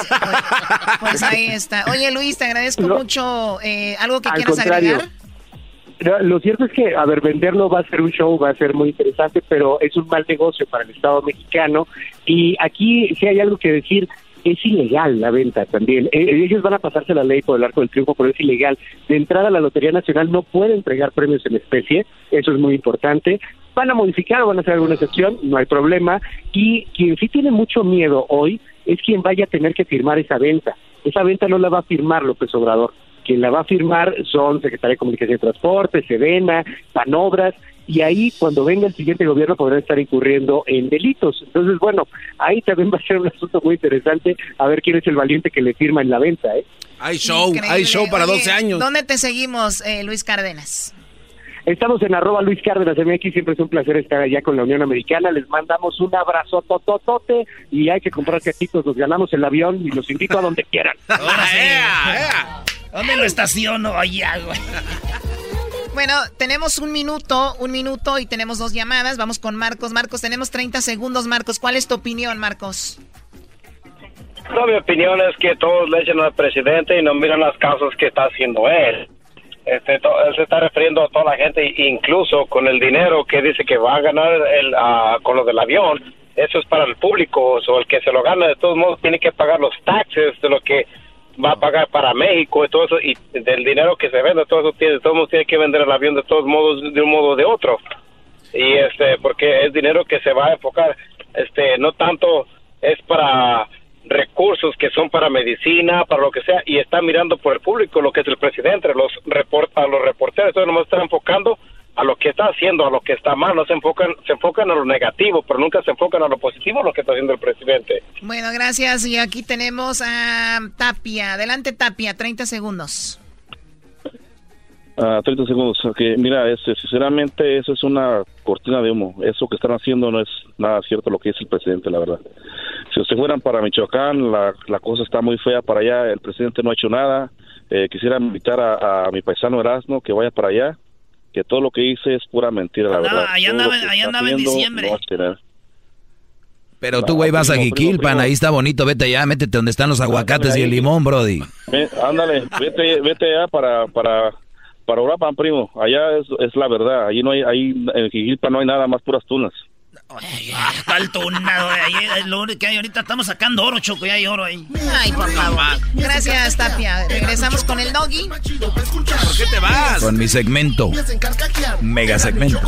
Pues ahí está. Oye, Luis, te agradezco mucho. Eh, ¿Algo que Al quieras contrario. agregar? Lo cierto es que, a ver, venderlo va a ser un show, va a ser muy interesante, pero es un mal negocio para el Estado mexicano. Y aquí, si hay algo que decir, es ilegal la venta también. Eh, ellos van a pasarse la ley por el arco del triunfo, pero es ilegal. De entrada, la Lotería Nacional no puede entregar premios en especie, eso es muy importante. Van a modificar o van a hacer alguna excepción, no hay problema. Y quien sí tiene mucho miedo hoy es quien vaya a tener que firmar esa venta. Esa venta no la va a firmar López Obrador. Quien la va a firmar son Secretaría de Comunicación y Transporte, Sedena, Panobras, y ahí cuando venga el siguiente gobierno podrán estar incurriendo en delitos. Entonces, bueno, ahí también va a ser un asunto muy interesante a ver quién es el valiente que le firma en la venta, ¿eh? Hay show, Increíble. hay show para Oye, 12 años. ¿Dónde te seguimos, eh, Luis Cárdenas? Estamos en arroba Luis Cárdenas MX, siempre es un placer estar allá con la Unión Americana. Les mandamos un abrazo tototote y hay que comprar casitos, nos ganamos el avión y los invito a donde quieran. ¿Dónde lo estaciono? Allá, güey. Bueno, tenemos un minuto, un minuto y tenemos dos llamadas. Vamos con Marcos. Marcos, tenemos 30 segundos, Marcos. ¿Cuál es tu opinión, Marcos? No, mi opinión es que todos le echan al presidente y no miran las causas que está haciendo él. Este, él se está refiriendo a toda la gente, incluso con el dinero que dice que va a ganar el, ah, con lo del avión. Eso es para el público, o el que se lo gana de todos modos tiene que pagar los taxes de lo que va a pagar para México y todo eso, y del dinero que se vende, todo eso tiene, todo mundo tiene que vender el avión de todos modos, de un modo o de otro. Y este, porque es dinero que se va a enfocar, este, no tanto es para recursos que son para medicina, para lo que sea, y está mirando por el público lo que es el presidente, los reporta, los reporteros, entonces nomás están enfocando a lo que está haciendo, a lo que está mal, no se enfocan, se enfocan a lo negativo, pero nunca se enfocan a lo positivo, lo que está haciendo el presidente. Bueno, gracias, y aquí tenemos a Tapia, adelante Tapia, 30 segundos. Uh, 30 segundos. que Mira, este, sinceramente, eso es una cortina de humo. Eso que están haciendo no es nada cierto lo que dice el presidente, la verdad. Si ustedes fueran para Michoacán, la, la cosa está muy fea para allá. El presidente no ha hecho nada. Eh, quisiera invitar a, mi paisano Erasmo que vaya para allá, que todo lo que hice es pura mentira, la verdad. Allá andaba, allá andaba en diciembre. pero tú, güey, vas a Jiquilpan, ahí está bonito, vete allá, métete donde están los aguacates y el limón, brody. ándale, vete, vete allá para, para, para Europa, primo, allá es, es, la verdad, ahí no hay, ahí en Jiquilpa no hay nada más puras tunas. Está el lo único que hay ahorita, estamos sacando oro, Choco, y hay oro ahí. Ay, por favor. Gracias, Tapia. Regresamos con el doggy. ¿Por qué te vas? Con mi segmento. Mega segmento.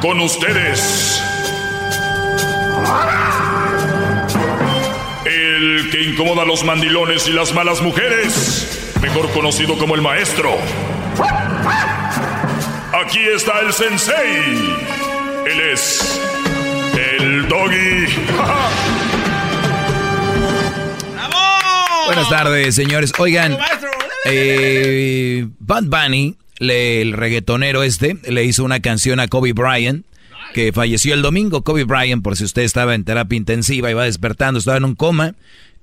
Con ustedes el que incomoda a los mandilones y las malas mujeres, mejor conocido como el maestro. Aquí está el sensei. Él es el doggy. Buenas tardes, señores. Oigan, eh, Bad Bunny, el reggaetonero este, le hizo una canción a Kobe Bryant que falleció el domingo. Kobe Bryant, por si usted estaba en terapia intensiva y va despertando, estaba en un coma.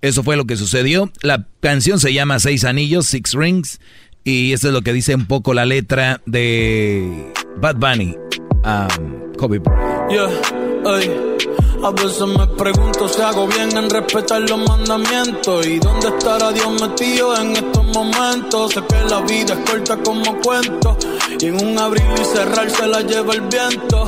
Eso fue lo que sucedió. La canción se llama Seis Anillos, Six Rings. Y esto es lo que dice un poco la letra de Bad Bunny, um, Kobe Bryant. A veces me pregunto si hago bien en respetar los mandamientos. ¿Y dónde estará Dios metido en estos momentos? Sé que la vida es corta como cuento. Y en un abrir y cerrar se la lleva el viento.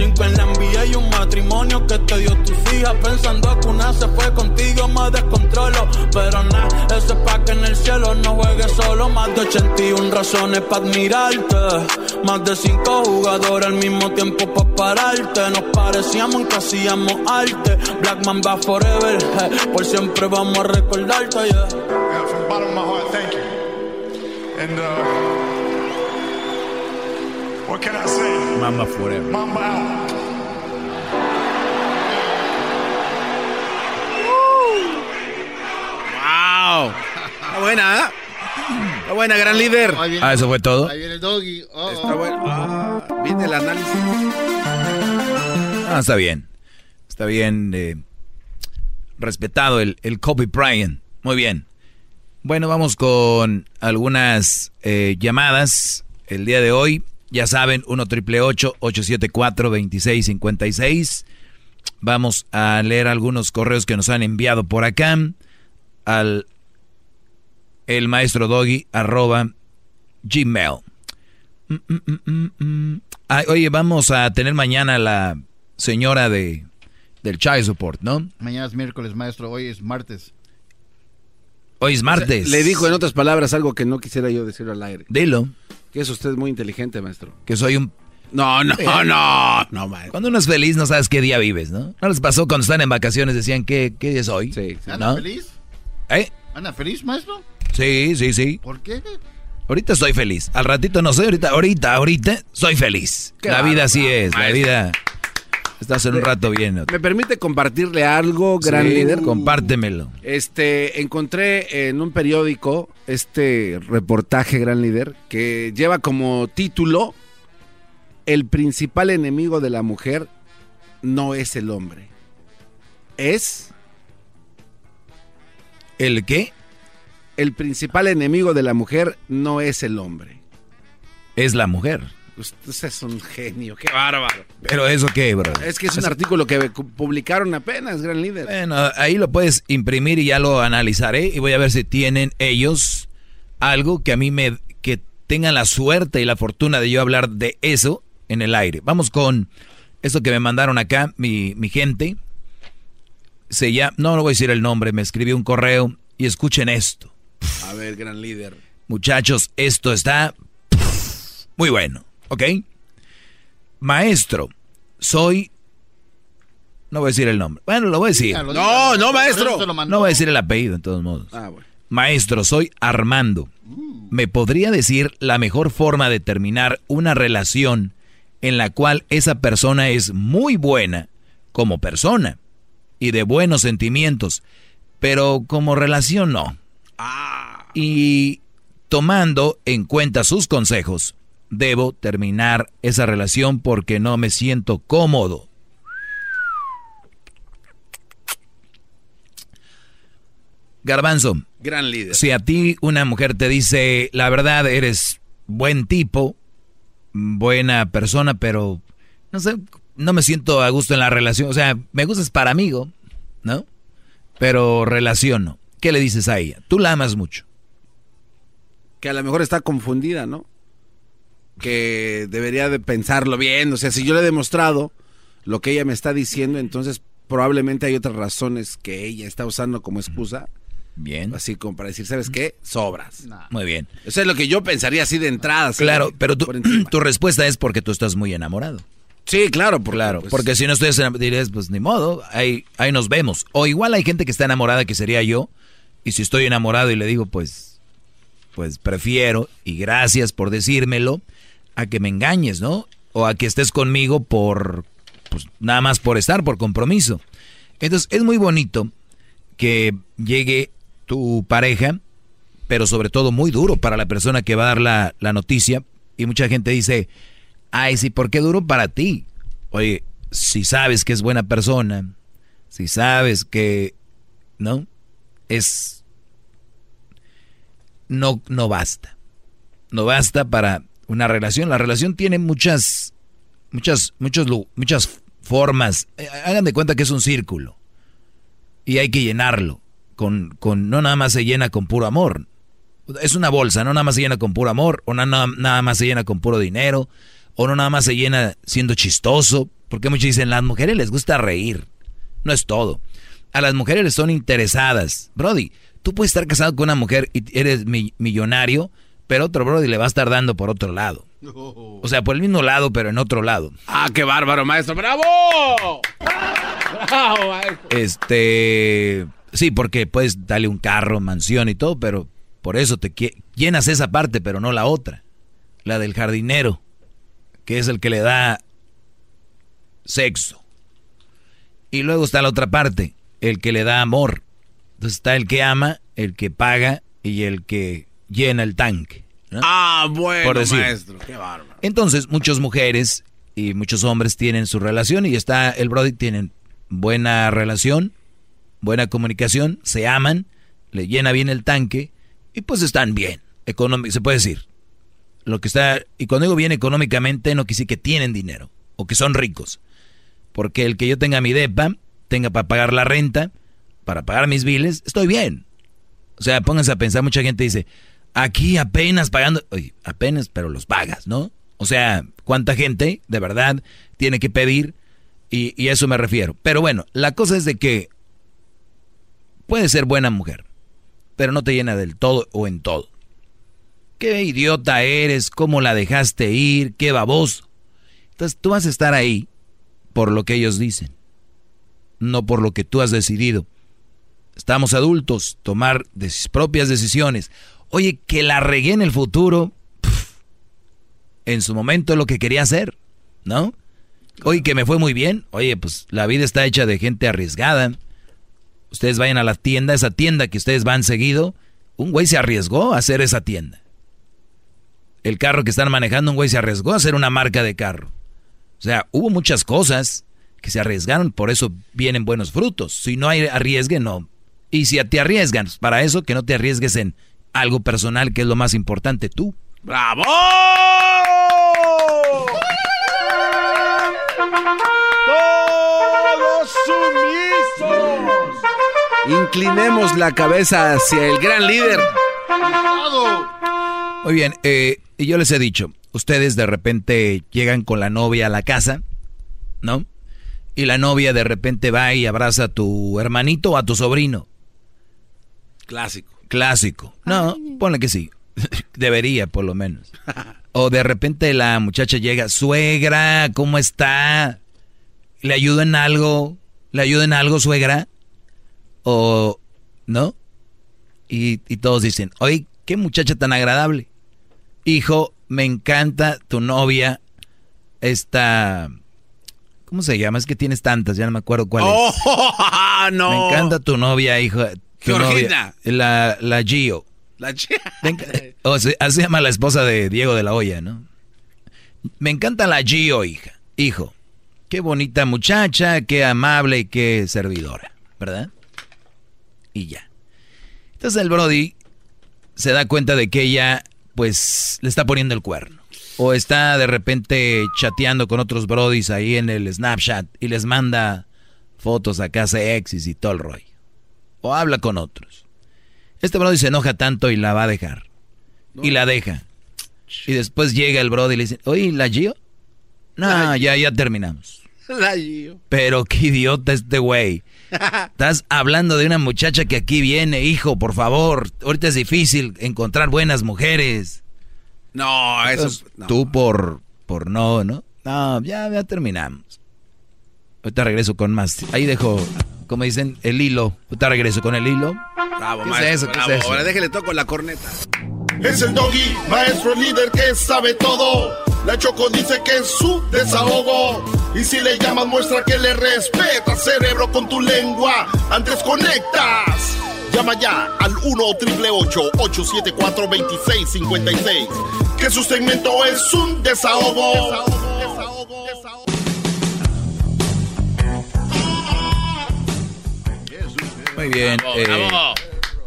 Cinco en la envía y un matrimonio que te dio tus hijas. Pensando que una se fue contigo, me descontrolo. Pero nada, ese pa' que en el cielo no juegue solo. Más de 81 razones para admirarte. Más de cinco jugadores al mismo tiempo para pararte. Nos parecíamos que hacíamos arte. Blackman va forever, por siempre vamos a recordarte, yeah. What can I say? Mama forever. Mama out. ¡Wow! Está buena, ¿eh? Está buena, gran líder. Ah, eso fue todo. Ahí viene el doggy. Oh. Está bueno. Ah, viene el análisis. Ah, está bien. Está bien. Eh, respetado el, el Kobe Bryant. Muy bien. Bueno, vamos con algunas eh, llamadas el día de hoy. Ya saben, 1 triple 874 2656 Vamos a leer algunos correos que nos han enviado por acá al el maestro doggy arroba gmail. Mm, mm, mm, oye, vamos a tener mañana la señora de del child support, ¿no? Mañana es miércoles, maestro. Hoy es martes. Hoy es martes. le dijo en otras palabras algo que no quisiera yo decir al aire. Dilo. Que es usted muy inteligente, maestro. Que soy un... No, no, no, no, maestro. Cuando uno es feliz no sabes qué día vives, ¿no? ¿No les pasó cuando están en vacaciones decían qué, qué día es hoy? Sí. ¿Anda ¿No? feliz? ¿Eh? ¿Anda feliz, maestro? Sí, sí, sí. ¿Por qué? Ahorita estoy feliz. Al ratito no sé, ahorita, ahorita, ahorita soy feliz. Qué la vida así es, la vida... Estás en un rato bien. ¿Me permite compartirle algo, gran Sí, líder? Compártemelo. Este, encontré en un periódico este reportaje, gran líder, que lleva como título El principal enemigo de la mujer no es el hombre. Es... ¿El qué? El principal enemigo de la mujer no es el hombre. Es la mujer. Usted es un genio, qué bárbaro. ¿Pero eso qué, bro? Es que es un artículo que publicaron apenas, gran líder. Bueno, ahí lo puedes imprimir y ya lo analizaré y voy a ver si tienen ellos algo que a mí me que tengan la suerte y la fortuna de yo hablar de eso en el aire. Vamos con esto que me mandaron acá mi, mi gente. Se llama, no, no voy a decir el nombre, me escribió un correo y escuchen esto. A ver, gran líder. Muchachos, esto está muy bueno, ¿ok? Maestro, soy... No voy a decir el nombre. Bueno, lo voy a decir. Dígalo, dígalo. no, maestro. No voy a decir el apellido, en todos modos. Ah, bueno. Maestro, soy Armando. ¿Me podría decir la mejor forma de terminar una relación en la cual esa persona es muy buena como persona y de buenos sentimientos, pero como relación no? Y tomando en cuenta sus consejos, debo terminar esa relación porque no me siento cómodo. Garbanzo, Gran líder. si a ti una mujer te dice, la verdad, eres buen tipo, buena persona, pero no sé, no me siento a gusto en la relación. O sea, me gustas para amigo, ¿no? Pero relación no. ¿Qué le dices a ella? Tú la amas mucho. que a lo mejor está confundida, ¿no? Que debería de pensarlo bien. O sea, si yo le he demostrado lo que ella me está diciendo, entonces probablemente hay otras razones que ella está usando como excusa. Bien. Así como para decir, ¿sabes qué? Sobras. Muy bien. Eso es lo que yo pensaría así de entrada. Claro, pero tu, tu respuesta es porque tú estás muy enamorado. Sí, claro. Porque, Claro, pues, porque si no estoy enamorado, dirías, pues ni modo, ahí, ahí nos vemos. O igual hay gente que está enamorada, que sería yo, y si estoy enamorado y le digo, pues, pues prefiero, y gracias por decírmelo, a que me engañes, ¿no? O a que estés conmigo por, pues nada más por estar, por compromiso. Entonces, es muy bonito que llegue tu pareja, pero sobre todo muy duro para la persona que va a dar la, la noticia. Y mucha gente dice, ay, sí, ¿por qué duro para ti? Oye, si sabes que es buena persona, si sabes que, ¿no? Es... No, no basta. No basta para una relación. La relación tiene muchas, muchas, muchos, muchas formas. Eh, Hagan de cuenta que es un círculo. Y hay que llenarlo. Con, con, no nada más se llena con puro amor. Es una bolsa, no nada más se llena con puro amor, o nada, nada más se llena con puro dinero, o no nada más se llena siendo chistoso. Porque muchos dicen, las mujeres les gusta reír. No es todo. A las mujeres les son interesadas. Brody, tú puedes estar casado con una mujer y eres mi- millonario, pero otro Brody le va a estar dando por otro lado. O sea, por el mismo lado, pero en otro lado. Ah, qué bárbaro, maestro. ¡Bravo! ¡Bravo, maestro! Este, sí, porque puedes darle un carro, mansión y todo, pero por eso te llenas esa parte, pero no la otra. La del jardinero, que es el que le da sexo. Y luego está la otra parte, el que le da amor. Entonces está el que ama, el que paga y el que llena el tanque. ¿no? Ah, bueno, Por decir. maestro. Qué bárbaro. Entonces, muchas mujeres y muchos hombres tienen su relación y está el Brody, tienen buena relación, buena comunicación, se aman, le llena bien el tanque y pues están bien, económico, se puede decir. Lo que está, y cuando digo bien económicamente, no decir que tienen dinero o que son ricos. Porque el que yo tenga mi depa, tenga para pagar la renta, para pagar mis biles, estoy bien. O sea, pónganse a pensar, mucha gente dice, aquí apenas pagando, apenas, pero los pagas, ¿no? O sea, ¿cuánta gente de verdad tiene que pedir? Y, y a eso me refiero. Pero bueno, la cosa es de que puede ser buena mujer, pero no te llena del todo o en todo. Qué idiota eres, cómo la dejaste ir, qué baboso. Entonces tú vas a estar ahí por lo que ellos dicen, no por lo que tú has decidido. Estamos adultos, tomar propias decisiones. Oye, que la regué en el futuro, en su momento es lo que quería hacer, ¿no? Oye, que me fue muy bien. Oye, pues la vida está hecha de gente arriesgada. Ustedes vayan a la tienda, esa tienda que ustedes van seguido, un güey se arriesgó a hacer esa tienda. El carro que están manejando, un güey se arriesgó a hacer una marca de carro. O sea, hubo muchas cosas que se arriesgaron, por eso vienen buenos frutos. Si no hay arriesgue, no. Y si te arriesgan, para eso que no te arriesgues en algo personal, que es lo más importante, tú. ¡Bravo! ¡Todos sumisos! Inclinemos la cabeza hacia el gran líder. Muy bien, eh, y yo les he dicho, ustedes de repente llegan con la novia a la casa, ¿no? Y la novia de repente va y abraza a tu hermanito o a tu sobrino. Clásico. Clásico. No, ponle que sí. Debería, por lo menos. O de repente la muchacha llega, suegra, ¿cómo está? ¿Le ayudo en algo? ¿Le ayudo en algo, suegra? O, ¿no? Y, y todos dicen, oye, qué muchacha tan agradable. Hijo, me encanta tu novia, esta... ¿Cómo se llama? Es que tienes tantas, ya no me acuerdo cuál es. ¡Oh, no! Me encanta tu novia, hijo. Novia, la, la Gio. La Gio. O sea, así se llama la esposa de Diego de la Hoya, ¿no? Me encanta la Gio, hija. Hijo. Qué bonita muchacha, qué amable y qué servidora, ¿verdad? Y ya. Entonces el Brody se da cuenta de que ella pues le está poniendo el cuerno. O está de repente chateando con otros brodis ahí en el Snapchat y les manda fotos a casa exis y todo el rollo. O habla con otros. Este brody se enoja tanto y la va a dejar. Y la deja. Y después llega el brody y le dice, oye, ¿la Gio? No, ya, ya terminamos. La Gio. Pero qué idiota este güey. Estás hablando de una muchacha que aquí viene, hijo, por favor. Ahorita es difícil encontrar buenas mujeres. No, eso. Tú por, por no, ¿no? No, ya, ya terminamos. Ahorita regreso con más. Ahí dejo, como dicen, el hilo. Ahorita regreso con el hilo. Bravo, ¿Qué maestro, es eso? ¿Qué bravo. es eso? Ahora déjele toco la corneta. Es el doggy, maestro líder que sabe todo. La Choco dice que es su desahogo. Y si le llamas, muestra que le respeta, cerebro, con tu lengua. Antes conectas. Llama ya al 1-888-874-2656. Que su segmento es un desahogo. Muy bien. Bravo, eh, bravo.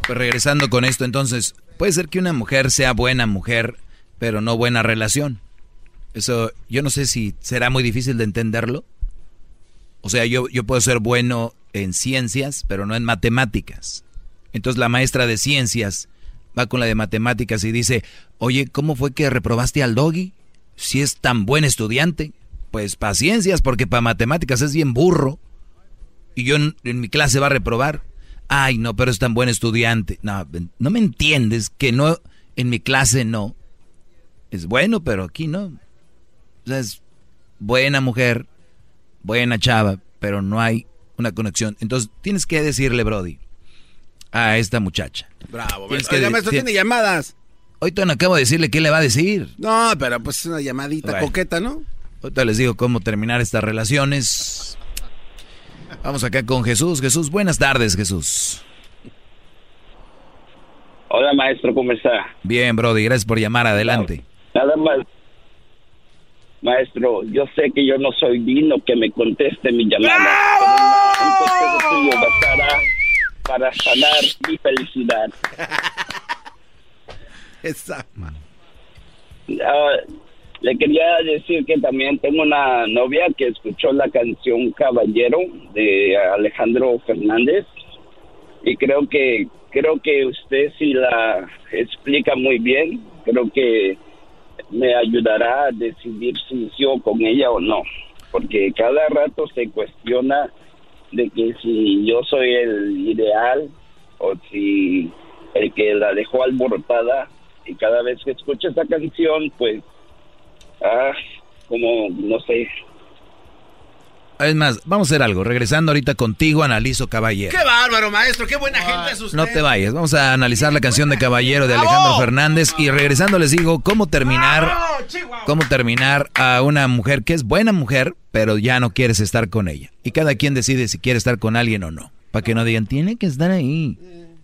pues regresando con esto, entonces, puede ser que una mujer sea buena mujer, pero no buena relación. Eso, yo no sé si será muy difícil de entenderlo. O sea, yo, yo puedo ser bueno en ciencias, pero no en matemáticas. Entonces la maestra de ciencias va con la de matemáticas y dice, oye, ¿cómo fue que reprobaste al doggy? Si es tan buen estudiante. Pues para ciencias, porque para matemáticas es bien burro. Y yo en, en mi clase va a reprobar. Ay, no, pero es tan buen estudiante. No, no me entiendes que no, en mi clase no. Es bueno, pero aquí no. O sea, es buena mujer, buena chava, pero no hay una conexión. Entonces tienes que decirle, Brody, a esta muchacha. Bravo, Tienes. Oiga, que maestro, tiene llamadas. Ahorita no acabo de decirle qué le va a decir. No, pero pues es una llamadita Bueno. coqueta, ¿no? Ahorita les digo cómo terminar estas relaciones. Vamos acá con Jesús. Jesús, buenas tardes, Jesús. Hola maestro, ¿cómo está? Bien, Brody, gracias por llamar. Adelante. Nada más. Maestro, yo sé que yo no soy digno que me conteste mi llamada. pero un consejo bastará para sanar mi felicidad. Esa. Ah, le quería decir que también tengo una novia que escuchó la canción Caballero de Alejandro Fernández. Y creo que creo que usted si la explica muy bien, creo que me ayudará a decidir si yo con ella o no, porque cada rato se cuestiona de que si yo soy el ideal o si el que la dejó alborotada. Y cada vez que escucho esa canción, pues, ah, como, no sé, Es más, vamos a hacer algo. Regresando ahorita contigo, analizo Caballero. ¡Qué bárbaro, maestro! ¡Qué buena gente es usted! No te vayas, vamos a analizar la canción de Caballero de Alejandro Fernández y regresando les digo cómo terminar cómo terminar a una mujer que es buena mujer, pero ya no quieres estar con ella. Y cada quien decide si quiere estar con alguien o no, para que no digan, tiene que estar ahí.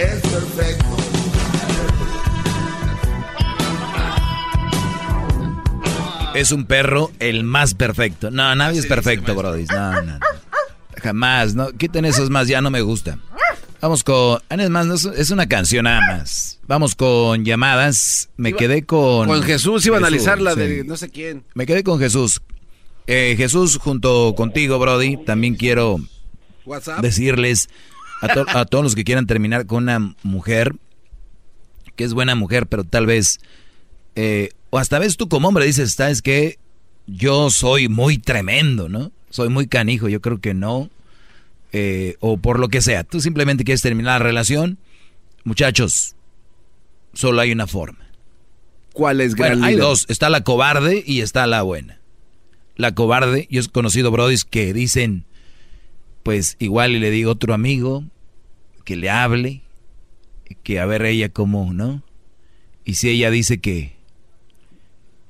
Es perfecto. Es un perro el más perfecto. No, nadie es perfecto, Brody. No, no, no. Jamás, no. Quiten esos más, ya no me gusta. Vamos con. ah, Es más, no es, es una canción nada más. Vamos con llamadas. Me quedé con. Con Jesús iba a analizar la sí. de no sé quién. Me quedé con Jesús. Eh, Jesús, junto contigo, Brody, también quiero WhatsApp. decirles a, to- a todos los que quieran terminar con una mujer que es buena mujer, pero tal vez, eh, o hasta ves tú como hombre dices, ¿sabes que Yo soy muy tremendo, ¿no? Soy muy canijo, yo creo que no. Eh, o por lo que sea, tú simplemente quieres terminar la relación. Muchachos, solo hay una forma. ¿Cuál es gran Bueno, hay dos, está la cobarde y está la buena. La cobarde, yo he conocido brodis que dicen, pues igual y le digo a otro amigo que le hable, que a ver ella cómo, ¿no? Y si ella dice que,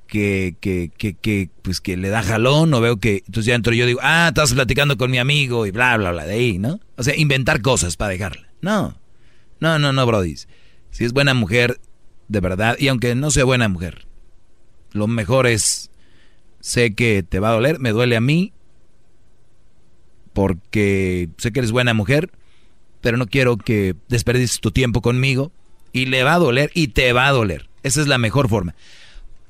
que, que, que, que, pues que le da jalón, o veo que, entonces ya entro yo digo, ah, estás platicando con mi amigo y bla, bla, bla, de ahí, ¿no? O sea, inventar cosas para dejarla. No, no, no, no, brodis. Si es buena mujer, de verdad, y aunque no sea buena mujer, lo mejor es, sé que te va a doler, me duele a mí, porque sé que eres buena mujer, pero no quiero que desperdices tu tiempo conmigo, y le va a doler, y te va a doler. Esa es la mejor forma,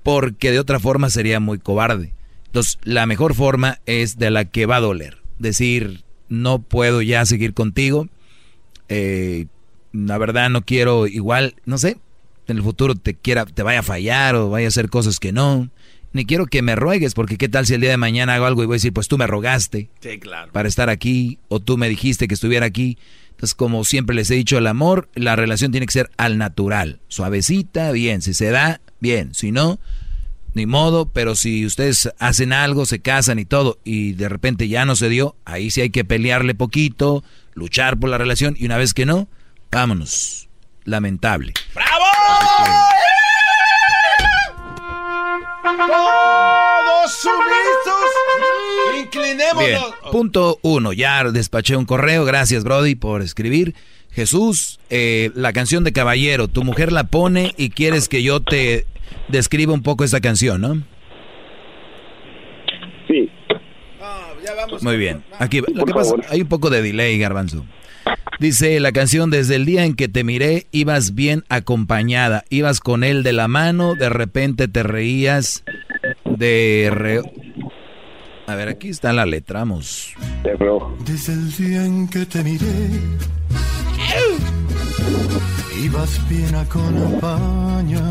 porque de otra forma sería muy cobarde. Entonces, la mejor forma es de la que va a doler. Decir, no puedo ya seguir contigo, eh, la verdad no quiero igual, no sé, en el futuro te quiera, te vaya a fallar o vaya a hacer cosas que no. Ni quiero que me ruegues, porque qué tal si el día de mañana hago algo y voy a decir, pues tú me rogaste Sí, claro. para estar aquí, o tú me dijiste que estuviera aquí. Entonces, como siempre les he dicho, el amor, la relación tiene que ser al natural, suavecita, bien, si se da, bien, si no, ni modo, pero si ustedes hacen algo, se casan y todo, y de repente ya no se dio, ahí sí hay que pelearle poquito, luchar por la relación, y una vez que no, vámonos. Lamentable. Todos sumisos, inclinémonos. Bien, punto uno, ya despaché un correo, gracias Brody por escribir. Jesús, eh, la canción de Caballero, tu mujer la pone y quieres que yo te describa un poco esa canción, ¿no? Sí. Muy bien. Aquí, lo que pasa, hay un poco de delay, Garbanzo. Dice la canción, desde el día en que te miré, ibas bien acompañada, ibas con él de la mano, de repente te reías de... re- A ver, aquí está la letra, vamos. Desde el día en que te miré, ibas bien acompañada.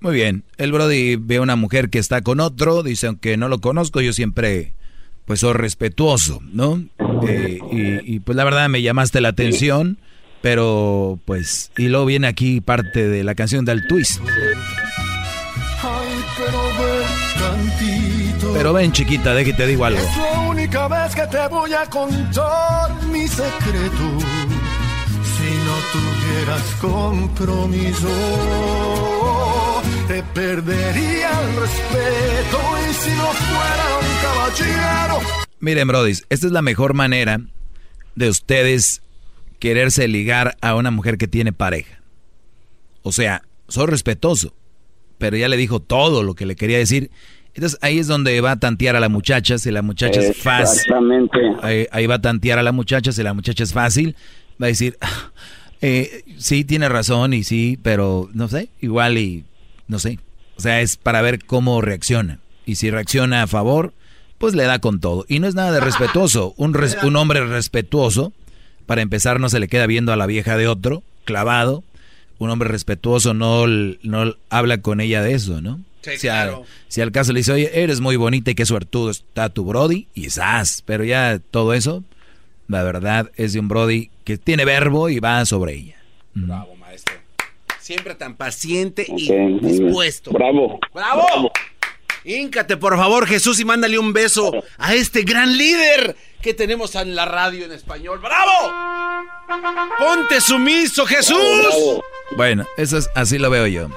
Muy bien, el Brody ve a una mujer que está con otro, dice, aunque no lo conozco, yo siempre, pues, soy respetuoso, ¿no? Eh, y, pues la verdad me llamaste la atención, pero pues, y luego viene aquí parte de la canción del twist. Pero ven chiquita, de que te digo algo. Es la única vez que te voy a contar mi secreto. Si no tuvieras compromiso, te perdería el respeto y si no fuera un caballero. Miren, Brody, esta es la mejor manera de ustedes quererse ligar a una mujer que tiene pareja. O sea, soy respetuoso, pero ya le dijo todo lo que le quería decir. Entonces ahí es donde va a tantear a la muchacha, si la muchacha es fácil. Exactamente. Ahí, ahí, va a tantear a la muchacha, si la muchacha es fácil, va a decir, ah, eh, sí, tiene razón y sí, pero no sé, igual y no sé. O sea, es para ver cómo reacciona. Y si reacciona a favor, pues le da con todo. Y no es nada de respetuoso. Un, res, un hombre respetuoso, para empezar, no se le queda viendo a la vieja de otro, clavado. Un hombre respetuoso no, no habla con ella de eso, ¿no? Sí, si, claro. si al caso le dice, oye, eres muy bonita y qué suertudo está tu Brody, y esas. Pero ya todo eso, la verdad, es de un Brody que tiene verbo y va sobre ella. Bravo, maestro. Siempre tan paciente y dispuesto. Bravo. ¡Bravo! Híncate, por favor, Jesús, y mándale un beso a este gran líder que tenemos en la radio en español. ¡Bravo! ¡Ponte sumiso, Jesús! Bueno, eso es, así lo veo yo.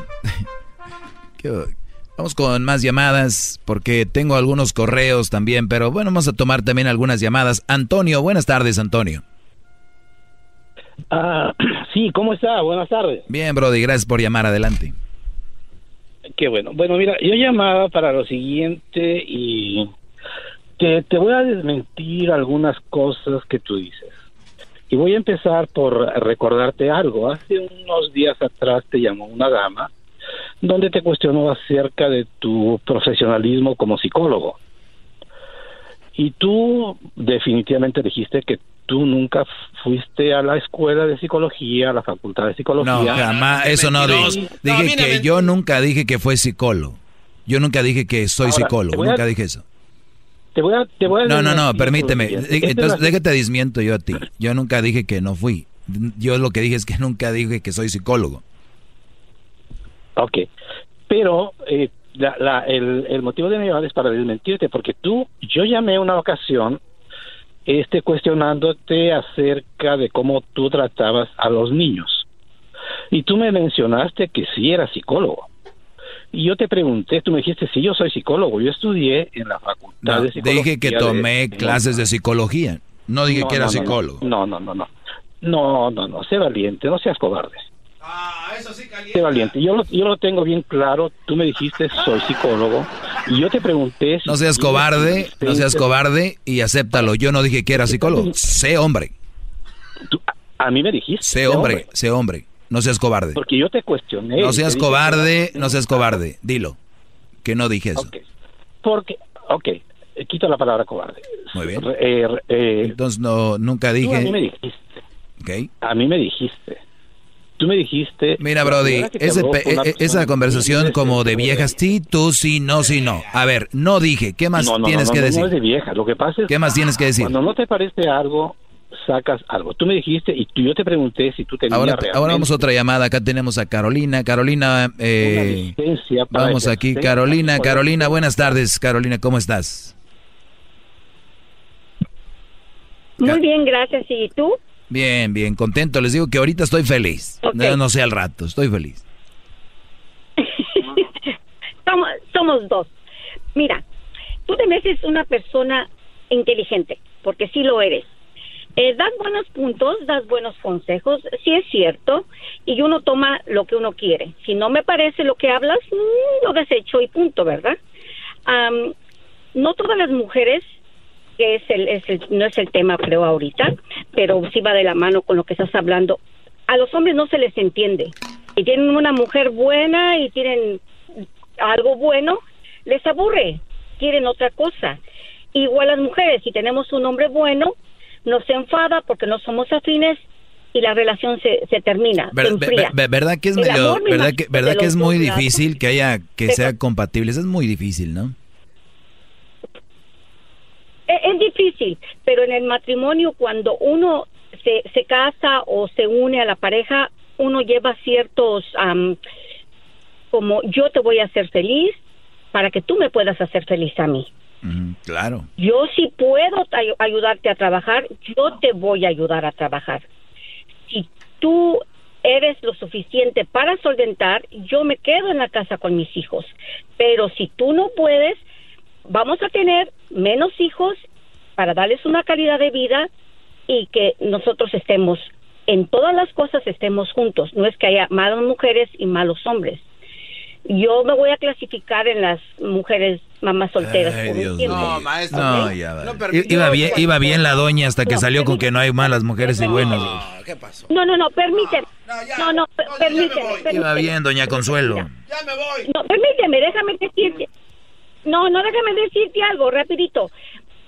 Qué- Vamos con más llamadas porque tengo algunos correos también, pero bueno, vamos a tomar también algunas llamadas. Antonio, buenas tardes, Antonio. Ah, sí, ¿cómo está? Buenas tardes. Bien, Brody, gracias por llamar adelante. Qué bueno. Bueno, mira, yo llamaba para lo siguiente y te, te voy a desmentir algunas cosas que tú dices. Y voy a empezar por recordarte algo. Hace unos días atrás te llamó una dama donde te cuestionó acerca de tu profesionalismo como psicólogo. Y tú definitivamente dijiste que tú nunca fuiste a la escuela de psicología, a la facultad de psicología. No, jamás, eso no dije. Dije que yo nunca dije que fue psicólogo. Yo nunca dije que soy Ahora, psicólogo, a- nunca dije eso. Te voy a, te voy a No, no, no, permíteme. Entonces, la- déjate desmiento yo a ti. Yo nunca dije que no fui. Yo lo que dije es que nunca dije que soy psicólogo. Ok, pero eh, la- la- el, el motivo de mi llamada es para desmentirte, porque tú, yo llamé una ocasión este, cuestionándote acerca de cómo tú tratabas a los niños. Y tú me mencionaste que sí eras psicólogo. Y yo te pregunté, tú me dijiste, sí, yo soy psicólogo, yo estudié en la facultad No, de psicología. dije que tomé de- clases de psicología. No dije No, que era no, psicólogo. No, no, no, no. No, no, no, sé valiente, no seas cobarde. Ah, eso sí valiente. Yo lo, yo lo tengo bien claro. Tú me dijiste, soy psicólogo. Y yo te pregunté. si No seas cobarde, no seas cobarde y acéptalo. Yo no dije que era psicólogo. Sé hombre. A mí me dijiste. Sé hombre, sé hombre. No seas cobarde. Porque yo te cuestioné. No seas dije cobarde, no seas cobarde. Dilo. Que no dije eso. que- Porque, ok, eh, quito la palabra cobarde. Muy bien. Eh, eh, Entonces no, nunca tú a mí me dije. dijiste. Ok. A mí me dijiste. Tú me dijiste. Mira, Brody, ese e- persona esa conversación como de muy viejas, sí, tú, sí, no, sí, no. A ver, no dije. ¿Qué más No, no, tienes no, que no, decir? No es de vieja. Lo que pasa es ¿Qué más tienes que decir? Cuando no te parece algo, sacas algo. Tú me dijiste y tú- yo te pregunté si tú tenías Ahora, realmente ahora vamos a otra llamada. Acá tenemos a Carolina. Carolina, eh, vamos aquí. Carolina, Carolina, buenas tardes. Carolina, ¿cómo estás? Muy bien, gracias. ¿Y tú? Bien, bien, contento. Les digo que ahorita estoy feliz. No, no sé al rato, estoy feliz. somos, somos dos. Mira, tú te mereces una persona inteligente, porque sí lo eres. Eh, das buenos puntos, das buenos consejos, sí es cierto, y uno toma lo que uno quiere. Si no me parece lo que hablas, mm, lo desecho y punto, ¿verdad? Am, no todas las mujeres, que es el, es el- no es el tema creo ahorita, pero sí va de la mano con lo que estás hablando. A los hombres no se les entiende. Y tienen una mujer buena y tienen algo bueno, les aburre, quieren otra cosa. Igual las mujeres, si tenemos un hombre bueno, nos enfada porque no somos afines y la relación se, se termina, Ver- se ver- enfría. ver- ¿Verdad que es medio, verdad que, verdad es muy difícil que haya, que sea compatibles? Es muy difícil, ¿no? Es, es difícil, pero en el matrimonio cuando uno se, se casa o se une a la pareja, uno lleva ciertos, am, como yo te voy a hacer feliz para que tú me puedas hacer feliz a mí. Claro. Yo sí puedo ay- ayudarte a trabajar, yo te voy a ayudar a trabajar. Si tú eres lo suficiente para solventar, yo me quedo en la casa con mis hijos. Pero si tú no puedes, vamos a tener menos hijos para darles una calidad de vida y que nosotros estemos en todas las cosas estemos juntos. No es que haya malas mujeres y malos hombres. Yo me voy a clasificar en las mujeres mamás solteras. Ay, Dios maestro. No, ya va. iba, bien, iba bien la doña hasta que salió con que no hay malas mujeres y buenas. ¿Qué pasó? No, no, no, permíteme. No, no, per- permíteme. Iba permíteme. bien, doña Consuelo. No, permíteme, déjame decirte. No, no, déjame decirte algo, rapidito.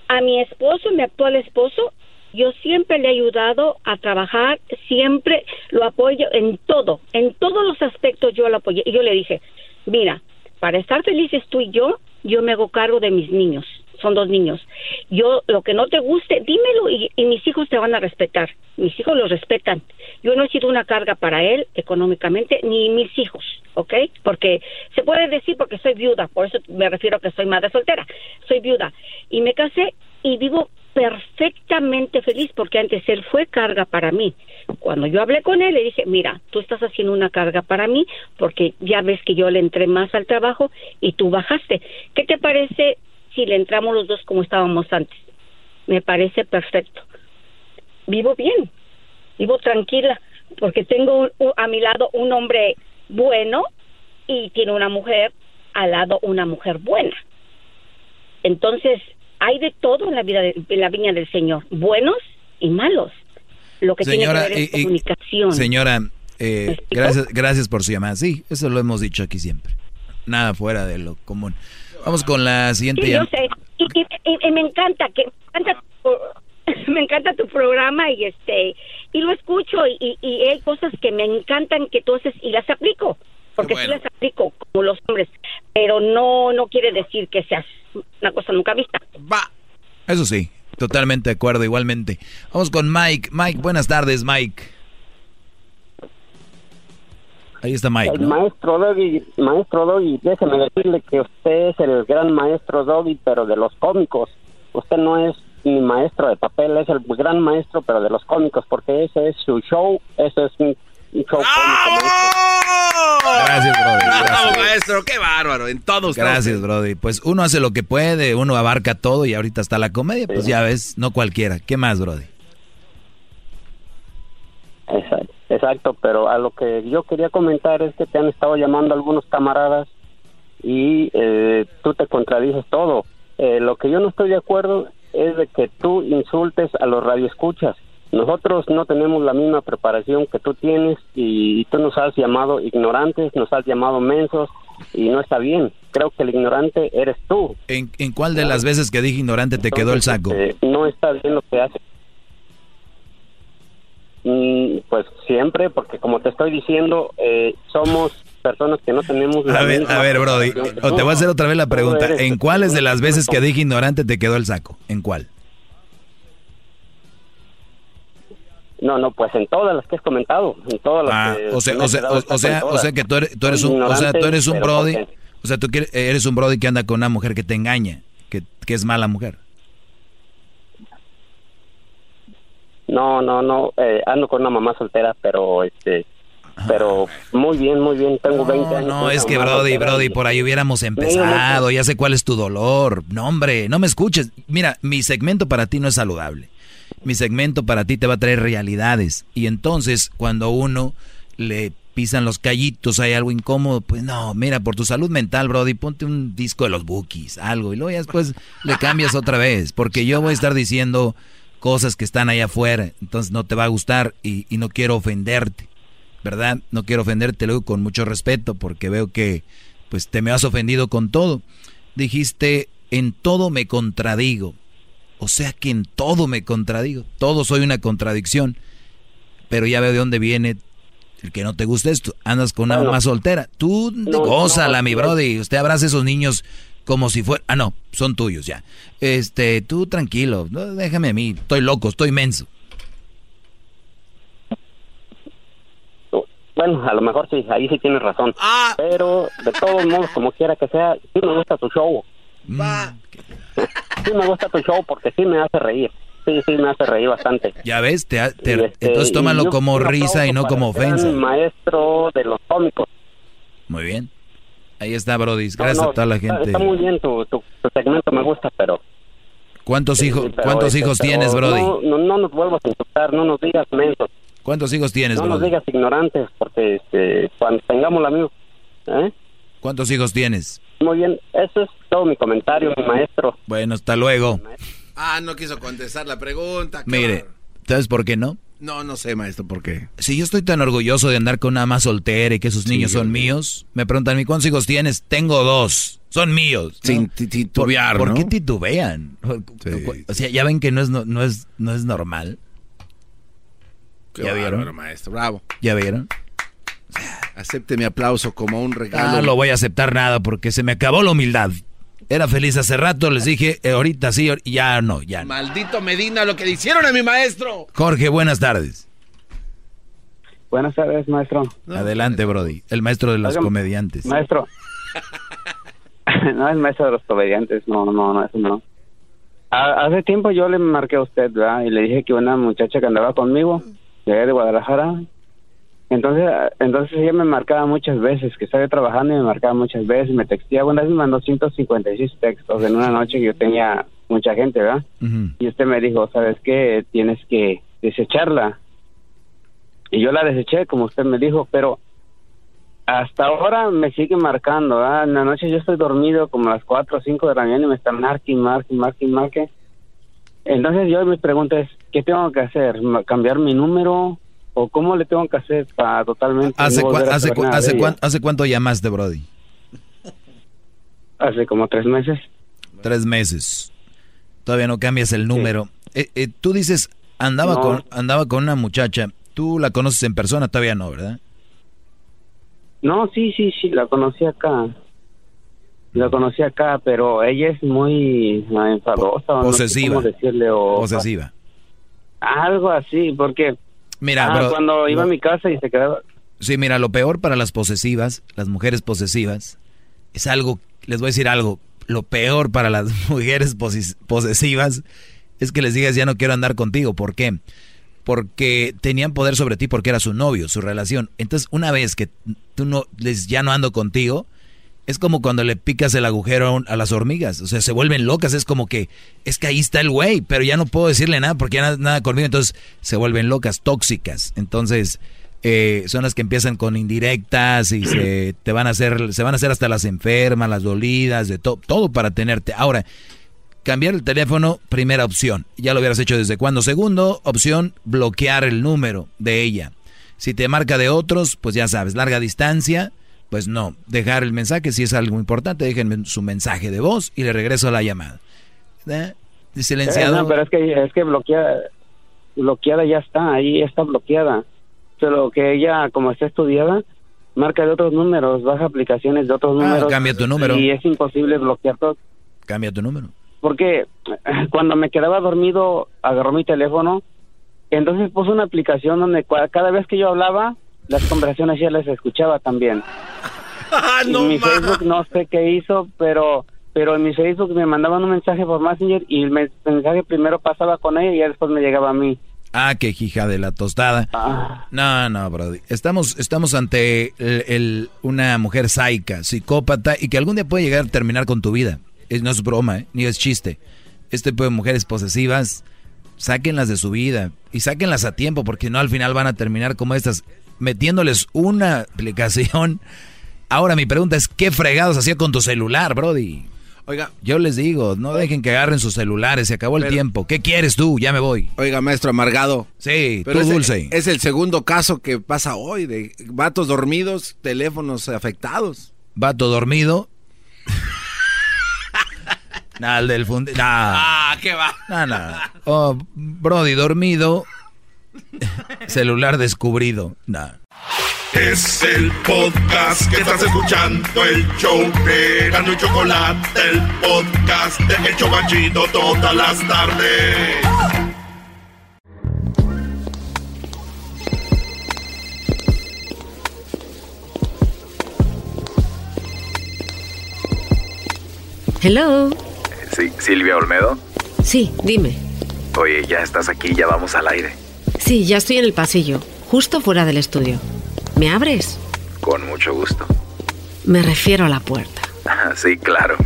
A mi esposo, mi actual esposo, yo siempre le he ayudado a trabajar, siempre lo apoyo en todo, en todos los aspectos yo lo apoyé. Y yo le dije, mira, para estar felices tú y yo, yo me hago cargo de mis niños, son dos niños. Yo, lo que no te guste, dímelo y, y mis hijos te van a respetar. Mis hijos los respetan. Yo no he sido una carga para él económicamente, ni mis hijos, ¿ok? Porque se puede decir porque soy viuda, por eso me refiero a que soy madre soltera. Soy viuda. Y me casé y vivo perfectamente feliz porque antes él fue carga para mí. Cuando yo hablé con él, le dije, mira, tú estás haciendo una carga para mí porque ya ves que yo le entré más al trabajo y tú bajaste. ¿Qué te parece si le entramos los dos como estábamos antes? Me parece perfecto. Vivo bien, vivo tranquila porque tengo a mi lado un hombre bueno y tiene una mujer al lado una mujer buena. Entonces, hay de todo en la vida de, en la viña del Señor, buenos y malos. Lo que Señora, tiene que ver es comunicación. Señora, eh, gracias, gracias por su llamada. Sí, eso lo hemos dicho aquí siempre. Nada fuera de lo común. Vamos con la siguiente Sí, yo sé. Y, y- y- y me encanta que me encanta tu, me encanta tu programa y este y lo escucho y, y- y hay cosas que me encantan que haces y las aplico porque sí las aplico como los hombres pero no no quiere decir que seas una cosa nunca vista Eso sí, totalmente de acuerdo, igualmente. Vamos con Mike. Mike, buenas tardes, Mike. Ahí está Mike. El ¿no? maestro Doggy, maestro Doggy, déjeme decirle que usted es el gran maestro Doggy, pero de los cómicos. Usted no es ni maestro de papel, es el gran maestro, pero de los cómicos, porque ese es su show, eso es un, un show cómico. Gracias, Brody. Bravo, maestro, qué bárbaro. En todos Gracias, Brody. Pues uno hace lo que puede, uno abarca todo y ahorita está la comedia, pues ya ves, no cualquiera. ¿Qué más, Brody? Exacto, exacto, pero a lo que yo quería comentar es que te han estado llamando algunos camaradas y eh, tú te contradices todo. Eh, lo que yo no estoy de acuerdo es de que tú insultes a los radioescuchas. Nosotros no tenemos la misma preparación que tú tienes y tú nos has llamado ignorantes, nos has llamado mensos y no está bien. Creo que el ignorante eres tú. ¿En, en cuál de las veces que dije ignorante te quedó el saco? Eh, no está bien lo que hace. Mm, pues siempre, porque como te estoy diciendo, eh, somos personas que no tenemos la A ver, a ver, Brody, o te voy a hacer otra vez la pregunta. ¿En cuáles de las veces que dije ignorante te quedó el saco? ¿En cuál? No, no, pues en todas las que has comentado, en todas las Ah, que o sea, o sea, o, sea, o sea que tú eres, tú eres un, o sea, tú eres un brody, o sea, tú eres un brody que anda con una mujer que te engaña, que, que es mala mujer. No, no, no, eh, ando con una mamá soltera, pero este, pero muy bien, muy bien, tengo 20 años. No, es que Brody, Brody, por ahí hubiéramos empezado, ya sé cuál es tu dolor. No, hombre, no me escuches. Mira, mi segmento para ti no es saludable. Mi segmento para ti te va a traer realidades. Y entonces, cuando uno le pisan los callitos, hay algo incómodo, pues no, mira, por tu salud mental, Brody, ponte un disco de los Bookies, algo, y luego ya después le cambias otra vez, porque yo voy a estar diciendo cosas que están allá afuera, entonces no te va a gustar y, y no quiero ofenderte. ¿verdad? No quiero ofenderte, luego con mucho respeto, porque veo que pues te me has ofendido con todo. Dijiste, en todo me contradigo. O sea que en todo me contradigo. Todo soy una contradicción. Pero ya veo de dónde viene el que no te gusta esto. Andas con una Bueno. mamá soltera. Tú No, gózala, no, mi no. brody. Usted abraza a esos niños como si fuera... Ah, no, son tuyos ya. Este, tú tranquilo. No, déjame a mí. Estoy loco, estoy menso. Bueno, a lo mejor sí, ahí sí tienes razón. Ah. Pero de todos modos, como quiera que sea, sí me gusta tu show. Mm. Sí me gusta tu show porque sí me hace reír. sí, sí, me hace reír bastante. Ya ves, te, ha- te- este, entonces tómalo como risa y no como ofensa. maestro de los cómicos. Muy bien. Ahí está, Brody. No, Gracias no, a toda la está- gente. Está, muy bien tu, tu, tu segmento, me gusta, pero... ¿Cuántos hijos, pero, cuántos este, hijos pero tienes, Brody? No, no, no nos vuelvas a insultar, no nos digas mensos, ¿Cuántos hijos tienes, no nos Brody? digas ignorantes, porque este, cuando tengamos la misma... ¿eh? ¿Cuántos hijos tienes? Muy bien, eso es todo mi comentario, mi maestro. Bueno, hasta luego. Ah, no quiso contestar la pregunta. Mire. ¿sabes por qué no? No, no sé, maestro, por qué. Si yo estoy tan orgulloso de andar con una más soltera y que sus niños son míos, me preguntan, ¿y cuántos hijos tienes? Tengo dos. Son míos. ¿no? Sin ti- titubear, ¿Por, ¿no? ¿Por qué titubean? O sea, ya ven que no es, no, no es, no es normal. Qué ¿Ya vieron? bárbaro, maestro, bravo. ¿Ya vieron? Acepte mi aplauso como un regalo. Ah, No lo voy a aceptar nada porque se me acabó la humildad. Era feliz hace rato, les dije, eh, ahorita sí, ya no, ya no. Maldito Medina, lo que le hicieron a mi maestro. Jorge, buenas tardes. Buenas tardes, maestro. Adelante, Brody. El maestro de los Oigan, comediantes. Maestro. no es maestro de los comediantes, no, no, no, eso no. Ha- hace tiempo yo le marqué a usted, ¿verdad? Y le dije que una muchacha que andaba conmigo, de allá de Guadalajara, entonces, entonces ella me marcaba muchas veces, que estaba trabajando y me marcaba muchas veces, me texteaba, una vez me mandó 156 textos en una noche que yo tenía mucha gente, ¿verdad? Y usted me dijo, ¿sabes qué? Tienes que desecharla. Y yo la deseché, como usted me dijo, pero hasta ahora me sigue marcando. ¿verdad? En la noche yo estoy dormido como a las 4 o 5 de la mañana y me están marque marque marque marque. Entonces yo mi pregunta es, ¿qué tengo que hacer? ¿Ma- ¿Cambiar mi número? ¿O cómo le tengo que hacer para totalmente ¿Hace, no cua- hace, hace hace cuánto llamaste, Brody? Hace como tres meses. Tres meses. Todavía no cambias el número. Eh, eh, tú dices, andaba, No. con, andaba con una muchacha. Tú la conoces en persona, todavía no, ¿verdad? No, sí, sí, sí, la conocí acá. La conocí acá, pero ella es muy ah, enfadosa. o no sé posesiva. cómo decirle, o- Posesiva. Algo así, porque Mira, ah, bro, cuando iba a mi casa y se quedaba... Sí, mira, lo peor para las posesivas, las mujeres posesivas, es algo, les voy a decir algo, lo peor para las mujeres posesivas es que les digas ya no quiero andar contigo. ¿Por qué? Porque tenían poder sobre ti porque era su novio, su relación. Entonces, una vez que tú no les ya no ando contigo, es como cuando le picas el agujero a las hormigas. O sea, se vuelven locas. Es como que, es que ahí está el güey, pero ya no puedo decirle nada porque ya nada, nada conmigo. Entonces, se vuelven locas, tóxicas. Entonces, eh, son las que empiezan con indirectas y se te van a hacer, se van a hacer hasta las enfermas, las dolidas, de todo, todo para tenerte. Ahora, cambiar el teléfono, primera opción. Ya lo hubieras hecho desde cuando. Segundo, opción, bloquear el número de ella. Si te marca de otros, pues ya sabes, larga distancia, pues no. Dejar el mensaje, si es algo importante, déjenme su mensaje de voz y le regreso la llamada. ¿Eh? Silenciado. Eh, no, pero es que, es que bloqueada, bloqueada ya está, ahí está bloqueada. Solo que ella, como está estudiada, marca de otros números, baja aplicaciones de otros Ah, números. cambia tu número. Y es imposible bloquear todo. Cambia tu número. Porque cuando me quedaba dormido, agarró mi teléfono, entonces puso una aplicación donde cada vez que yo hablaba, las conversaciones ya las escuchaba también. Ah, no mi más. Facebook no sé qué hizo, pero pero en mi Facebook me mandaban un mensaje por Messenger y el me- mensaje primero pasaba con ella y ya después me llegaba a mí. Ah, qué hija de la tostada. No, no, Brody. Estamos, estamos ante el- el- una mujer saica, psicópata y que algún día puede llegar a terminar con tu vida. Es, no es broma, ¿eh? ni es chiste. Este tipo de mujeres posesivas, sáquenlas de su vida y sáquenlas a tiempo porque no al final van a terminar como estas, metiéndoles una aplicación. Ahora mi pregunta es, ¿qué fregados hacía con tu celular, Brody? Oiga. Yo les digo, no dejen que agarren sus celulares, se acabó el tiempo. ¿Qué quieres tú? Ya me voy. Oiga, maestro amargado. Sí, Pero tú dulce. Es el segundo caso que pasa hoy de vatos dormidos, teléfonos afectados. Vato dormido. Nah, el del fundi... Nah. Ah, ¿qué va? Nah, nah. Oh, Brody dormido. Celular descubrido. Nah. Es el podcast que estás escuchando, el show de Gano y Chocolate, el podcast de El Chocachito todas las tardes. Hello. Sí, Silvia Olmedo. Sí, dime. Oye, ya estás aquí, ya vamos al aire. Sí, ya estoy en el pasillo, justo fuera del estudio. ¿Me abres? Con mucho gusto. Me refiero a la puerta. sí, claro.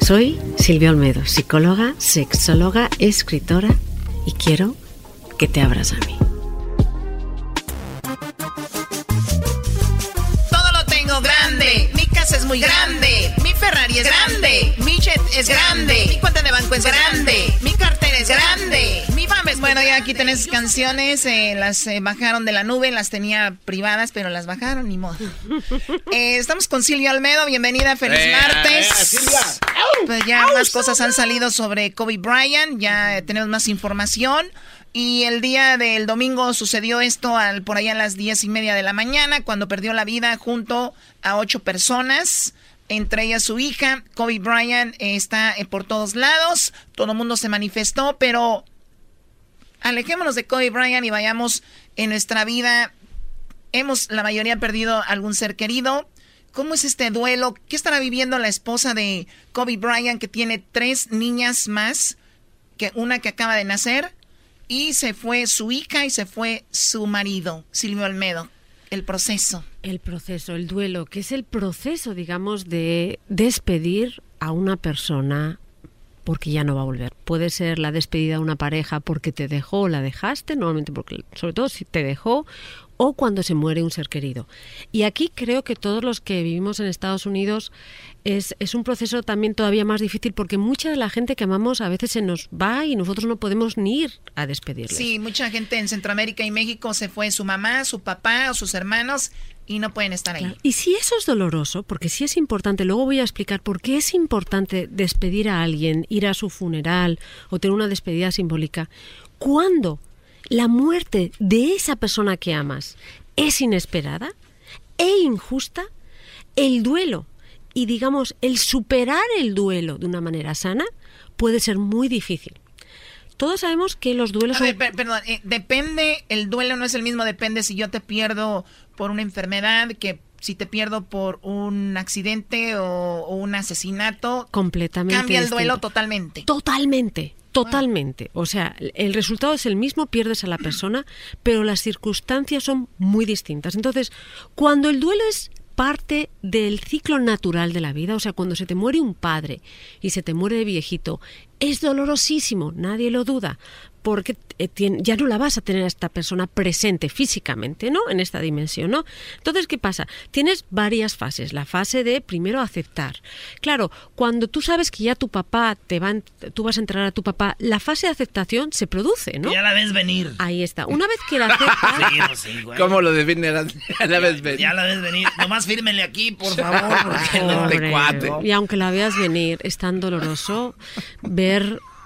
Soy Silvia Olmedo, psicóloga, sexóloga, escritora y quiero que te abras a mí. Todo lo tengo grande. Mi casa es muy grande. Mi Ferrari es grande. Mi jet es grande. Mi cuenta de banco es grande. Mi cartera es grande. Mi fama es Bueno, ya aquí tenés canciones. eh, las eh, bajaron de la nube. Las tenía privadas, pero las bajaron, ni modo. Eh, estamos con Silvia Almedo. Bienvenida. Feliz Eh, martes. eh, Silvia. Pues ya más cosas han salido sobre Kobe Bryant. Ya tenemos más información. Y el día del domingo sucedió esto al, por allá a las diez y media de la mañana, cuando perdió la vida junto a ocho personas, entre ellas su hija. Kobe Bryant eh, está eh, por todos lados, todo el mundo se manifestó, pero alejémonos de Kobe Bryant y vayamos en nuestra vida. Hemos, la mayoría, perdido algún ser querido. ¿Cómo es este duelo? ¿Qué estará viviendo la esposa de Kobe Bryant, que tiene tres niñas más, que una que acaba de nacer? Y se fue su hija y se fue su marido, Silvio Almedo. El proceso. El proceso, el duelo, que es el proceso, digamos, de despedir a una persona porque ya no va a volver. Puede ser la despedida de una pareja porque te dejó o la dejaste, normalmente porque, sobre todo si te dejó, o cuando se muere un ser querido. Y aquí creo que todos los que vivimos en Estados Unidos es, es un proceso también todavía más difícil porque mucha de la gente que amamos a veces se nos va y nosotros no podemos ni ir a despedirles. Sí, mucha gente en Centroamérica y México se fue su mamá, su papá o sus hermanos y no pueden estar ahí. Claro. Y si eso es doloroso, porque sí es importante, luego voy a explicar por qué es importante despedir a alguien, ir a su funeral o tener una despedida simbólica, cuando la muerte de esa persona que amas es inesperada e injusta, el duelo y digamos el superar el duelo de una manera sana puede ser muy difícil. Todos sabemos que los duelos A ver, per- perdón, eh, depende, el duelo no es el mismo, depende si yo te pierdo por una enfermedad, que si te pierdo por un accidente o, o un asesinato. completamente Cambia el duelo distinto. totalmente. Totalmente, totalmente. O sea, el resultado es el mismo, pierdes a la persona, pero las circunstancias son muy distintas. Entonces, cuando el duelo es parte del ciclo natural de la vida, o sea, cuando se te muere un padre y se te muere de viejito, es dolorosísimo, nadie lo duda, porque eh, ya no la vas a tener a esta persona presente físicamente, ¿no? En esta dimensión, ¿no? Entonces, ¿qué pasa? Tienes varias fases. La fase de primero aceptar. Claro, cuando tú sabes que ya tu papá te va, tú vas a entrar a tu papá, la fase de aceptación se produce, ¿no? Ya la ves venir. Ahí está. Una vez que la aceptas, Sí, sí, güey. ¿Cómo lo define a la vez venir? Ya la ves venir. Nomás fírmenle aquí, por favor. Porque no Pobre. cuate. Y aunque la veas venir, es tan doloroso ver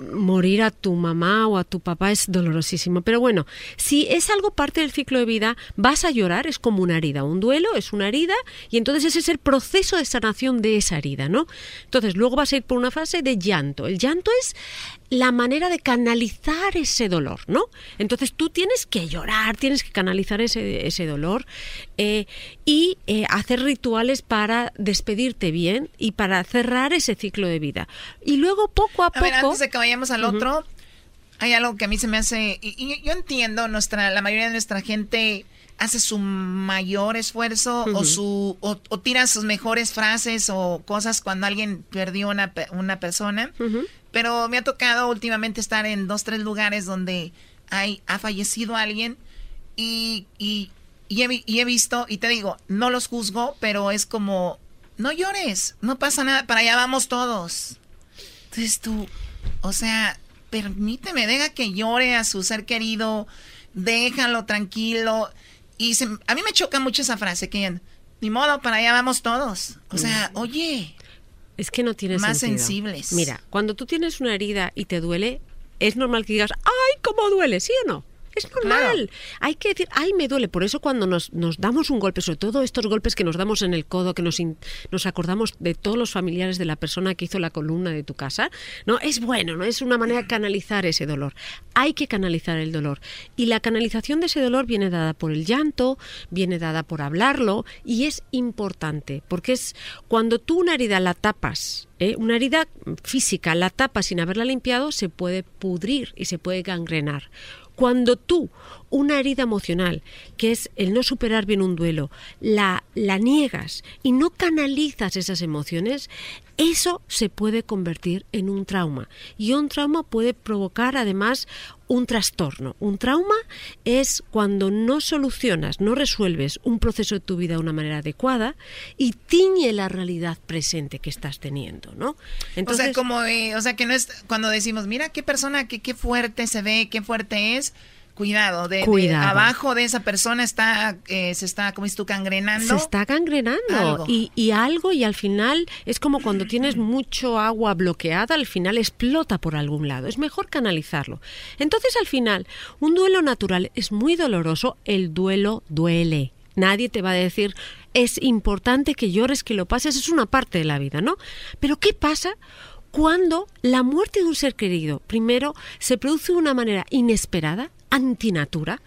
morir a tu mamá o a tu papá es dolorosísimo. Pero bueno, si es algo parte del ciclo de vida, vas a llorar, es como una herida. Un duelo es una herida y entonces ese es el proceso de sanación de esa herida, ¿no? Entonces luego vas a ir por una fase de llanto. El llanto es la manera de canalizar ese dolor, ¿no? Entonces tú tienes que llorar, tienes que canalizar ese, ese dolor eh, y eh, hacer rituales para despedirte bien y para cerrar ese ciclo de vida. Y luego poco a, A poco... ver, antes de que vayamos al otro, hay algo que a mí se me hace, y, y yo entiendo, nuestra, la mayoría de nuestra gente hace su mayor esfuerzo o su o, o tira sus mejores frases o cosas cuando alguien perdió una, una persona. Pero me ha tocado últimamente estar en dos, tres lugares donde hay, ha fallecido alguien y, y, y he, vi- y he visto, y te digo, no los juzgo, pero es como, no llores, no pasa nada, para allá vamos todos. Entonces tú, o sea, permíteme, deja que llore a su ser querido, déjalo tranquilo. Y se- a mí me choca mucho esa frase que, ni modo, para allá vamos todos. O sea, oye, Es que no tiene Más sentido. sensibles. Mira, cuando tú tienes una herida y te duele, es normal que digas, ¡ay, cómo duele! ¿Sí o no? Es normal. Hay que decir, ay, me duele. Por eso cuando nos, nos damos un golpe, sobre todo estos golpes que nos damos en el codo, que nos, in- nos acordamos de todos los familiares de la persona que hizo la columna de tu casa, no es bueno, no es una manera de canalizar ese dolor. Hay que canalizar el dolor. Y la canalización de ese dolor viene dada por el llanto, viene dada por hablarlo, y es importante, porque es cuando tú una herida la tapas, ¿eh? una herida física la tapas sin haberla limpiado, se puede pudrir y se puede gangrenar. Cuando tú, una herida emocional, que es el no superar bien un duelo, la, la niegas y no canalizas esas emociones, eso se puede convertir en un trauma. Y un trauma puede provocar además un trastorno. Un trauma es cuando no solucionas, no resuelves un proceso de tu vida de una manera adecuada y tiñe la realidad presente que estás teniendo, ¿no? o sea, como, eh, o sea, que no es cuando decimos, mira qué persona, que qué fuerte se ve, qué fuerte es. Cuidado, de, abajo de esa persona está, eh, se está, como dices tú, gangrenando. Se está gangrenando Algo. Y, y algo y al final es como cuando tienes mucho agua bloqueada, al final explota por algún lado. Es mejor canalizarlo. Entonces al final, un duelo natural es muy doloroso, el duelo duele. Nadie te va a decir, es importante que llores, que lo pases, es una parte de la vida, ¿no? Pero ¿qué pasa? Cuando la muerte de un ser querido, primero, se produce de una manera inesperada, antinatura,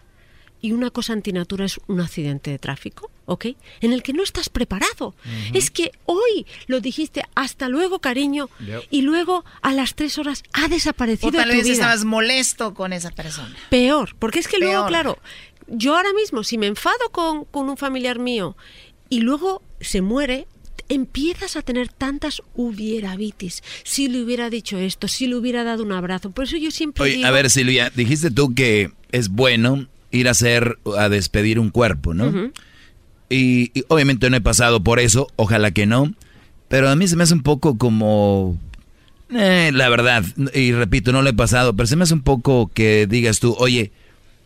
y una cosa antinatura es un accidente de tráfico, ¿ok? En el que no estás preparado. Es que hoy lo dijiste, hasta luego, cariño, Yep. y luego a las tres horas ha desaparecido o tal de tu vez vida. estabas molesto con esa persona. Peor, porque es que luego, claro, yo ahora mismo, si me enfado con, con un familiar mío y luego se muere, empiezas a tener tantas hubieravitis. Si le hubiera dicho esto, si le hubiera dado un abrazo. Por eso yo siempre Oye, digo... a ver, Silvia, dijiste tú que es bueno ir a hacer, a despedir un cuerpo, ¿no? Y, y obviamente no he pasado por eso, ojalá que no, pero a mí se me hace un poco como... eh, la verdad, y repito, no lo he pasado, pero se me hace un poco que digas tú, oye,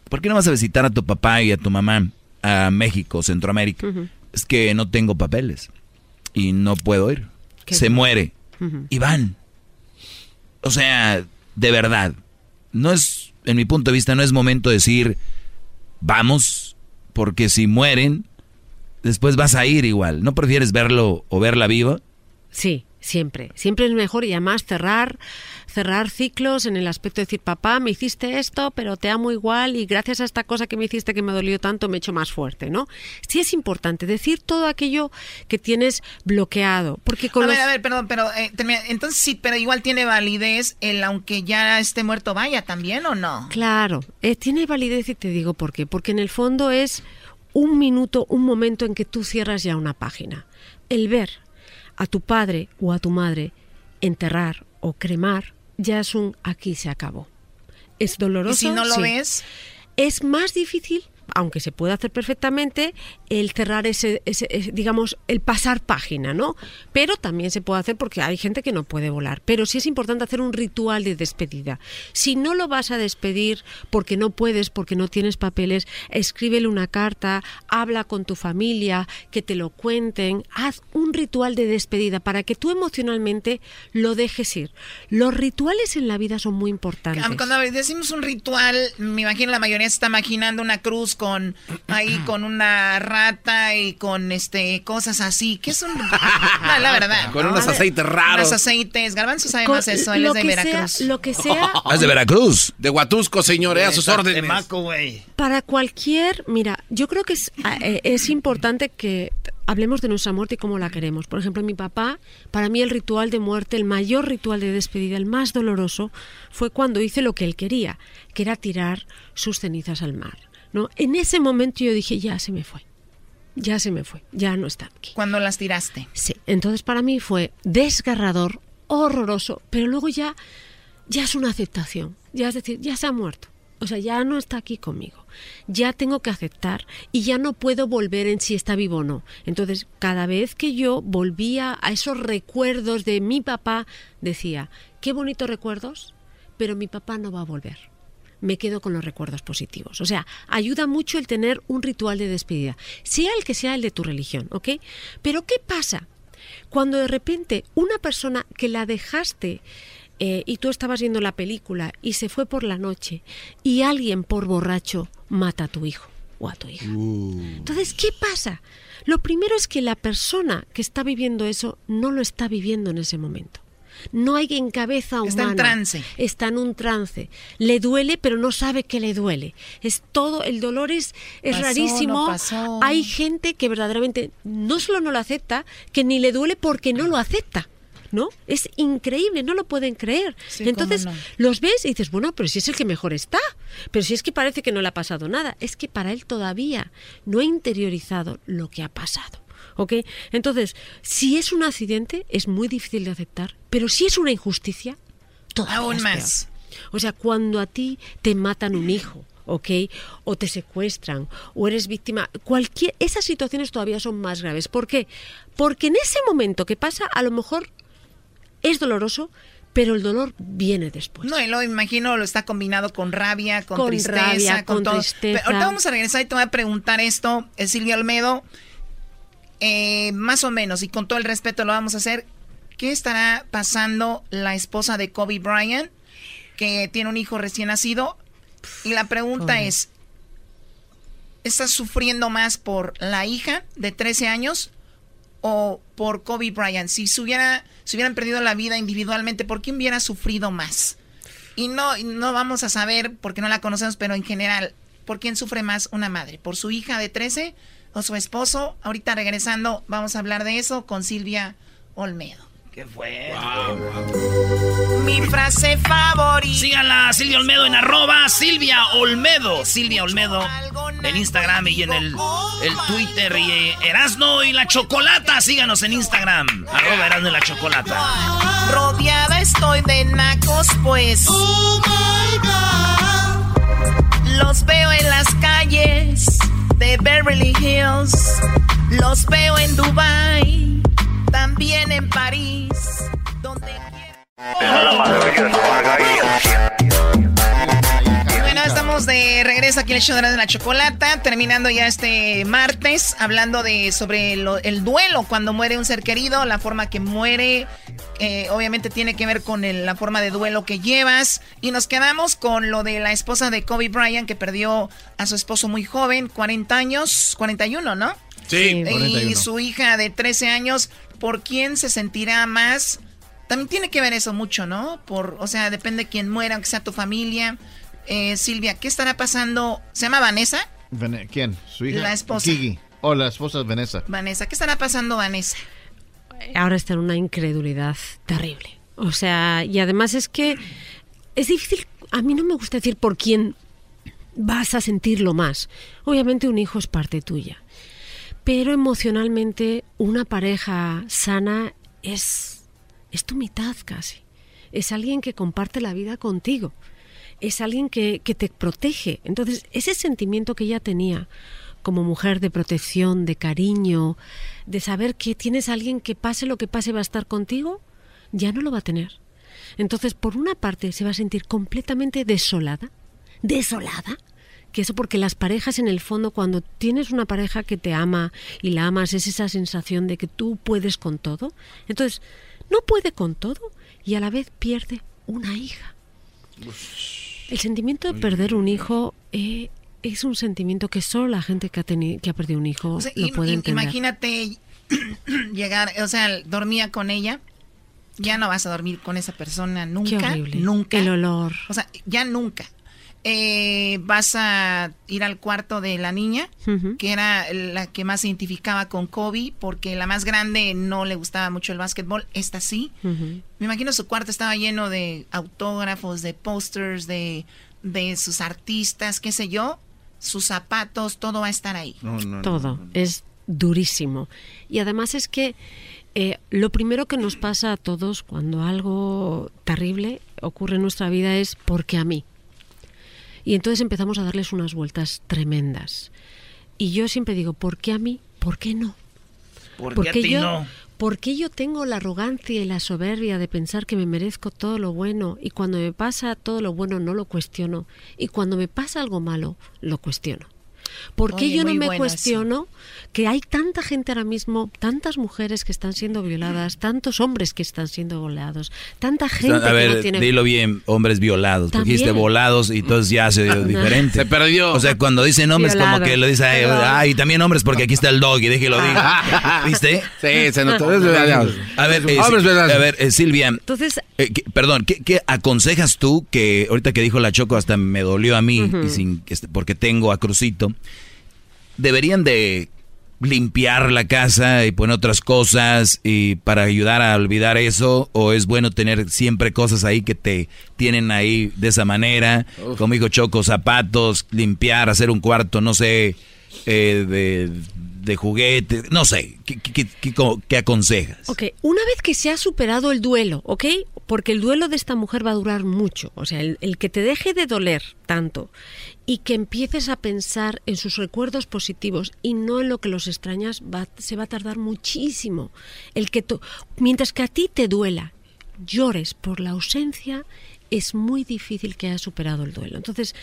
¿por qué no vas a visitar a tu papá y a tu mamá a México, Centroamérica? Es que no tengo papeles y no puedo ir. Qué Se muere. Y van. O sea, de verdad, no es, en mi punto de vista, no es momento de decir, vamos, porque si mueren, después vas a ir igual. ¿No prefieres verlo o verla viva? Sí, siempre. Siempre es mejor y además cerrar, cerrar ciclos en el aspecto de decir, papá, me hiciste esto, pero te amo igual y gracias a esta cosa que me hiciste que me dolió tanto, me he hecho más fuerte, ¿no? Sí es importante decir todo aquello que tienes bloqueado, porque con a los- ver, a ver, perdón, pero eh, termina- entonces sí, pero igual tiene validez el aunque ya esté muerto vaya también o no. Claro, eh, tiene validez y te digo por qué. Porque en el fondo es un minuto, un momento en que tú cierras ya una página. El ver a tu padre o a tu madre enterrar o cremar ya es un aquí se acabó. Es doloroso. ¿Y si no lo Sí. ves? Es más difícil, aunque se puede hacer perfectamente, el cerrar ese, ese- ese, digamos, el pasar página, ¿no? Pero también se puede hacer porque hay gente que no puede volar. Pero sí es importante hacer un ritual de despedida. Si no lo vas a despedir porque no puedes, porque no tienes papeles, escríbele una carta, habla con tu familia, que te lo cuenten, haz un ritual de despedida para que tú emocionalmente lo dejes ir. Los rituales en la vida son muy importantes. Cuando decimos un ritual, me imagino la mayoría se está imaginando una cruz con ahí con una rata y con este cosas así. ¿Qué es un la, verdad? Con ¿no? unos aceites raros. Unos aceites. Garbanzo sabe Con más eso, él es de que sea- Veracruz. lo que sea Ah, es de Veracruz. De Huatusco, señor, eh, a sus órdenes. Para cualquier, mira, yo creo que es, eh, es importante que hablemos de nuestra muerte y cómo la queremos. Por ejemplo, mi papá, para mí el ritual de muerte, el mayor ritual de despedida, el más doloroso, fue cuando hice lo que él quería, que era tirar sus cenizas al mar. ¿No? En ese momento yo dije, ya se me fue, ya se me fue, ya no está aquí. Cuando las tiraste. Sí, entonces para mí fue desgarrador, horroroso, pero luego ya, ya es una aceptación, ya es decir, ya se ha muerto. O sea, ya no está aquí conmigo. Ya tengo que aceptar y ya no puedo volver en si está vivo o no. Entonces, cada vez que yo volvía a esos recuerdos de mi papá, decía, qué bonitos recuerdos, pero mi papá no va a volver. Me quedo con los recuerdos positivos. O sea, ayuda mucho el tener un ritual de despedida, sea el que sea el de tu religión, ¿ok? Pero ¿qué pasa? Cuando de repente una persona que la dejaste eh, y tú estabas viendo la película y se fue por la noche y alguien por borracho mata a tu hijo o a tu hija. Entonces, ¿qué pasa? Lo primero es que la persona que está viviendo eso no lo está viviendo en ese momento. No hay en cabeza humana. Está en trance. Está en un trance. Le duele, pero no sabe que le duele. Es todo, el dolor es, es Pasó, rarísimo. no. Hay gente que verdaderamente no solo no lo acepta, que ni le duele porque no lo acepta. ¿No? Es increíble, no lo pueden creer. Sí, Entonces no. los ves y dices, bueno, pero si es el que mejor está, pero si es que parece que no le ha pasado nada, es que para él todavía no ha interiorizado lo que ha pasado. ¿Ok? Entonces, si es un accidente, es muy difícil de aceptar, pero si es una injusticia, todavía Aún es más. peor. O sea, cuando a ti te matan un hijo, ¿ok? O te secuestran, o eres víctima, cualquier, esas situaciones todavía son más graves. ¿Por qué? Porque en ese momento que pasa, a lo mejor es doloroso, pero el dolor viene después. No, y lo imagino, lo está combinado con rabia, con, Con tristeza, rabia, con, con todo. tristeza. Pero ahorita vamos a regresar y te voy a preguntar esto, eh, Silvia Olmedo, eh, más o menos, y con todo el respeto lo vamos a hacer. ¿Qué estará pasando la esposa de Kobe Bryant, que tiene un hijo recién nacido? Y la pregunta Pobre. es, ¿estás sufriendo más por la hija de 13 años o por Kobe Bryant? Si se hubiera, hubieran perdido la vida individualmente, ¿por quién hubiera sufrido más? Y no, y no vamos a saber porque no la conocemos, pero en general, ¿por quién sufre más una madre? ¿Por su hija de 13 o su esposo? Ahorita regresando, vamos a hablar de eso con Silvia Olmedo. ¿Qué fue? Mi frase favorita. Síganla, Silvia Olmedo en arroba Silvia Olmedo. Silvia Olmedo en Instagram y en el, el Twitter. Y eh, Erasno y la Chocolata. Síganos en Instagram. Arroba Erasno y la Chocolata. Rodeada estoy de nacos, pues. Los veo en las calles de Beverly Hills. Los veo en Dubai, también en París. Donde Bueno, estamos de regreso aquí en el show de la, de la chocolata, terminando ya este martes, hablando de sobre lo- el duelo cuando muere un ser querido, la forma que muere, eh, obviamente tiene que ver con el- la forma de duelo que llevas. Y nos quedamos con lo de la esposa de Kobe Bryant que perdió a su esposo muy joven, 40 años, 41, ¿no? Sí, Y 41. su hija de 13 años, ¿por quién se sentirá más? También tiene que ver eso mucho, ¿no? Por, o sea, depende de quién muera, aunque sea tu familia. Eh, Silvia, ¿qué estará pasando? ¿Se llama Vanessa? ¿Quién? ¿Su hija? La esposa. Kiki. Oh, la esposa es Vanessa. Vanessa, ¿qué estará pasando, Vanessa? ahora está en una incredulidad terrible. O sea, y además es que es difícil, a mí no me gusta decir por quién vas a sentirlo más. Obviamente un hijo es parte tuya, pero emocionalmente una pareja sana es, es tu mitad casi. Es alguien que comparte la vida contigo. Es alguien que, que te protege. Entonces, ese sentimiento que ella tenía como mujer de protección, de cariño, de saber que tienes alguien que pase lo que pase va a estar contigo, ya no lo va a tener. Entonces, por una parte, se va a sentir completamente desolada, desolada, que eso porque las parejas en el fondo, cuando tienes una pareja que te ama y la amas, es esa sensación de que tú puedes con todo. Entonces, no puede con todo y a la vez pierde una hija. El sentimiento de perder un hijo eh, es un sentimiento que solo la gente que ha, tenido, que ha perdido un hijo O sea, lo puede entender. imagínate llegar, o sea, dormía con ella. Ya no vas a dormir con esa persona nunca. horrible. Nunca. El olor. O sea, ya nunca. Eh, vas a ir al cuarto de la niña, que era la que más se identificaba con Kobe, porque la más grande no le gustaba mucho el básquetbol. Esta sí. Me imagino su cuarto estaba lleno de autógrafos, de pósters, de, de sus artistas, qué sé yo. Sus zapatos, todo va a estar ahí. Todo. Es durísimo. Y además es que eh, lo primero que nos pasa a todos cuando algo terrible ocurre en nuestra vida es porque a mí. Y entonces empezamos a darles unas vueltas tremendas. Y yo siempre digo, ¿por qué a mí? ¿Por qué no? ¿Por qué a ti yo, no? ¿Por qué yo tengo la arrogancia y la soberbia de pensar que me merezco todo lo bueno y cuando me pasa todo lo bueno no lo cuestiono y cuando me pasa algo malo lo cuestiono? ¿Por qué Oye, yo no me bueno cuestiono que hay tanta gente ahora mismo, tantas mujeres que están siendo violadas, tantos hombres que están siendo violados, tanta gente a ver, que no tiene... dilo bien, hombres violados. Porque dijiste volados y entonces ya se dio diferente. Se perdió. O sea, cuando dicen hombres, como que lo dice, ay, también hombres, porque aquí está el dog y déjelo digo. ¿Viste? Sí, se notó. A ver, eh, Hombres sí, violados. a ver eh, Silvia, Entonces, eh, ¿qué- perdón, ¿qué, qué aconsejas tú que ahorita que dijo la Choco hasta me dolió a mí Ujú. y sin, porque tengo a Crucito? Deberían de limpiar la casa y poner otras cosas y para ayudar a olvidar eso o es bueno tener siempre cosas ahí que te tienen ahí de esa manera como dijo Choco zapatos limpiar hacer un cuarto no sé eh, de, de juguetes no sé ¿qué, qué, qué- qué aconsejas? Ok, una vez que se ha superado el duelo, ¿ok? Porque el duelo de esta mujer va a durar mucho. O sea, el, que te deje de doler tanto y que empieces a pensar en sus recuerdos positivos y no en lo que los extrañas, se va a tardar muchísimo. El que mientras que a ti te duela, llores por la ausencia, es muy difícil que hayas superado el duelo. Entonces,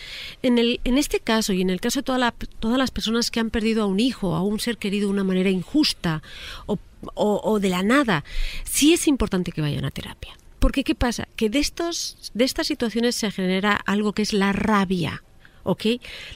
en, el, este caso y en el caso de todas las personas que han perdido a un hijo, a un ser querido de una manera injusta o- o de la nada, sí es importante que vayan a terapia. Porque ¿qué pasa? Que de, estos, de estas situaciones se genera algo que es la rabia. ¿Ok?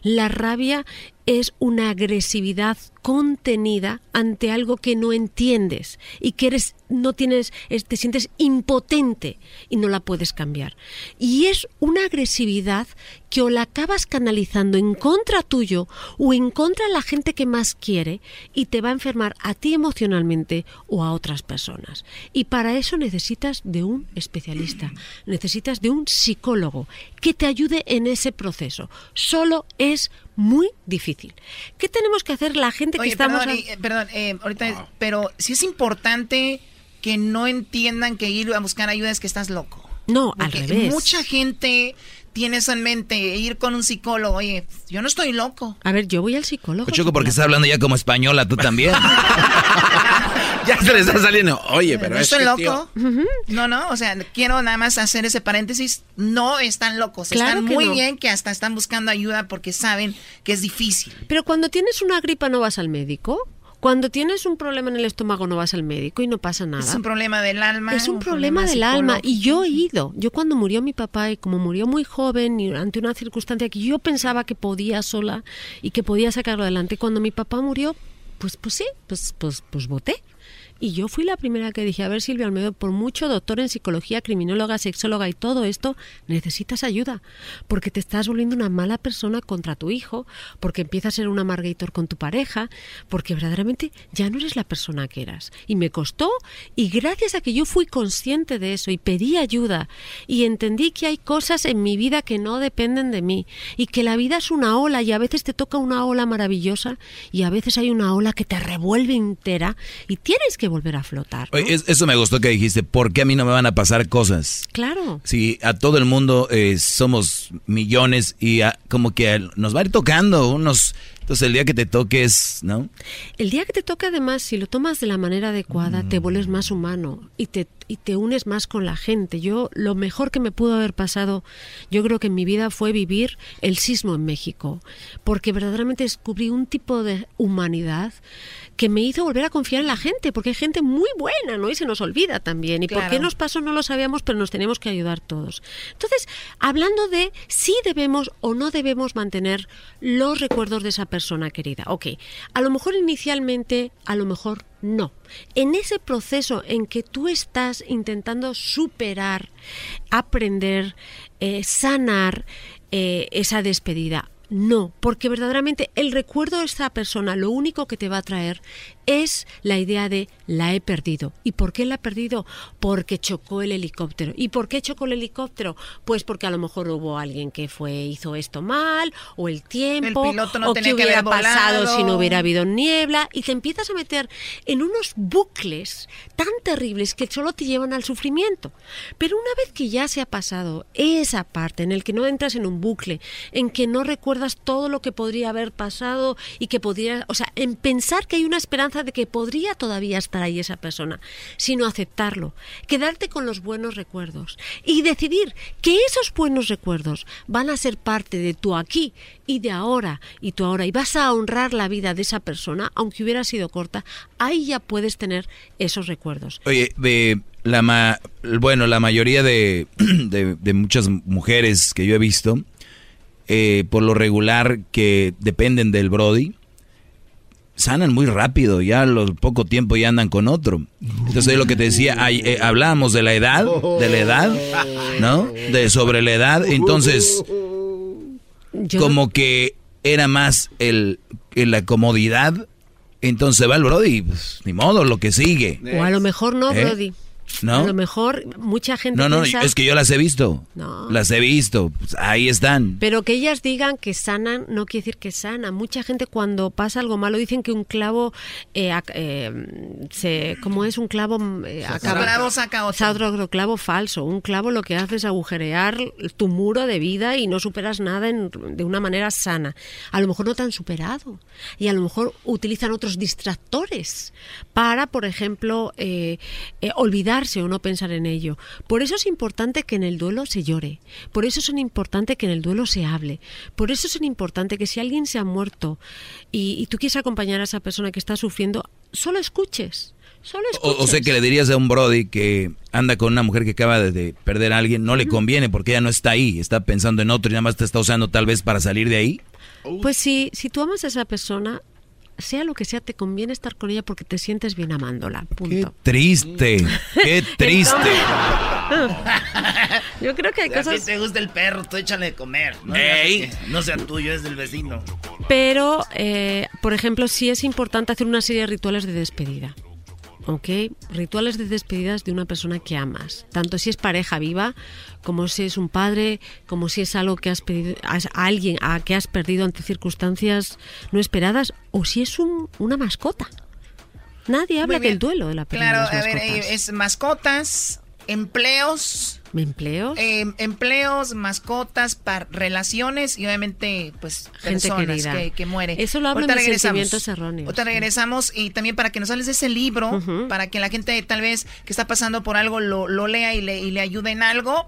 La rabia es una agresividad contenida ante algo que no entiendes y que eres no tienes es- te sientes impotente y no la puedes cambiar. Y es una agresividad que o la acabas canalizando en contra tuyo o en contra de la gente que más quiere y te va a enfermar a ti emocionalmente o a otras personas. Y para eso necesitas de un especialista necesitas de un psicólogo que te ayude en ese proceso. Solo es muy difícil. ¿Qué tenemos que hacer la gente que Oye, estamos... perdón, a- eh, perdón, eh, ahorita, pero sí es importante que no entiendan que ir a buscar ayuda es que estás loco. No, al Porque revés. Mucha gente tiene eso en mente, ir con un psicólogo. Oye, yo no estoy loco. A ver, yo voy al psicólogo. Pues, Choco, porque estás hablando ya como española, tú también. ya se le está saliendo. Oye, pero ¿No es estoy que, tío, loco? No, no, o sea, quiero nada más hacer ese paréntesis. No están locos, Claro están que muy no. bien que hasta están buscando ayuda porque saben que es difícil. Pero cuando tienes una gripa no vas al médico. Cuando tienes un problema en el estómago no vas al médico y no pasa nada. Es un problema del alma. Es un problema del alma y yo he ido. Yo cuando murió mi papá y como murió muy joven y ante una circunstancia que yo pensaba que podía sola y que podía sacarlo adelante, cuando mi papá murió, pues pues sí, pues pues pues voté. Y yo fui la primera que dije, a ver Silvia Almedo, por mucho doctor en psicología, criminóloga, sexóloga y todo esto, necesitas ayuda, porque te estás volviendo una mala persona contra tu hijo, porque empiezas a ser un amargator con tu pareja, porque verdaderamente ya no eres la persona que eras. Y me costó, y gracias a que yo fui consciente de eso y pedí ayuda, y entendí que hay cosas en mi vida que no dependen de mí, y que la vida es una ola, y a veces te toca una ola maravillosa, y a veces hay una ola que te revuelve entera, y tienes que volver a flotar. ¿no? Es- eso me gustó que dijiste, ¿por qué a mí no me van a pasar cosas? Claro. Si a todo el mundo eh, somos millones y a- como que nos va a ir tocando unos... Entonces el día que te toques, ¿no? El día que te toca además, si lo tomas de la manera adecuada, te vuelves más humano y te, y te unes más con la gente. Yo, lo mejor que me pudo haber pasado, yo creo que en mi vida fue vivir el sismo en México, porque verdaderamente descubrí un tipo de humanidad que me hizo volver a confiar en la gente, porque hay gente muy buena, ¿no? Y se nos olvida también. ¿Y por Claro. qué nos pasó? No lo sabíamos, pero nos tenemos que ayudar todos. Entonces, hablando de si debemos o no debemos mantener los recuerdos de esa persona querida. Ok, a lo mejor inicialmente, a lo mejor no. En ese proceso en que tú estás intentando superar, aprender, eh, sanar eh, esa despedida, no, porque verdaderamente el recuerdo de esa persona lo único que te va a traer es la idea de la he perdido. ¿Y por qué la he perdido? Porque chocó el helicóptero. ¿Y por qué chocó el helicóptero? Pues porque a lo mejor hubo alguien que fue hizo esto mal o el tiempo El piloto no o que hubiera pasado volado. si no hubiera habido niebla y te empiezas a meter en unos bucles tan terribles que solo te llevan al sufrimiento. Pero una vez que ya se ha pasado esa parte en el que no entras en un bucle, en que no recuerdas todo lo que podría haber pasado y que podría, o sea, en pensar que hay una esperanza de que podría todavía estar ahí esa persona, sino aceptarlo, quedarte con los buenos recuerdos y decidir que esos buenos recuerdos van a ser parte de tu aquí y de ahora y tu ahora y vas a honrar la vida de esa persona, aunque hubiera sido corta, ahí ya puedes tener esos recuerdos. Oye, de la ma- bueno, la mayoría de, de muchas mujeres que yo he visto, eh, por lo regular que dependen del Brody, sanan muy rápido, ya los poco tiempo ya andan con otro. Entonces lo que te decía, eh, hablábamos de la edad, de la edad, ¿no? De sobre la edad, entonces como que era más el, el- la comodidad, entonces va el Brody, pues, ni modo, lo que sigue. O a lo mejor no, ¿Eh? Brody. ¿No? A lo mejor mucha gente No, no, piensa- es que yo las he visto. No. Las he visto. Pues, ahí están. Pero que ellas digan que sanan no quiere decir que sana. Mucha gente cuando pasa algo malo dicen que un clavo eh, eh, se, ¿cómo es un clavo? Eh, acaba- clavo saca otro. Saca otro clavo falso. Un clavo lo que hace es agujerear tu muro de vida y no superas nada en- de una manera sana. A lo mejor no te han superado y a lo mejor utilizan otros distractores para, por ejemplo, eh, o no pensar en ello. Por eso es importante que en el duelo se llore. Por eso es importante que en el duelo se hable. Por eso es importante que si alguien se ha muerto y, y tú quieres acompañar a esa persona que está sufriendo, solo escuches. Solo O, escuches. o sea que le dirías a un Brody que anda con una mujer que acaba de, de perder a alguien, no le conviene porque ella no está ahí, está pensando en otro y nada más te está usando tal vez para salir de ahí. Pues si, si tú amas a esa persona, sea lo que sea, te conviene estar con ella porque te sientes bien amándola. Punto. Triste, qué triste. Yo creo que hay Si a ti cosas... te gusta el perro, tú échale de comer. Ey. no sea tuyo, es del vecino. Pero, eh, por ejemplo, sí es importante hacer una serie de rituales de despedida. ¿Ok? Rituales de despedidas de una persona que amas. Tanto si es pareja viva, como si es un padre, como si es algo que has pedido a alguien a que has perdido ante circunstancias no esperadas, o si es un- una mascota. Nadie habla del duelo de la pérdida Claro, de las a ver, eh, es mascotas, empleos. ¿Empleos? eh, empleos, mascotas, par- relaciones y obviamente, pues, Gente personas que, que mueren. Eso lo Ahorita de sentimientos erróneos. Ahorita regresamos y también para que nos hables de ese libro, para que la gente tal vez que está pasando por algo lo, lo lea y le, y le ayude en algo.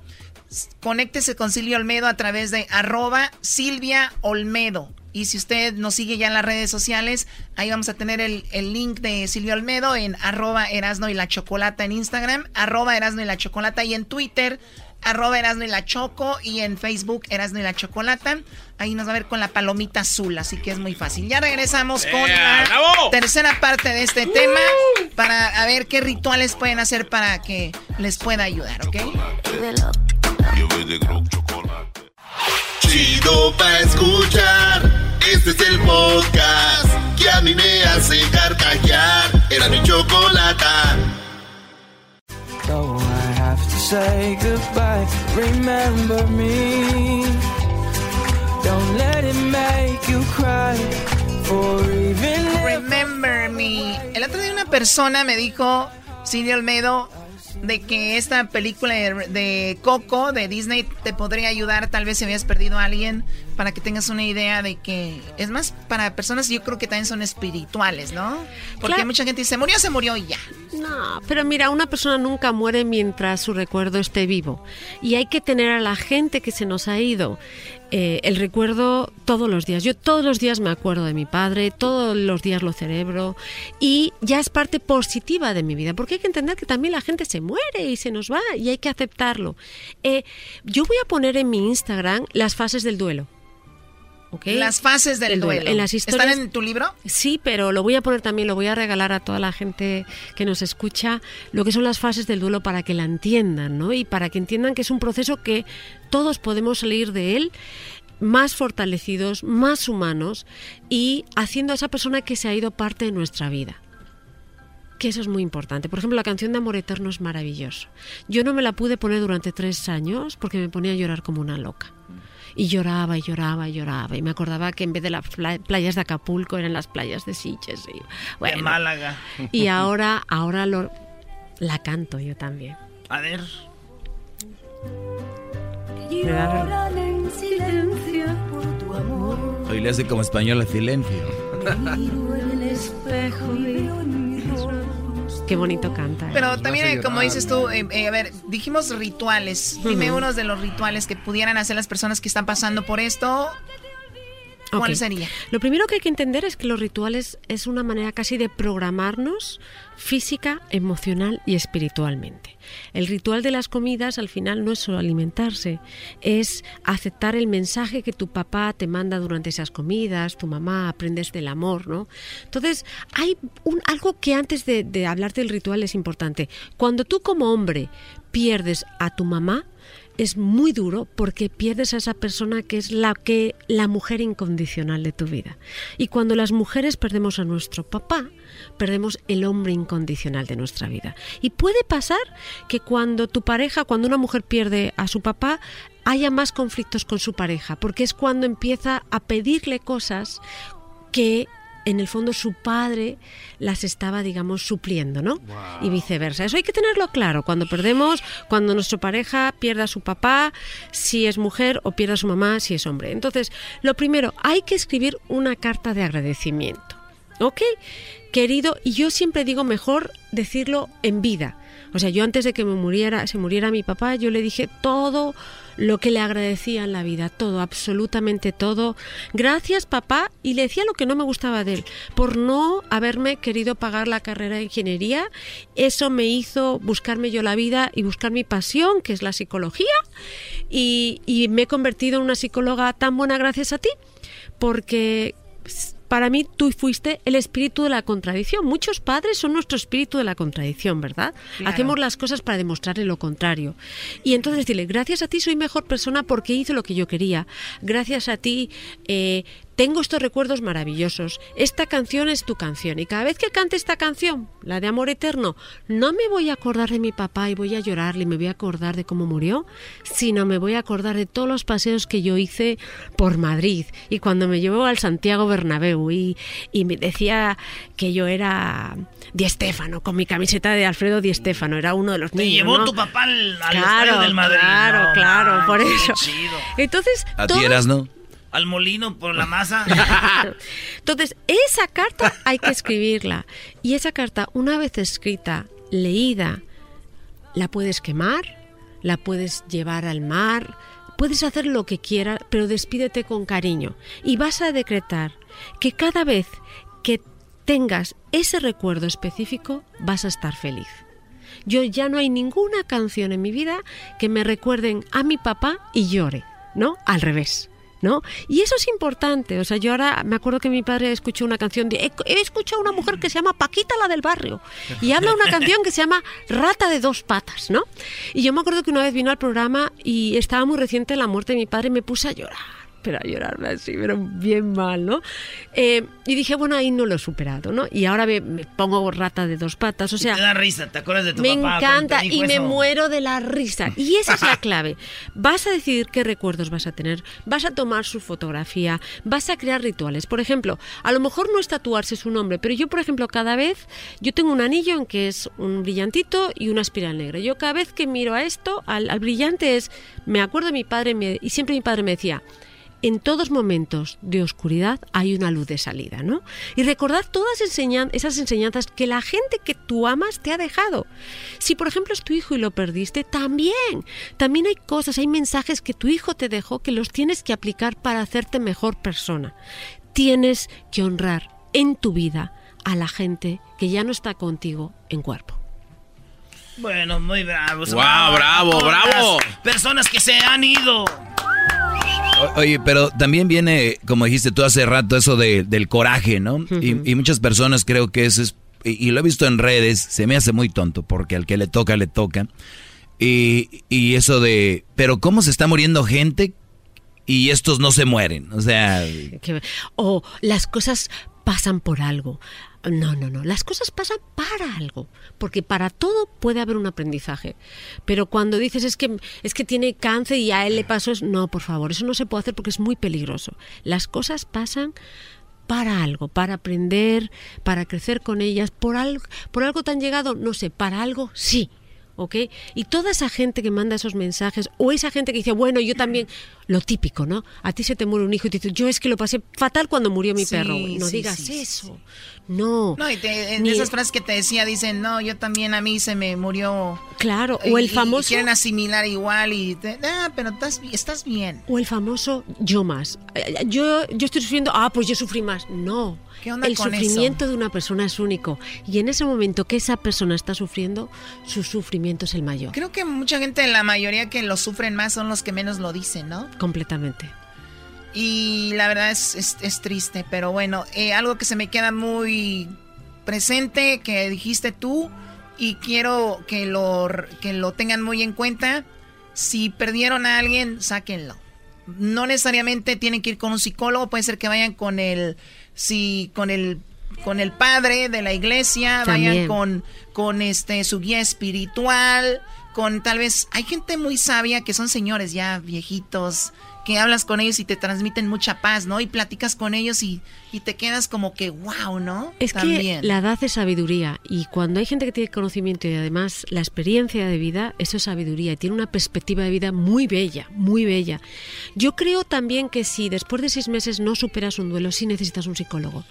Conéctese con Silvia Olmedo a través de arroba Silvia Olmedo. Y si usted nos sigue ya en las redes sociales, ahí vamos a tener el, el link de Silvia Olmedo en arroba Erasno y la Chocolata en Instagram, arroba Erasno y la Chocolata y en Twitter, arroba Erasno y la Choco y en Facebook Erasno y la Chocolata. Ahí nos va a ver con la palomita azul, así que es muy fácil. Ya regresamos con ¡Ea, la bravo! tercera parte de este tema para a ver qué rituales pueden hacer para que les pueda ayudar, ¿ok? Chido pa' escuchar. Este es el podcast que a mí me hace carcajear. Era mi chocolata. So I have to say goodbye. Remember me. Don't let it make you cry. For even Remember me. El otro día una persona me dijo, Cindy Olmedo, de que esta película de, Coco de Disney te podría ayudar, tal vez si habías perdido a alguien, para que tengas una idea de que es más para personas yo creo que también son espirituales, ¿no? Porque Claro. mucha gente dice, murió, se murió y ya. No, pero mira, una persona nunca muere mientras su recuerdo esté vivo. Y hay que tener a la gente que se nos ha ido eh, el recuerdo todos los días. Yo todos los días me acuerdo de mi padre, todos los días lo cerebro y ya es parte positiva de mi vida, porque hay que entender que también la gente se muere y se nos va y hay que aceptarlo. Eh, yo voy a poner en mi Instagram las fases del duelo. Las fases del duelo. En las historias, ¿Están en tu libro? Sí, pero lo voy a poner también, lo voy a regalar a toda la gente que nos escucha, lo que son las fases del duelo para que la entiendan, ¿no? Y para que entiendan que es un proceso que todos podemos salir de él más fortalecidos, más humanos y haciendo a esa persona que se ha ido parte de nuestra vida. Que eso es muy importante. Por ejemplo, la canción de Amor Eterno es maravilloso. Yo no me la pude poner durante tres años porque me ponía a llorar como una loca. Y lloraba y lloraba y lloraba. Y me acordaba que en vez de las pla- playas de Acapulco eran las playas de Sitges. Y, bueno, de Málaga. Y ahora, ahora lo, la canto yo también. A ver. Lloran en silencio por tu amor. Hoy le hace como español a silencio. Miro en el espejo y veo Qué bonito canta. ¿eh? Pero también, como dices tú, eh, eh, a ver, dijimos rituales. Dime unos de los rituales que pudieran hacer las personas que están pasando por esto. ¿Cuál Ok. sería? Lo primero que hay que entender es que los rituales es una manera casi de programarnos física, emocional y espiritualmente. El ritual de las comidas al final no es solo alimentarse, es aceptar el mensaje que tu papá te manda durante esas comidas, tu mamá, aprendes del amor, ¿no? Entonces, hay un, algo que antes de, de hablar del ritual es importante. Cuando tú como hombre pierdes a tu mamá, es muy duro porque pierdes a esa persona que es la que la mujer incondicional de tu vida. Y cuando las mujeres perdemos a nuestro papá, perdemos el hombre incondicional de nuestra vida. Y puede pasar que cuando tu pareja, cuando una mujer pierde a su papá, haya más conflictos con su pareja, porque es cuando empieza a pedirle cosas que en el fondo su padre las estaba, digamos, supliendo, ¿no? Y viceversa. Eso hay que tenerlo claro. Cuando perdemos, cuando nuestra pareja pierda a su papá, si es mujer, o pierda a su mamá, si es hombre. Entonces, lo primero, hay que escribir una carta de agradecimiento. ¿Ok? Querido, y yo siempre digo mejor decirlo en vida. O sea, yo antes de que me muriera, se muriera mi papá, yo le dije todo lo que le agradecía en la vida, todo, absolutamente todo. Gracias, papá, y le decía lo que no me gustaba de él, por no haberme querido pagar la carrera de ingeniería. Eso me hizo buscarme yo la vida y buscar mi pasión, que es la psicología, y, y me he convertido en una psicóloga tan buena gracias a ti, porque para mí tú fuiste el espíritu de la contradicción. Muchos padres son nuestro espíritu de la contradicción, ¿verdad? Claro. Hacemos las cosas para demostrarle lo contrario. Y entonces decirle, gracias a ti soy mejor persona porque hice lo que yo quería. Gracias a ti eh, tengo estos recuerdos maravillosos. Esta canción es tu canción. Y cada vez que cante esta canción, la de Amor Eterno, no me voy a acordar de mi papá y voy a llorarle y me voy a acordar de cómo murió, sino me voy a acordar de todos los paseos que yo hice por Madrid y cuando me llevó al Santiago Bernabéu y, y me decía que yo era Di Stéfano, con mi camiseta de Alfredo Di Stéfano, era uno de los Te niños. llevó ¿no? tu papá al, al Claro, del Madrid. claro, No, claro, man, por qué eso. chido. Entonces, ¿A ti eras, no? Al molino por la masa. Entonces, esa carta hay que escribirla. Y esa carta, una vez escrita, leída, la puedes quemar, la puedes llevar al mar, puedes hacer lo que quieras, pero despídete con cariño. Y vas a decretar que cada vez que tengas ese recuerdo específico, vas a estar feliz. Yo ya no hay ninguna canción en mi vida que me recuerden a mi papá y llore, ¿no? Al revés. ¿No? Y eso es importante. O sea, yo ahora me acuerdo que mi padre escuchó una canción. He, he escuchado una mujer que se llama Paquita la del barrio. Y habla una canción que se llama Rata de dos patas, ¿no? Y yo me acuerdo que una vez vino al programa y estaba muy reciente la muerte de mi padre y me puse a llorar. Pero a llorarme así, pero bien mal, ¿no? Eh, y dije, bueno, ahí no lo he superado, ¿no? Y ahora me, me pongo rata de dos patas. O sea, te da risa, ¿te acuerdas de tu me papá? encanta y me eso? muero de la risa. Y esa es la clave. Vas a decidir qué recuerdos vas a tener, vas a tomar su fotografía, vas a crear rituales. Por ejemplo, a lo mejor no es tatuarse su nombre, pero yo, por ejemplo, cada vez, yo tengo un anillo en que es un brillantito y una espiral negra. Yo cada vez que miro a esto, al, al brillante es, me acuerdo de mi padre me- y siempre mi padre me decía, en todos momentos de oscuridad hay una luz de salida, ¿no? Y recordad todas enseñan- esas enseñanzas que la gente que tú amas te ha dejado. Si por ejemplo es tu hijo y lo perdiste, también. También hay cosas, hay mensajes que tu hijo te dejó que los tienes que aplicar para hacerte mejor persona. Tienes que honrar en tu vida a la gente que ya no está contigo en cuerpo. Bueno, muy bravos. Guau, bravo, bravo. las Personas que se han ido. Oye, pero también viene, como dijiste tú hace rato, eso de, del coraje, ¿no? y, y muchas personas creo que eso es, y, y lo he visto en redes, se me hace muy tonto, porque al que le toca, le toca. Y, y eso de, pero ¿cómo se está muriendo gente y estos no se mueren? O sea, o las cosas pasan por algo. No, no, no. Las cosas pasan para algo, porque para todo puede haber un aprendizaje. Pero cuando dices es que es que tiene cáncer y a él le pasó, es no, por favor, eso no se puede hacer porque es muy peligroso. Las cosas pasan para algo, para aprender, para crecer con ellas, por algo, por algo tan llegado, no sé, para algo sí. ¿Ok? Y toda esa gente que manda esos mensajes, o esa gente que dice, bueno, yo también, lo típico, ¿no? A ti se te muere un hijo y te dices, yo es que lo pasé fatal cuando murió mi Sí, perro, güey. No sí, digas sí, eso. No. No, y te- en Ni- esas frases que te decía dicen, no, yo también a mí se me murió. Claro, o el Y- y famoso- quieren asimilar igual y, te- ah, pero estás, estás bien. O el famoso yo más. Eh, Yo, yo estoy sufriendo, ah, pues yo sufrí más. No. ¿Qué onda el con sufrimiento de una persona es único. Y en ese momento que esa persona está sufriendo, su sufrimiento es el mayor. Creo que mucha gente, la mayoría que lo sufren más son los que menos lo dicen, ¿no? Completamente. Y la verdad es, es, es triste, pero bueno, eh, algo que se me queda muy presente que dijiste tú y quiero que lo, que lo tengan muy en cuenta. Si perdieron a alguien, sáquenlo. No necesariamente tienen que ir con un psicólogo, puede ser que vayan con el, si, con el, con el padre de la iglesia, vayan con, con este su guía espiritual, con tal vez hay gente muy sabia que son señores ya viejitos que hablas con ellos y te transmiten mucha paz, ¿no? Y platicas con ellos y, y te quedas como que wow, ¿no? Es También. que la edad es sabiduría y cuando hay gente que tiene conocimiento y además la experiencia de vida, eso es sabiduría y tiene una perspectiva de vida muy bella, muy bella. Yo creo también que si después de seis meses no superas un duelo, sí necesitas un psicólogo.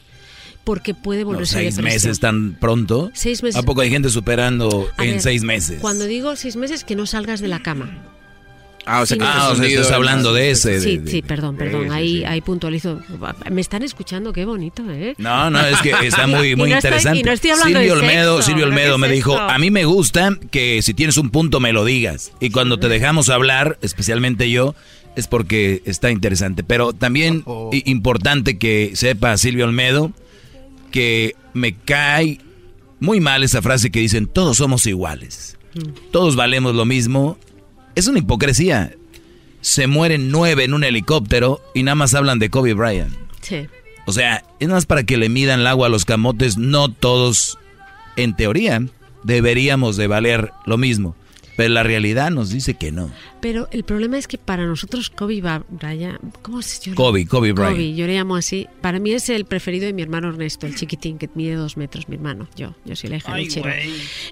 Porque puede No, volverse seis depresión. meses tan pronto. Seis meses. ¿A poco hay gente superando A en ver, seis meses? Cuando digo seis meses, que no salgas de la cama. Ah, o sea, que no. ah, o sea, Hundido estás hablando de ese. Sí, de- de- sí, perdón, perdón. Sí, ahí, sí. ahí puntualizo. Me están escuchando, qué bonito, ¿eh? No, no, es que está muy, Y muy no estoy- interesante. y no estoy hablando Silvio de Olmedo, sexo, Silvio. Olmedo ¿Qué me es dijo, a mí me gusta que si tienes un punto me lo digas. Y cuando te dejamos hablar, especialmente yo, es porque está interesante. Pero también i- importante que sepa Silvio Olmedo que me cae muy mal esa frase que dicen, todos somos iguales. Todos valemos lo mismo. Es una hipocresía. Se mueren nueve en un helicóptero y nada más hablan de Kobe Bryant. Sí. O sea, es más para que le midan el agua a los camotes. No todos, en teoría, deberíamos de valer lo mismo. Pero la realidad nos dice que no. Pero el problema es que para nosotros Kobe Bryant, ¿cómo se llama? Kobe, Kobe Bryant. Kobe, yo le llamo así. Para mí es el preferido de mi hermano Ernesto, el chiquitín que mide dos metros, mi hermano. Yo, yo soy la hija Ay, del.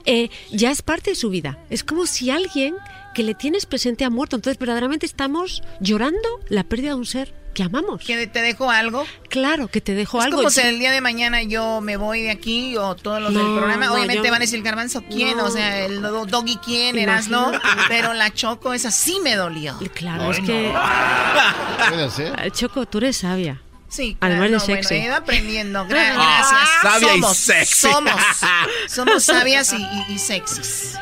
Eh, ya es parte de su vida. Es como si alguien que le tienes presente ha muerto. Entonces verdaderamente estamos llorando la pérdida de un ser que amamos. ¿Que te dejo algo? Claro, que te dejo Es algo. como si el día de mañana yo me voy de aquí o todos los del No, programa. no, Obviamente yo- van a decir garbanzo quién, No. o sea, el do- doggy quién, eras no. Pero la choco, esa sí me dolió. Claro, es que. Puede ser. Eh, Choco, tú eres sabia. Sí, Además claro, de no, bueno, sexy. he ido aprendiendo. Gra- Ah, gracias. sabia y somos, sexy. Somos, somos sabias y, y- y sexys.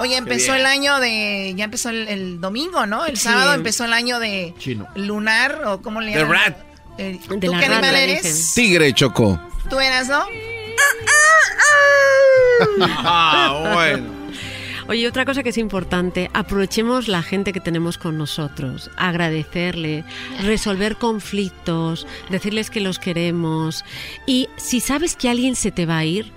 Oye, empezó el año de. Ya empezó el, el domingo, ¿no? El Sí. sábado empezó el año de. Chino. Lunar, o cómo le The llaman. rat. Eh, De ¿Tú la qué rata, animal dicen. eres? Tigre, Choco. Tú eras, ¿no? Ah, bueno. Oye, otra cosa que es importante, aprovechemos la gente que tenemos con nosotros, agradecerle, resolver conflictos, decirles que los queremos. Y si sabes que alguien se te va a ir,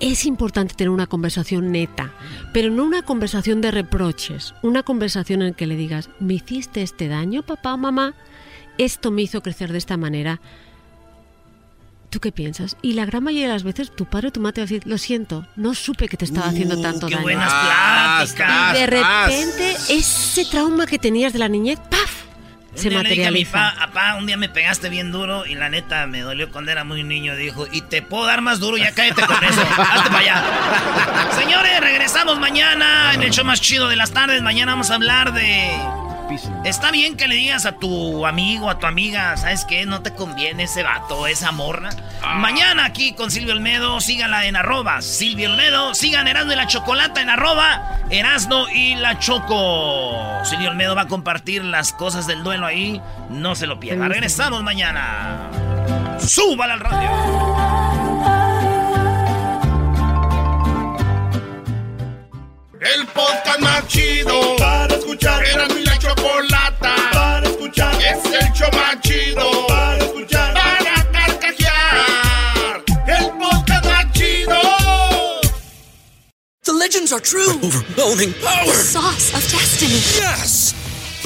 es importante tener una conversación neta, pero no una conversación de reproches, una conversación en que le digas, ¿me hiciste este daño, papá o mamá? Esto me hizo crecer de esta manera. ¿Tú qué piensas? Y la gran mayoría de las veces tu padre o tu madre te va a decir, lo siento, no supe que te estaba haciendo tanto qué daño. buenas pláticas. Y de repente ese trauma que tenías de la niñez, ¡paf! Un Se día le dije a mi pa, "Apá, un día me pegaste bien duro y la neta me dolió cuando era muy niño. Dijo, y te puedo dar más duro, ya cállate con eso. Hazte para allá. Señores, regresamos mañana en el show más chido de las tardes. Mañana vamos a hablar de... Está bien que le digas a tu amigo, a tu amiga, ¿sabes qué? No te conviene ese vato, esa morra. Mañana aquí con Silvio Olmedo, síganla en arroba Silvio Olmedo, sigan Erasno y la Chocolata en arroba Erasno y la Choco. Silvio Olmedo va a compartir las cosas del duelo ahí, no se lo pierdan. Regresamos mañana. ¡Súbala al radio! El podcast más chido para escuchar. Era mi la chocolata para escuchar. Es el show más chido para escuchar. Para carcajear. El podcast más chido. The legends are true. overwhelming power. The sauce of destiny. Yes.